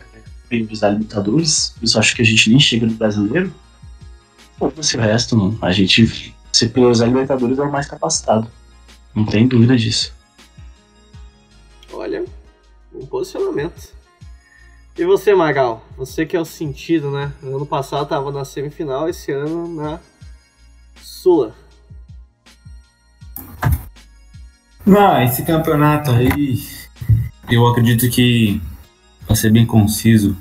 priorizar Libertadores, isso acho que a gente nem chega no brasileiro. Foda-se o resto, mano. A gente, se priorizar Libertadores, é o mais capacitado. Não tem dúvida disso. Olha, um posicionamento. E você, Magal? Você que é o sentido, né? Ano passado tava na semifinal, esse ano na Sula. Ah, esse campeonato aí, eu acredito que, pra ser bem conciso,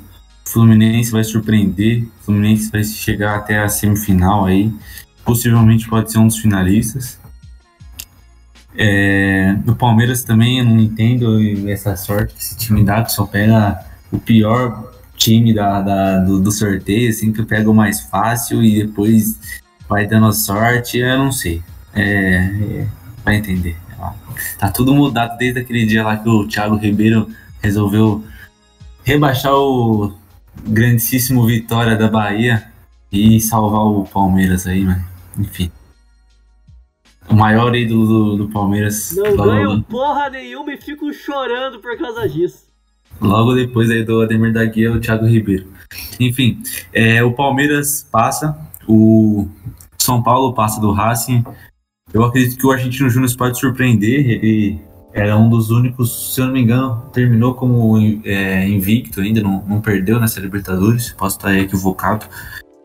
Fluminense vai surpreender, Fluminense vai chegar até a semifinal aí, possivelmente pode ser um dos finalistas. É, o Palmeiras também eu não entendo essa sorte que esse time dá, que só pega o pior time da, da do, do, sorteio, assim, que pega o mais fácil e depois vai dando sorte, eu não sei. É, é, vai entender. Tá tudo mudado desde aquele dia lá que o Thiago Ribeiro resolveu rebaixar o grandíssimo Vitória da Bahia e salvar o Palmeiras aí, mano. Enfim. O maior ídolo do, do Palmeiras. Não ganho porra nenhuma e fico chorando por causa disso. Logo depois aí do Ademir da Guia, o Thiago Ribeiro. Enfim, é, o Palmeiras passa, o São Paulo passa do Racing. Eu acredito que o Argentino Júnior pode surpreender. Ele era um dos únicos, se eu não me engano, terminou como é, invicto ainda, não, não perdeu nessa Libertadores. Posso estar equivocado.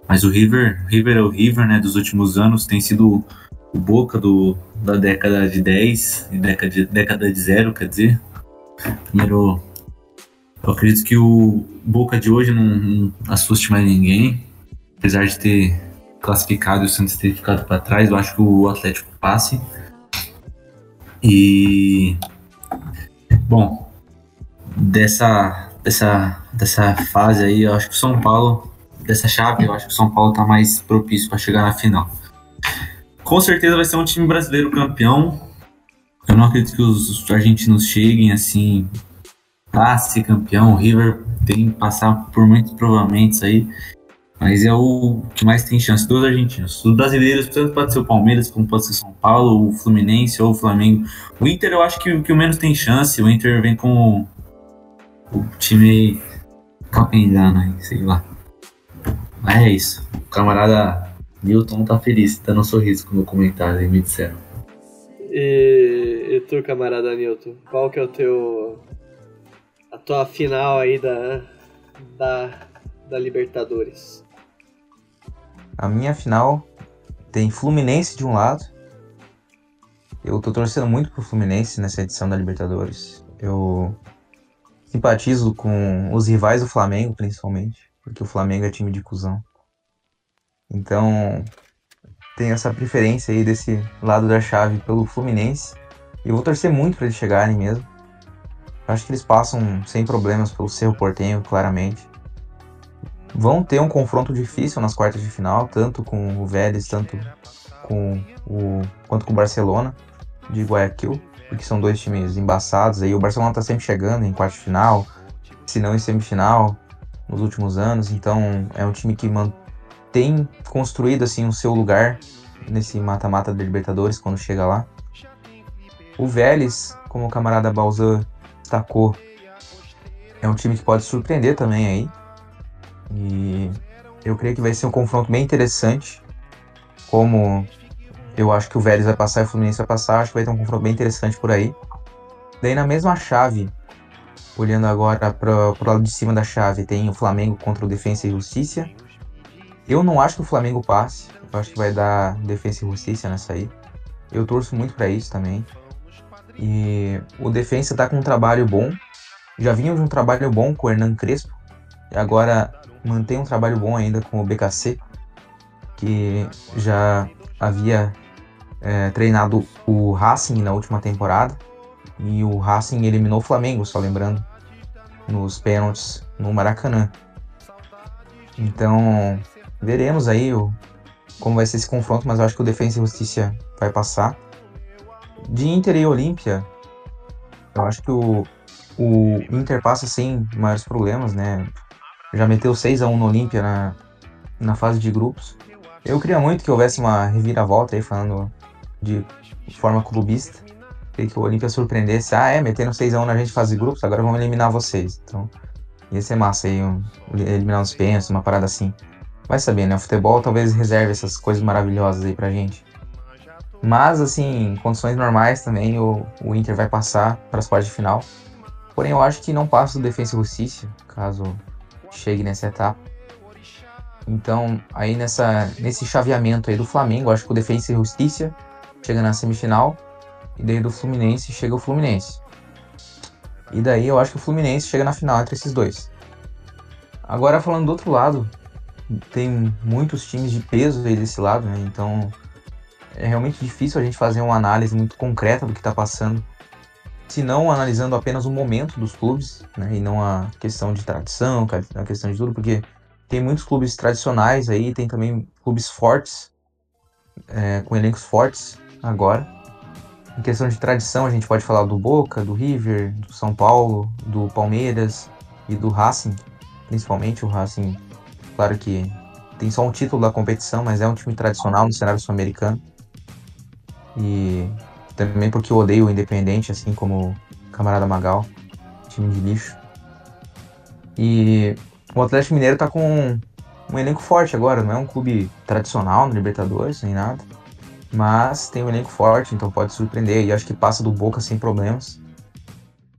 Mas o River, River é o River, né, dos últimos anos, tem sido o Boca do, da década de 10 e década de, década de zero, quer dizer. Primeiro, eu acredito que o Boca de hoje não, não assuste mais ninguém, apesar de ter classificado e o Santos ter ficado para trás, eu acho que o Atlético passe. E bom, dessa dessa dessa fase aí, eu acho que o São Paulo dessa chave, eu acho que o São Paulo tá mais propício para chegar na final. Com certeza vai ser um time brasileiro campeão. Eu não acredito que os argentinos cheguem assim para ser campeão. O River tem que passar por muitos provamentos aí. Mas é o que mais tem chance dos argentinos. Os brasileiros, tanto pode ser o Palmeiras, como pode ser São Paulo, o Fluminense ou o Flamengo. O Inter eu acho que, que o menos tem chance. O Inter vem com o, o time capengando aí, sei lá. Mas é isso. O camarada Newton tá feliz, dando um sorriso com o meu comentário aí, me disseram. E, e tu, camarada Newton, qual que é o teu. a tua final aí da. da, da Libertadores? A minha final tem Fluminense de um lado. Eu tô torcendo muito pro Fluminense nessa edição da Libertadores. Eu simpatizo com os rivais do Flamengo, principalmente, porque o Flamengo é time de cuzão. Então, tem essa preferência aí desse lado da chave pelo Fluminense. E eu vou torcer muito para eles chegarem mesmo. Eu acho que eles passam sem problemas pelo Cerro Portenho, claramente. Vão ter um confronto difícil nas quartas de final, tanto com o Vélez, tanto com o quanto com o Barcelona de Guayaquil, porque são dois times embaçados aí. O Barcelona tá sempre chegando em quarta de final, se não em semifinal nos últimos anos, então é um time que tem construído assim o seu lugar nesse mata-mata da Libertadores quando chega lá. O Vélez, como o camarada Balzan destacou, é um time que pode surpreender também aí. E eu creio que vai ser um confronto bem interessante. Como eu acho que o Vélez vai passar e o Fluminense vai passar, acho que vai ter um confronto bem interessante por aí. Daí na mesma chave, olhando agora para o lado de cima da chave, tem o Flamengo contra o Defensa e Justiça. Eu não acho que o Flamengo passe. Eu acho que vai dar Defensa e Justiça nessa aí. Eu torço muito para isso também. E o Defensa tá com um trabalho bom. Já vinha de um trabalho bom com o Hernan Crespo. E agora mantém um trabalho bom ainda com o BKC, que já havia é, treinado o Racing na última temporada. E o Racing eliminou o Flamengo, só lembrando, nos pênaltis no Maracanã. Então, veremos aí o, como vai ser esse confronto, mas eu acho que o Defensa e Justiça vai passar. De Inter e Olímpia, eu acho que o o Inter passa sem maiores problemas, né? Já meteu 6 a 1 no Olímpia na, na fase de grupos. Eu queria muito que houvesse uma reviravolta aí, falando de forma clubista. Queria que o Olímpia surpreendesse. Ah, é, metendo 6x1 na gente fase de grupos, agora vamos eliminar vocês. Então, ia ser massa aí, um, eliminar uns pênaltis, uma parada assim. Vai saber, né? O futebol talvez reserve essas coisas maravilhosas aí pra gente. Mas, assim, em condições normais também, o, o Inter vai passar para as quartas de final. Porém, eu acho que não passa do Defensa e Justiça, caso chegue nessa etapa. Então, aí nessa, nesse chaveamento aí do Flamengo, acho que o Defensa e Justiça chega na semifinal. E daí do Fluminense chega o Fluminense. E daí eu acho que o Fluminense chega na final entre esses dois. Agora falando do outro lado, tem muitos times de peso aí desse lado, né? Então é realmente difícil a gente fazer uma análise muito concreta do que está passando, se não analisando apenas o momento dos clubes, né? E não a questão de tradição, a questão de tudo, porque tem muitos clubes tradicionais aí, tem também clubes fortes, é, com elencos fortes agora. Em questão de tradição, a gente pode falar do Boca, do River, do São Paulo, do Palmeiras e do Racing, principalmente o Racing. Claro que tem só um título da competição, mas é um time tradicional no cenário sul-americano. E também porque eu odeio o Independente, assim como o camarada Magal, time de lixo. E o Atlético Mineiro tá com um elenco forte agora, não é um clube tradicional no Libertadores, nem nada. Mas tem um elenco forte, então pode surpreender. E acho que passa do Boca sem problemas.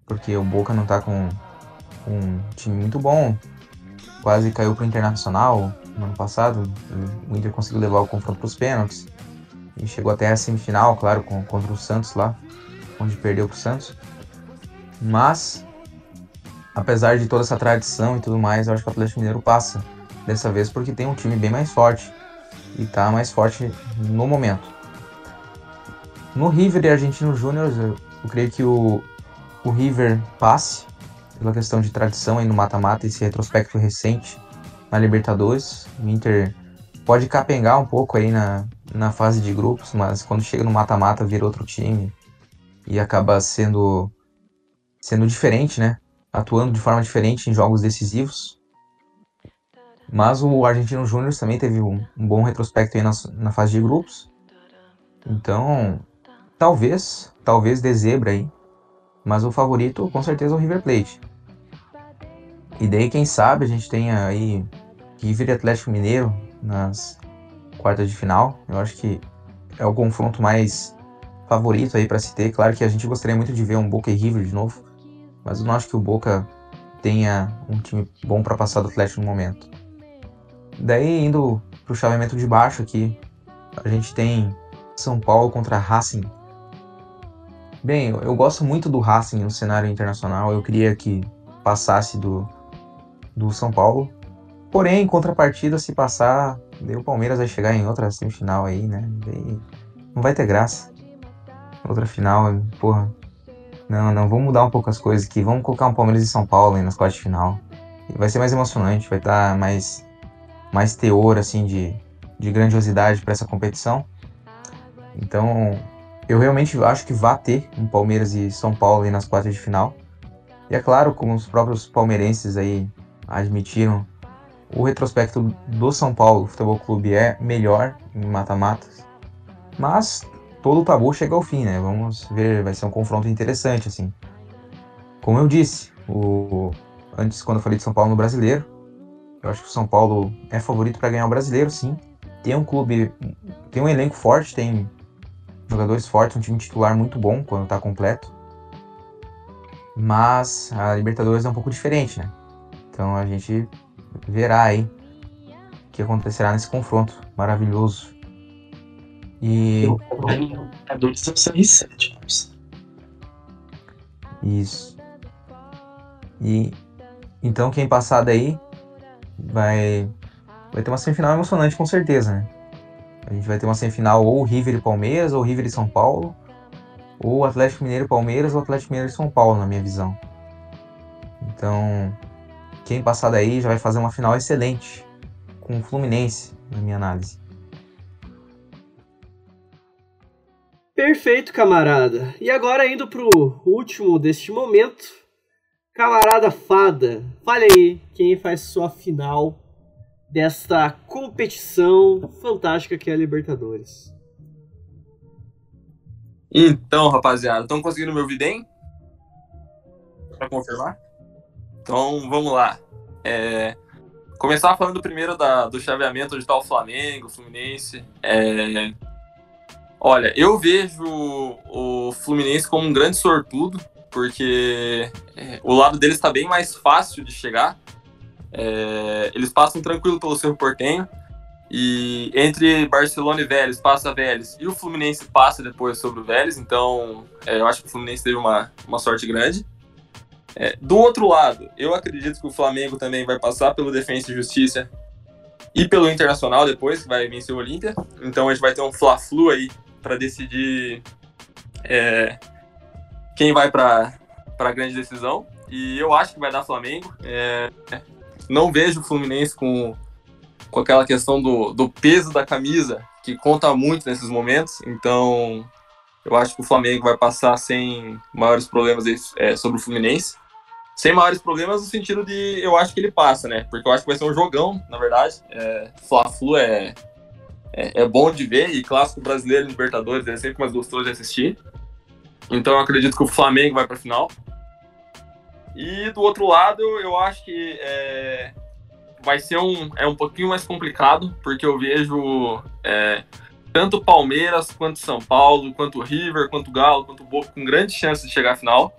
Porque o Boca não tá com um time muito bom. Quase caiu pro Internacional no ano passado. O Inter conseguiu levar o confronto pros pênaltis. E chegou até a semifinal, claro, com, contra o Santos lá. Onde perdeu pro Santos. Mas, apesar de toda essa tradição e tudo mais, eu acho que o Atlético Mineiro passa dessa vez porque tem um time bem mais forte. E tá mais forte no momento. No River e Argentino Júnior, eu, eu, creio que o, o River passe, pela questão de tradição aí no mata-mata, esse retrospecto recente na Libertadores. O Inter pode capengar um pouco aí na, na fase de grupos, mas quando chega no mata-mata vira outro time e acaba sendo, sendo diferente, né? Atuando de forma diferente em jogos decisivos. Mas o Argentino Júnior também teve um, um, bom retrospecto aí na, na fase de grupos. Então, Talvez, talvez de zebra aí. Mas o favorito com certeza é o River Plate. E daí, quem sabe, a gente tenha aí River e Atlético Mineiro nas quartas de final. Eu acho que é o confronto mais favorito aí para se ter. Claro que a gente gostaria muito de ver um Boca e River de novo, mas eu não acho que o Boca tenha um time bom para passar do Atlético no momento. Daí, indo pro chaveamento de baixo aqui, a gente tem São Paulo contra Racing Bem, eu, eu gosto muito do Racing no cenário internacional. Eu queria que passasse do, do São Paulo. Porém, em contrapartida, se passar, o Palmeiras vai chegar em outra semifinal aí, né? Não vai ter graça. Outra final, porra. Não, não, vamos mudar um pouco as coisas aqui. Vamos colocar um Palmeiras e São Paulo aí nas quartas de final. Vai ser mais emocionante, vai estar mais, mais teor, assim, de, de grandiosidade para essa competição. Então, eu realmente acho que vai ter um Palmeiras e São Paulo aí nas quartas de final. E é claro, como os próprios palmeirenses aí admitiram, o retrospecto do São Paulo Futebol Clube é melhor em mata-matas. Mas todo o tabu chega ao fim, né? Vamos ver, vai ser um confronto interessante, assim. Como eu disse, o... antes, quando eu falei de São Paulo no brasileiro, eu acho que o São Paulo é favorito para ganhar o brasileiro, sim. Tem um clube, tem um elenco forte, tem jogadores fortes, um time titular muito bom quando está completo. Mas a Libertadores é um pouco diferente, né? Então a gente verá aí o que acontecerá nesse confronto maravilhoso. E. Libertadores são 7. Isso. E então quem passar daí vai vai ter uma semifinal emocionante com certeza, né? A gente vai ter uma semifinal ou River e Palmeiras, ou River e São Paulo, ou Atlético Mineiro e Palmeiras, ou Atlético Mineiro e São Paulo, na minha visão. Então, quem passar daí já vai fazer uma final excelente com o Fluminense, na minha análise. Perfeito, camarada. E agora indo para o último deste momento, Camarada Fada, fale aí quem faz sua final desta competição fantástica que é a Libertadores. Então, rapaziada, estão conseguindo me ouvir bem? Para confirmar? Então, vamos lá. É, começar falando primeiro da, do chaveamento onde está o Flamengo, Fluminense. É, olha, eu vejo o Fluminense como um grande sortudo, porque é, o lado deles está bem mais fácil de chegar. É, eles passam tranquilo pelo Cerro Portenho. E entre Barcelona e Vélez, passa Vélez. E o Fluminense passa depois sobre o Vélez. Então, é, eu acho que o Fluminense teve uma, uma sorte grande. É, do outro lado, eu acredito que o Flamengo também vai passar pelo Defensa e Justiça e pelo Internacional depois, que vai vencer o Olímpia. Então a gente vai ter um Fla-Flu aí para decidir é, quem vai para a grande decisão. E eu acho que vai dar Flamengo. É, não vejo o Fluminense com, com aquela questão do, do peso da camisa, que conta muito nesses momentos. Então, eu acho que o Flamengo vai passar sem maiores problemas é, sobre o Fluminense. Sem maiores problemas no sentido de eu acho que ele passa, né? Porque eu acho que vai ser um jogão, na verdade. É, Fla-Flu é, é, é, bom de ver e clássico brasileiro Libertadores é sempre mais gostoso de assistir. Então eu acredito que o Flamengo vai para a final. E do outro lado, eu acho que é, vai ser um, é um pouquinho mais complicado, porque eu vejo é, tanto Palmeiras, quanto São Paulo, quanto River, quanto Galo, quanto Boca com grandes chances de chegar à final.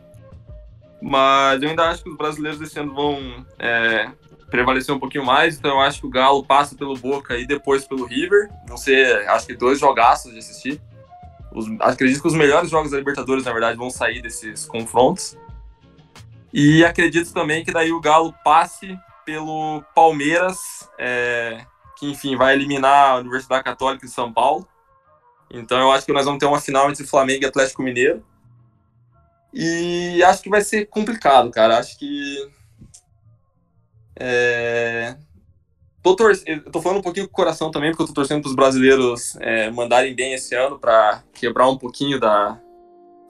Mas eu ainda acho que os brasileiros desse ano vão é, prevalecer um pouquinho mais, então eu acho que o Galo passa pelo Boca e depois pelo River. Vão ser, acho que, dois jogaços de assistir. Os, acredito que os melhores jogos da Libertadores, na verdade, vão sair desses confrontos. E acredito também que daí o Galo passe pelo Palmeiras, é, que enfim vai eliminar a Universidade Católica de São Paulo. Então eu acho que nós vamos ter uma final entre Flamengo e Atlético Mineiro. E acho que vai ser complicado, cara. Acho que. É... Tô tor... Tô falando um pouquinho com o coração também, porque eu tô torcendo para os brasileiros é, mandarem bem esse ano para quebrar um pouquinho da,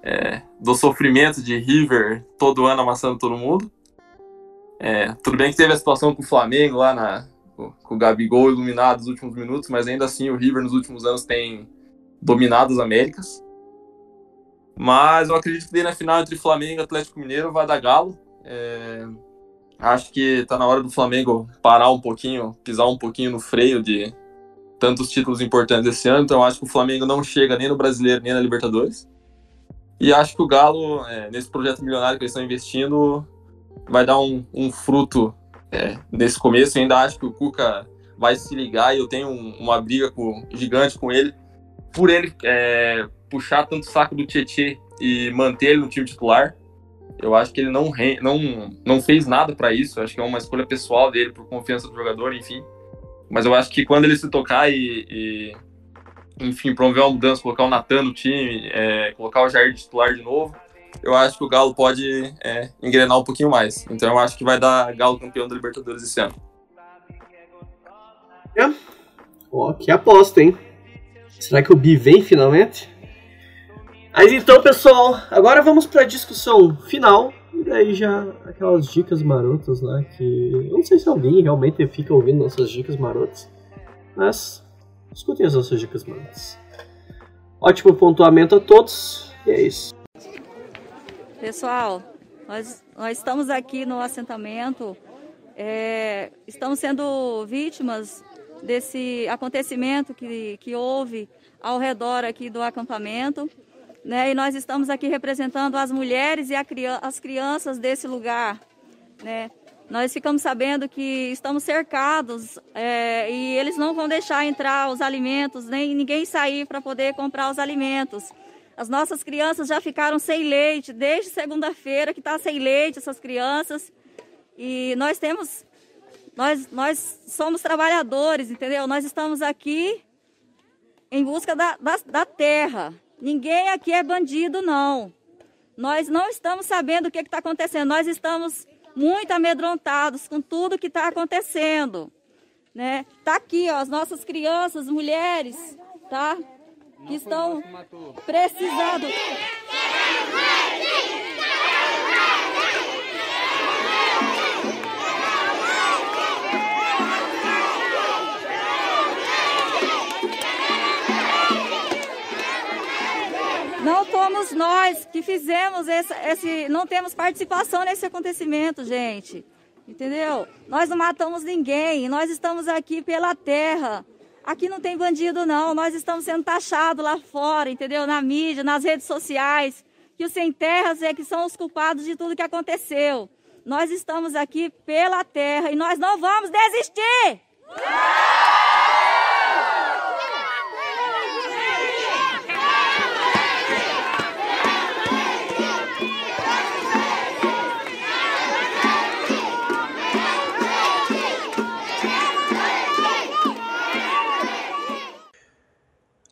é, do sofrimento de River todo ano amassando todo mundo. É, tudo bem que teve a situação com o Flamengo lá na, com o Gabigol iluminado nos últimos minutos, mas ainda assim o River nos últimos anos tem dominado as Américas. Mas eu acredito que na final entre Flamengo e Atlético Mineiro vai dar galo. É, acho que tá na hora do Flamengo parar um pouquinho, pisar um pouquinho no freio de tantos títulos importantes esse ano. Então acho que o Flamengo não chega nem no Brasileiro nem na Libertadores. E acho que o Galo, é, nesse projeto milionário que eles estão investindo, vai dar um, um fruto é, nesse começo. Eu ainda acho que o Cuca vai se ligar e eu tenho um, uma briga com, gigante com ele. Por ele é, puxar tanto saco do Tietê e manter ele no time titular. Eu acho que ele não, não, não fez nada para isso. Eu acho que é uma escolha pessoal dele, por confiança do jogador, enfim. Mas eu acho que quando ele se tocar e, e enfim, promover uma mudança, colocar o Natan no time, é, colocar o Jair de titular de novo, eu acho que o Galo pode é, engrenar um pouquinho mais. Então eu acho que vai dar Galo campeão da Libertadores esse ano. É. Ó, que aposta, hein? Será que o Bi vem finalmente? Mas então, pessoal, agora vamos para a discussão final. E daí já aquelas dicas marotas lá que. Eu não sei se alguém realmente fica ouvindo nossas dicas marotas. Mas escutem as nossas dicas marotas. Ótimo pontuamento a todos. E é isso. Pessoal, nós, nós estamos aqui no assentamento. É, estamos sendo vítimas desse acontecimento que, que houve ao redor aqui do acampamento né? E nós estamos aqui representando as mulheres e as crianças desse lugar, né? Nós ficamos sabendo que estamos cercados é, e eles não vão deixar entrar os alimentos, nem ninguém sair para poder comprar os alimentos. As nossas crianças já ficaram sem leite, desde segunda-feira que está sem leite essas crianças. E nós temos, nós, nós somos trabalhadores, entendeu? Nós estamos aqui em busca da, da, da terra, Ninguém aqui é bandido, não. Nós não estamos sabendo o que está acontecendo. Nós estamos muito amedrontados com tudo que está acontecendo. Né? Tá aqui, ó, as nossas crianças, mulheres, tá? Que estão precisando. Que fizemos esse, esse. Não temos participação nesse acontecimento, gente. Entendeu? Nós não matamos ninguém, nós estamos aqui pela terra. Aqui não tem bandido, não. Nós estamos sendo taxados lá fora, entendeu? Na mídia, nas redes sociais. Que os sem terras é que são os culpados de tudo que aconteceu. Nós estamos aqui pela terra e nós não vamos desistir!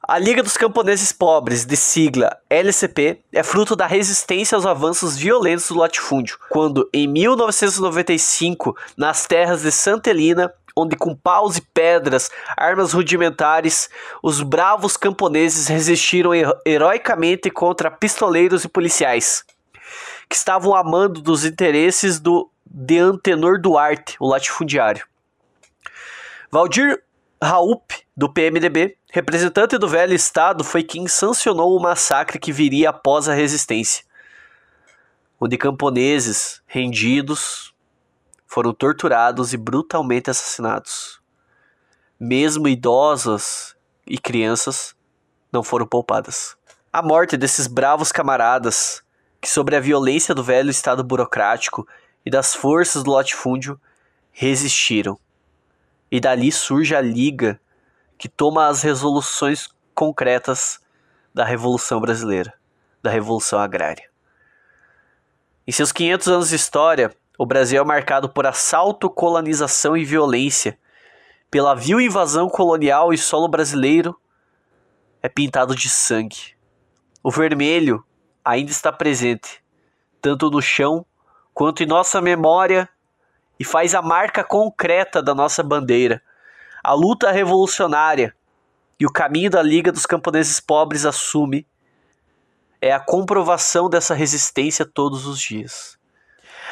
A Liga dos Camponeses Pobres, de sigla LCP, é fruto da resistência aos avanços violentos do latifúndio, quando, em 1995, nas terras de Santa Helena, onde com paus e pedras, armas rudimentares, os bravos camponeses resistiram heroicamente contra pistoleiros e policiais, que estavam amando dos interesses do de Antenor Duarte, o latifundiário. Valdir Raup, do PMDB, representante do velho Estado, foi quem sancionou o massacre que viria após a resistência, onde camponeses rendidos foram torturados e brutalmente assassinados. Mesmo idosas e crianças não foram poupadas. A morte desses bravos camaradas, que sobre a violência do velho Estado burocrático e das forças do latifúndio resistiram e dali surge a Liga, que toma as resoluções concretas da Revolução Brasileira, da Revolução Agrária. Em seus 500 anos de história, o Brasil é marcado por assalto, colonização e violência. Pela vil invasão colonial e solo brasileiro é pintado de sangue. O vermelho ainda está presente, tanto no chão quanto em nossa memória e faz a marca concreta da nossa bandeira. A luta revolucionária e o caminho da Liga dos Camponeses Pobres assume é a comprovação dessa resistência todos os dias.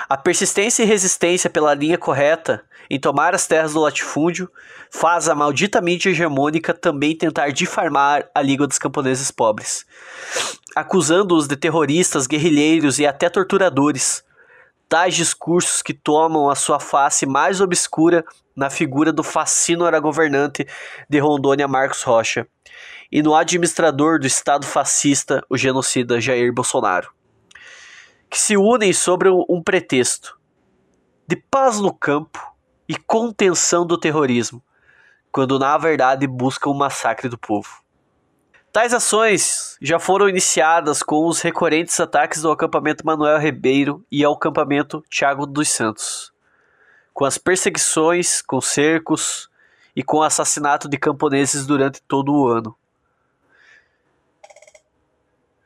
A persistência e resistência pela linha correta em tomar as terras do latifúndio faz a maldita mídia hegemônica também tentar difamar a Liga dos Camponeses Pobres, acusando-os de terroristas, guerrilheiros e até torturadores, tais discursos que tomam a sua face mais obscura na figura do fascínora governante de Rondônia Marcos Rocha e no administrador do Estado fascista, o genocida Jair Bolsonaro, que se unem sobre um pretexto de paz no campo e contenção do terrorismo, quando na verdade buscam o massacre do povo. Tais ações já foram iniciadas com os recorrentes ataques ao acampamento Manuel Ribeiro e ao acampamento Tiago dos Santos, com as perseguições, com cercos e com o assassinato de camponeses durante todo o ano.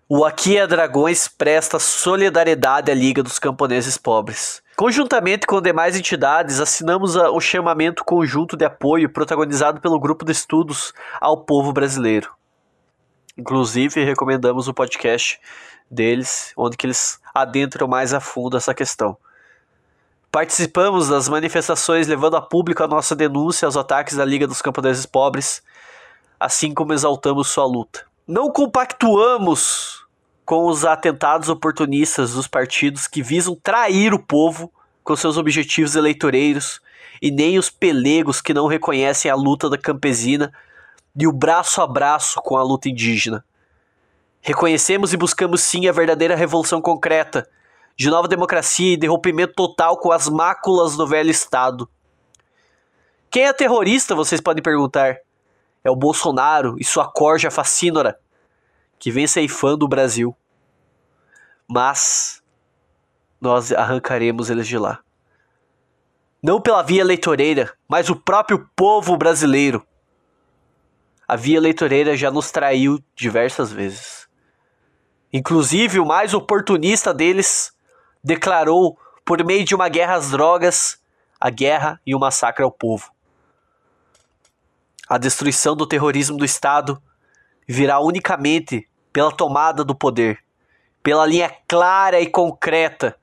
O Aqui é Dragões presta solidariedade à Liga dos Camponeses Pobres. Conjuntamente com demais entidades, assinamos o chamamento conjunto de apoio protagonizado pelo Grupo de Estudos ao Povo Brasileiro. Inclusive, recomendamos o podcast deles, onde que eles adentram mais a fundo essa questão. Participamos das manifestações levando a público a nossa denúncia aos ataques da Liga dos Camponeses Pobres, assim como exaltamos sua luta. Não compactuamos com os atentados oportunistas dos partidos que visam trair o povo com seus objetivos eleitoreiros e nem os pelegos que não reconhecem a luta da campesina e o braço a braço com a luta indígena. Reconhecemos e buscamos sim a verdadeira revolução concreta, de nova democracia e derrompimento total com as máculas do velho Estado. Quem é terrorista, vocês podem perguntar? É o Bolsonaro e sua corja fascínora, que vem ceifando o Brasil. Mas nós arrancaremos eles de lá. Não pela via eleitoreira, mas o próprio povo brasileiro a via eleitoreira já nos traiu diversas vezes. Inclusive, o mais oportunista deles declarou, por meio de uma guerra às drogas, a guerra e o massacre ao povo. A destruição do terrorismo do Estado virá unicamente pela tomada do poder, pela linha clara e concreta.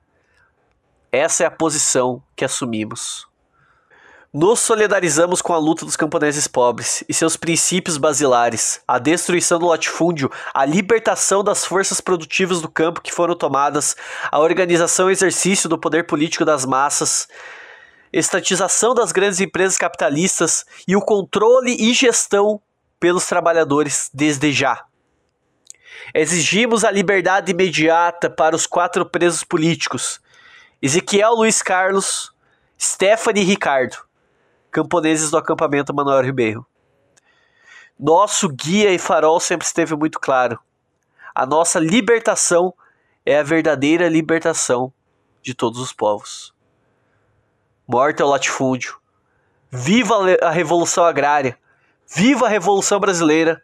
Essa é a posição que assumimos. Nos solidarizamos com a luta dos camponeses pobres e seus princípios basilares, a destruição do latifúndio, a libertação das forças produtivas do campo que foram tomadas, a organização e exercício do poder político das massas, estatização das grandes empresas capitalistas e o controle e gestão pelos trabalhadores desde já. Exigimos a liberdade imediata para os quatro presos políticos: Ezequiel Luiz Carlos, Stephanie e Ricardo camponeses do acampamento Manuel Ribeiro. Nosso guia e farol sempre esteve muito claro. A nossa libertação é a verdadeira libertação de todos os povos. Morte ao latifúndio. Viva a Revolução Agrária. Viva a Revolução Brasileira.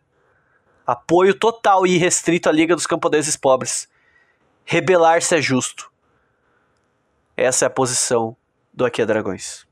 Apoio total e irrestrito à Liga dos Camponeses Pobres. Rebelar-se é justo. Essa é a posição do Aqui é Dragões.